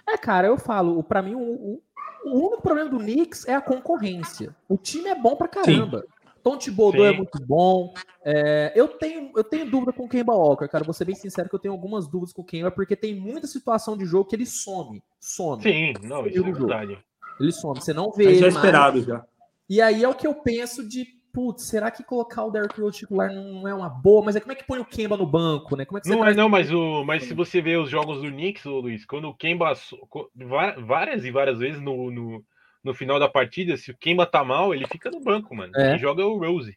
É, cara, eu falo, para mim, o, o, o, único problema do Knicks é a concorrência. O time é bom pra caramba. Sim. Tom Thibodeau é muito bom. É, eu, tenho, eu tenho dúvida com o Kemba Walker, cara. Vou ser bem sincero que eu tenho algumas dúvidas com o Kemba, porque tem muita situação de jogo que ele some. Some. Sim, não, isso é verdade. Ele some. Você não vê. Mas já é esperado já. E aí é o que eu penso de, putz, será que colocar o Derrick Rose titular não é uma boa? Mas é como é que põe o Kemba no banco, né? Como é que não é, não, mas, o, mas se você vê os jogos do Knicks, Luiz, quando o Kemba, várias e várias vezes no, no, no final da partida, se o Kemba tá mal, ele fica no banco, mano. É. Ele joga o Rose.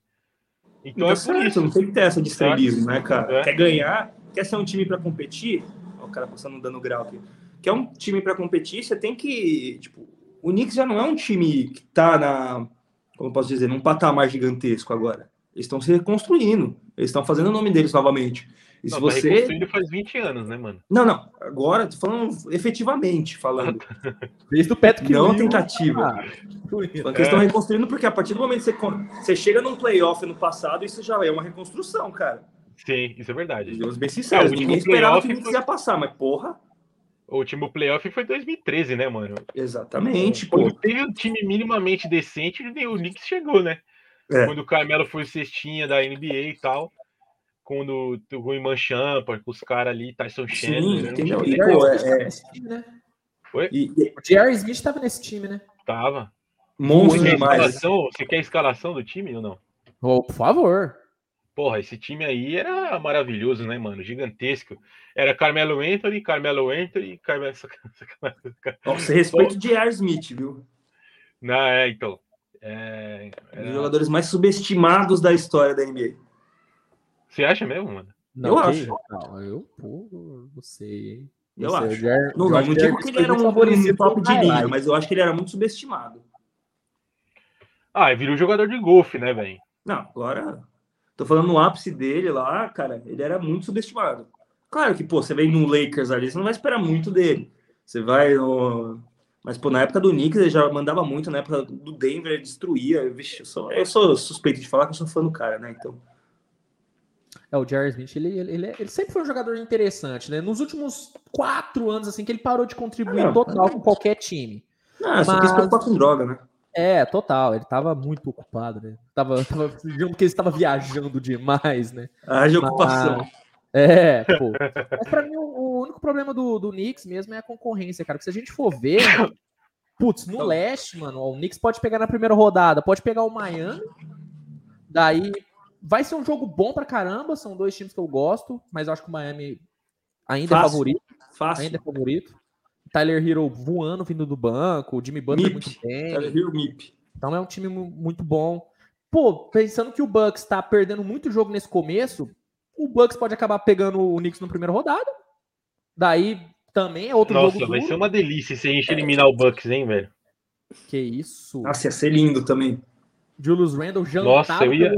Então tá é por isso. Não tem que ter essa de estrelismo, né, cara? É. Quer ganhar, quer ser um time para competir, ó, o cara passando dando grau aqui. Quer um time para competir, você tem que, tipo, o Knicks já não é um time que tá na como posso dizer, num patamar gigantesco agora. Eles estão se reconstruindo, eles estão fazendo o nome deles novamente. E não, se tá você. faz 20 anos, né, mano? Não, não. Agora, tô falando efetivamente, falando. Desde o Patrick Não tentativa. Ah, que eles estão reconstruindo porque a partir do momento que você, você chega num playoff no passado, isso já é uma reconstrução, cara. Sim, isso é verdade. Deus bem sincero, é, ninguém esperava que isso ia passar, mas porra. O último playoff foi 2013, né, mano? Exatamente. Quando pô. teve um time minimamente decente, o Knicks chegou, né? É. Quando o Carmelo foi cestinha da NBA e tal. Quando o Iman Champa, com os caras ali, Tyson Chandler. Sim, entendeu? E, pô, é, é... Né? E, e... O Jerry Smith estava nesse time, né? Tava. Monstro demais. Você quer a escalação do time ou não? Oh, por favor. Porra, esse time aí era maravilhoso, né, mano? Gigantesco. Era Carmelo Anthony, Carmelo Anthony, Carmelo. Nossa, respeito de Jar Smith, viu? Não, é, então. É, era... Um dos jogadores mais subestimados da história da NBA. Você acha mesmo, mano? Não, eu acho. Não, eu, pô, não sei. Eu acho. Jar... não, não, não digo que ele era um, um top de linha, mas eu acho que ele era muito subestimado. Ah, virou jogador de golfe, né, velho? Não, agora Tô falando no ápice dele lá, cara, ele era muito subestimado. Claro que, pô, você vem no Lakers ali, você não vai esperar muito dele. Você vai no... Mas, pô, na época do Knicks ele já mandava muito, na época do Denver ele destruía. Vixe, eu sou, eu sou suspeito de falar que eu sou fã do cara, né? Então. É, o Jerry Smith, ele, ele, ele, ele, sempre foi um jogador interessante, né? Nos últimos quatro anos, assim, que ele parou de contribuir ah, total com qualquer time. Ah, Mas... só quis preocupar com droga, né? É, total. Ele tava muito ocupado, né? Tava, tava digamos que ele estava viajando demais, né? Ah, de ocupação. É, pô. Mas pra mim, o, o, único problema do, do Knicks mesmo é a concorrência, cara. Porque se a gente for ver, putz, no leste, mano, o Knicks pode pegar na primeira rodada, pode pegar o Miami, daí vai ser um jogo bom pra caramba. São dois times que eu gosto, mas eu acho que o Miami ainda é Fácil. é favorito. Fácil. Ainda é favorito. Tyler Hero voando vindo do banco, o Jimmy Butler muito bem. Tyler Hero MIP. Então é um time muito bom. Pô, pensando que o Bucks tá perdendo muito jogo nesse começo, o Bucks pode acabar pegando o Knicks na primeira rodada. Daí também é outro Nossa, jogo. Nossa, vai ser uma delícia se a gente eliminar o Bucks, hein, velho? Que isso. Nossa, ia ser lindo também. Julius Randle jantado Nossa, eu ia...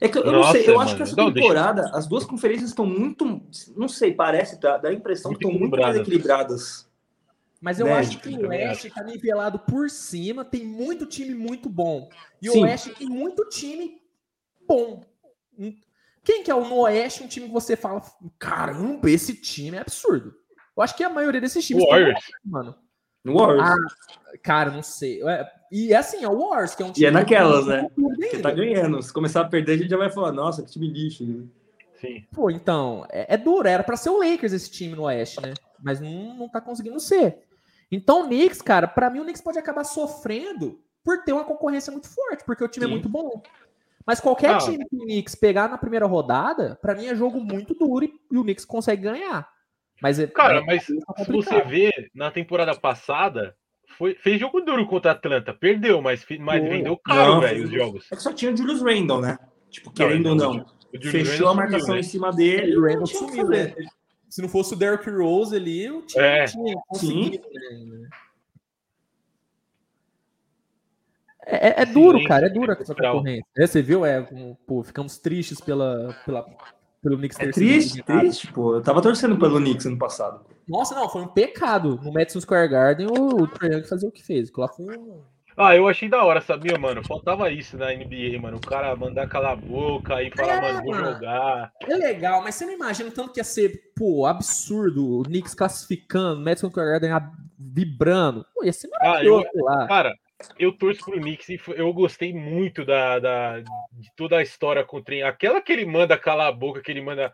É que eu não sei, eu acho que essa temporada, deixa... as duas conferências estão muito, não sei, parece, dá, dá a impressão muito que estão muito mais equilibradas. Mas eu né? acho que o Oeste está nivelado por cima, tem muito time muito bom. E Sim. o Oeste tem muito time bom. Quem que é o no Oeste, um time que você fala, caramba, esse time é absurdo. Eu acho que a maioria desses times Warriors. mano. No Warriors. Ah, cara, não sei. É, e é assim, é o Warriors, que é um time. E é naquelas, né? Você tá ganhando. Se começar a perder, a gente já vai falar, nossa, que time lixo. Sim. Pô, então, é, é duro. Era para ser o Lakers esse time no Oeste, né? Mas não, não tá conseguindo ser. Então, o Knicks, cara, para mim o Knicks pode acabar sofrendo por ter uma concorrência muito forte, porque o time é Sim. é muito bom. Mas qualquer ah. time que o Knicks pegar na primeira rodada, para mim é jogo muito duro e, e, o Knicks consegue ganhar. Mas é, Cara, é, mas é se você vê na temporada passada, foi, fez jogo duro contra a Atlanta, perdeu, mas, mas vendeu caro, velho, os jogos. É que só tinha o Julius Randle, né? Tipo, querendo ou não. Fechou a marcação sumiu, né? em cima dele. O Randle sumiu, né? Se não fosse o Derrick Rose ali, o time é. tinha conseguido. Né? É, é, é duro, cara, é duro essa concorrência. É, você viu? É, pô, ficamos tristes pela, pela, pelo Knicks ter é triste, triste, pô. Eu tava torcendo pelo Knicks ano passado. Nossa, não, foi um pecado. No Madison Square Garden, o, o Trae Young fazer o que fez. Lá foi um... Ah, eu achei da hora, sabia, mano? Faltava isso na NBA, mano. O cara mandar calar a boca e falar, é, mano, vou jogar. É legal, mas você não imagina tanto que ia ser, pô, absurdo. O Knicks classificando, Madison Square Garden vibrando. Pô, ia ser maravilhoso ah, eu, lá. Cara, eu torço pro Knicks e eu gostei muito da, da, de toda a história com o trem. Aquela que ele manda calar a boca, que ele manda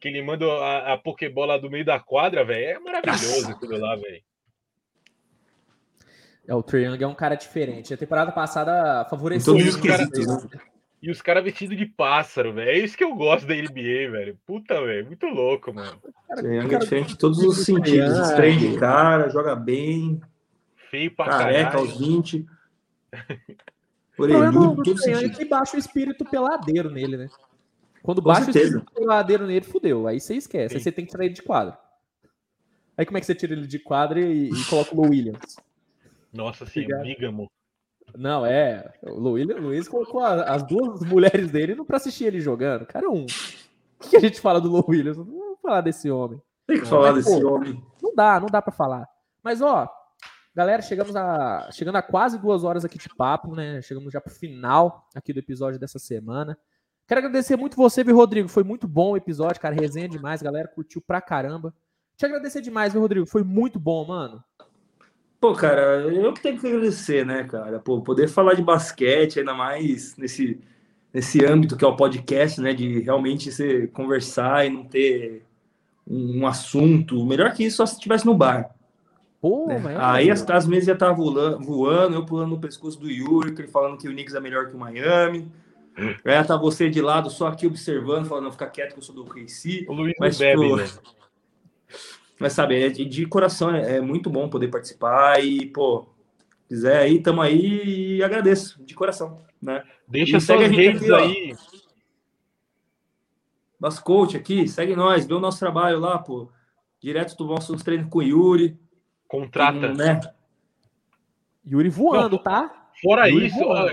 que ele manda a, a Pokébola do meio da quadra, velho, é maravilhoso aquilo lá, velho. É, o Triang é um cara diferente. A temporada passada favoreceu os cara, E os caras vestidos de pássaro, velho. É isso que eu gosto da NBA, velho. Puta, velho. Muito louco, mano. Triang é diferente em todos os sentidos. Estranho de cara, joga bem. Feio pra Careca caralho. aos 20. Orelhudo, tudo sentido. É que baixa o espírito peladeiro nele, né? Quando baixa o espírito peladeiro nele, fudeu. Aí você esquece. Sim. Aí você tem que tirar ele de quadro. Aí como é que você tira ele de quadro e, e coloca o Williams? Nossa, sim, bígamo. Não, é. O Luiz, Luiz colocou a, as duas mulheres dele não para assistir ele jogando. Cara, um. O que a gente fala do Lou Williams? Não vamos falar desse homem. Tem que falar Mas, desse pô, homem. Não dá, não dá para falar. Mas, ó, galera, chegamos a chegando a quase duas horas aqui de papo, né? Chegamos já pro final aqui do episódio dessa semana. Quero agradecer muito você, viu, Rodrigo? Foi muito bom o episódio, cara. Resenha demais, galera. Curtiu pra caramba. Te agradecer demais, viu, Rodrigo? Foi muito bom, mano. Pô, cara, eu que tenho que agradecer, né, cara? Pô, poder falar de basquete, ainda mais nesse, nesse âmbito que é o podcast, né? De realmente você conversar e não ter um, assunto. Melhor que isso só se estivesse no bar. Pô, né? Aí as, as mesas já estavam voando, voando, eu pulando no pescoço do Yuri, ele falando que o Knicks é melhor que o Miami. É, tá você de lado, só aqui observando, falando, não, fica quieto que eu sou do. O Luiz mas, bebe, pô, né? mas sabe, é de, de coração é, é, muito bom poder participar e, pô, quiser aí, tamo aí e agradeço, de coração, né? Deixa e segue a redes aqui, aí. Nosso coach aqui, segue nós, vê o nosso trabalho lá, pô. Direto do nosso treino com o Yuri. Contrata. né? Yuri voando, não, tá? Fora Yuri isso, voando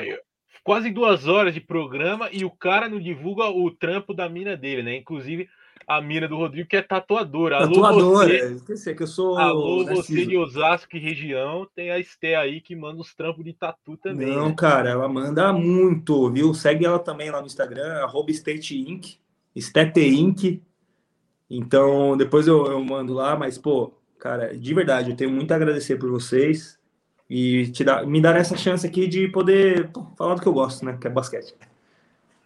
quase duas horas de programa e o cara não divulga o trampo da mina dele, né? Inclusive a mina do Rodrigo, que é tatuadora. Tatuadora, alô, você, esqueci que eu sou. Alô, você de Osasco e região, tem a Esté aí que manda os trampos de tatu também. Não, né? cara, ela manda muito, viu? Segue ela também lá no Instagram, arroba State Inc. State Inc. Então, depois eu, eu mando lá, mas, pô, cara, de verdade, eu tenho muito a agradecer por vocês e te dar, me dar essa chance aqui de poder pô, falar do que eu gosto, né? Que é basquete.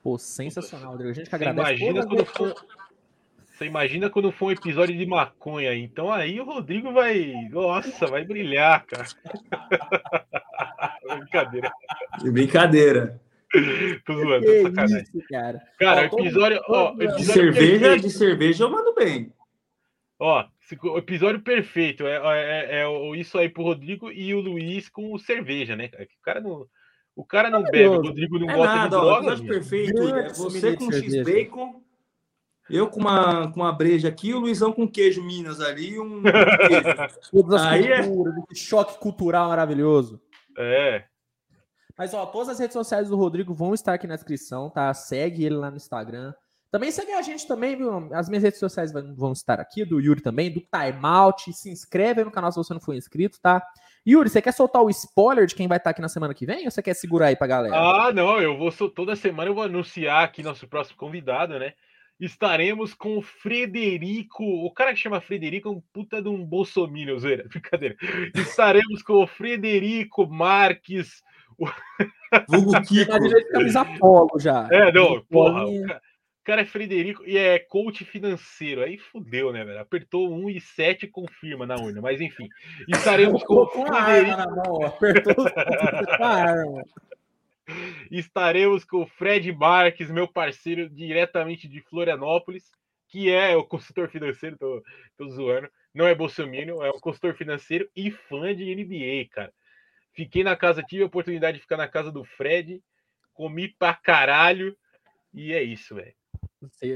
Pô, sensacional, Rodrigo. A gente que agradece. Imagina quando for, você imagina quando for um episódio de maconha. Então aí o Rodrigo vai. Nossa, vai brilhar, cara. Brincadeira. Brincadeira. Tô zoando, que sacanagem. Isso, cara, cara ó, episódio, ó, episódio. cerveja, de cerveja eu mando bem. Ó, o episódio perfeito é, é, é, isso aí pro Rodrigo e o Luiz com cerveja, né? O cara não, o cara não bebe, o Rodrigo não é gosta nada, de droga. Ó, perfeito. É você com X-Bacon, eu com uma, com uma breja aqui, o Luizão com queijo Minas ali, um queijo. aí é... choque cultural maravilhoso. É. Mas, ó, todas as redes sociais do Rodrigo vão estar aqui na descrição, tá? Segue ele lá no Instagram. Também segue a gente também, viu? As minhas redes sociais vão estar aqui, do Yuri também, do Timeout. Se inscreve aí no canal se você não for inscrito, tá? Yuri, você quer soltar o spoiler de quem vai estar aqui na semana que vem ou você quer segurar aí pra galera? Ah, não, eu vou toda semana eu vou anunciar aqui nosso próximo convidado, né? Estaremos com o Frederico, o cara que chama Frederico é um puta de um bolsominion, zoeira, brincadeira. Estaremos com o Frederico Marques, o... Vulgo Kiko. camisa polo já. É, não, porra, o cara, o cara é Frederico e é coach financeiro. Aí fudeu, né, velho? Apertou 1 e 7 confirma na urna. Mas enfim. Estaremos com, o Frederico. Na mão, apertou arma. Estaremos com o Fred Marques, meu parceiro diretamente de Florianópolis, que é o consultor financeiro, tô, tô zoando. Não é Bolsonaro, é um consultor financeiro e fã de NBA, cara. Fiquei na casa, tive a oportunidade de ficar na casa do Fred, comi pra caralho, e é isso, velho.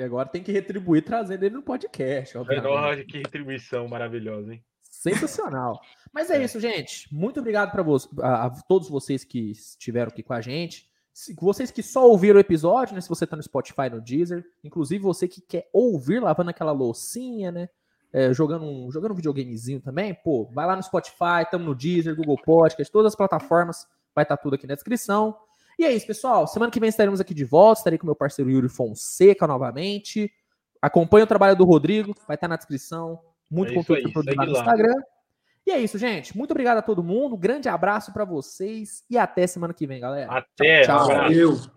Agora tem que retribuir trazendo ele no podcast. Obviamente. que retribuição maravilhosa, hein? Sensacional. Mas é, é. isso, gente. Muito obrigado para a, a, todos vocês que estiveram aqui com a gente. Se, vocês que só ouviram o episódio, né? Se você tá no Spotify, no Deezer, inclusive você que quer ouvir lavando aquela loucinha, né? É, jogando, um, jogando um videogamezinho também, pô, vai lá no Spotify, estamos no Deezer, Google Podcast, todas as plataformas, vai estar tá tudo aqui na descrição. E é isso, pessoal. Semana que vem estaremos aqui de volta. Estarei com meu parceiro Yuri Fonseca novamente. Acompanhe o trabalho do Rodrigo, vai estar na descrição. Muito é conteúdo produzido no Instagram. E é isso, gente. Muito obrigado a todo mundo. grande abraço para vocês e até semana que vem, galera. Até. Tchau. tchau. Valeu.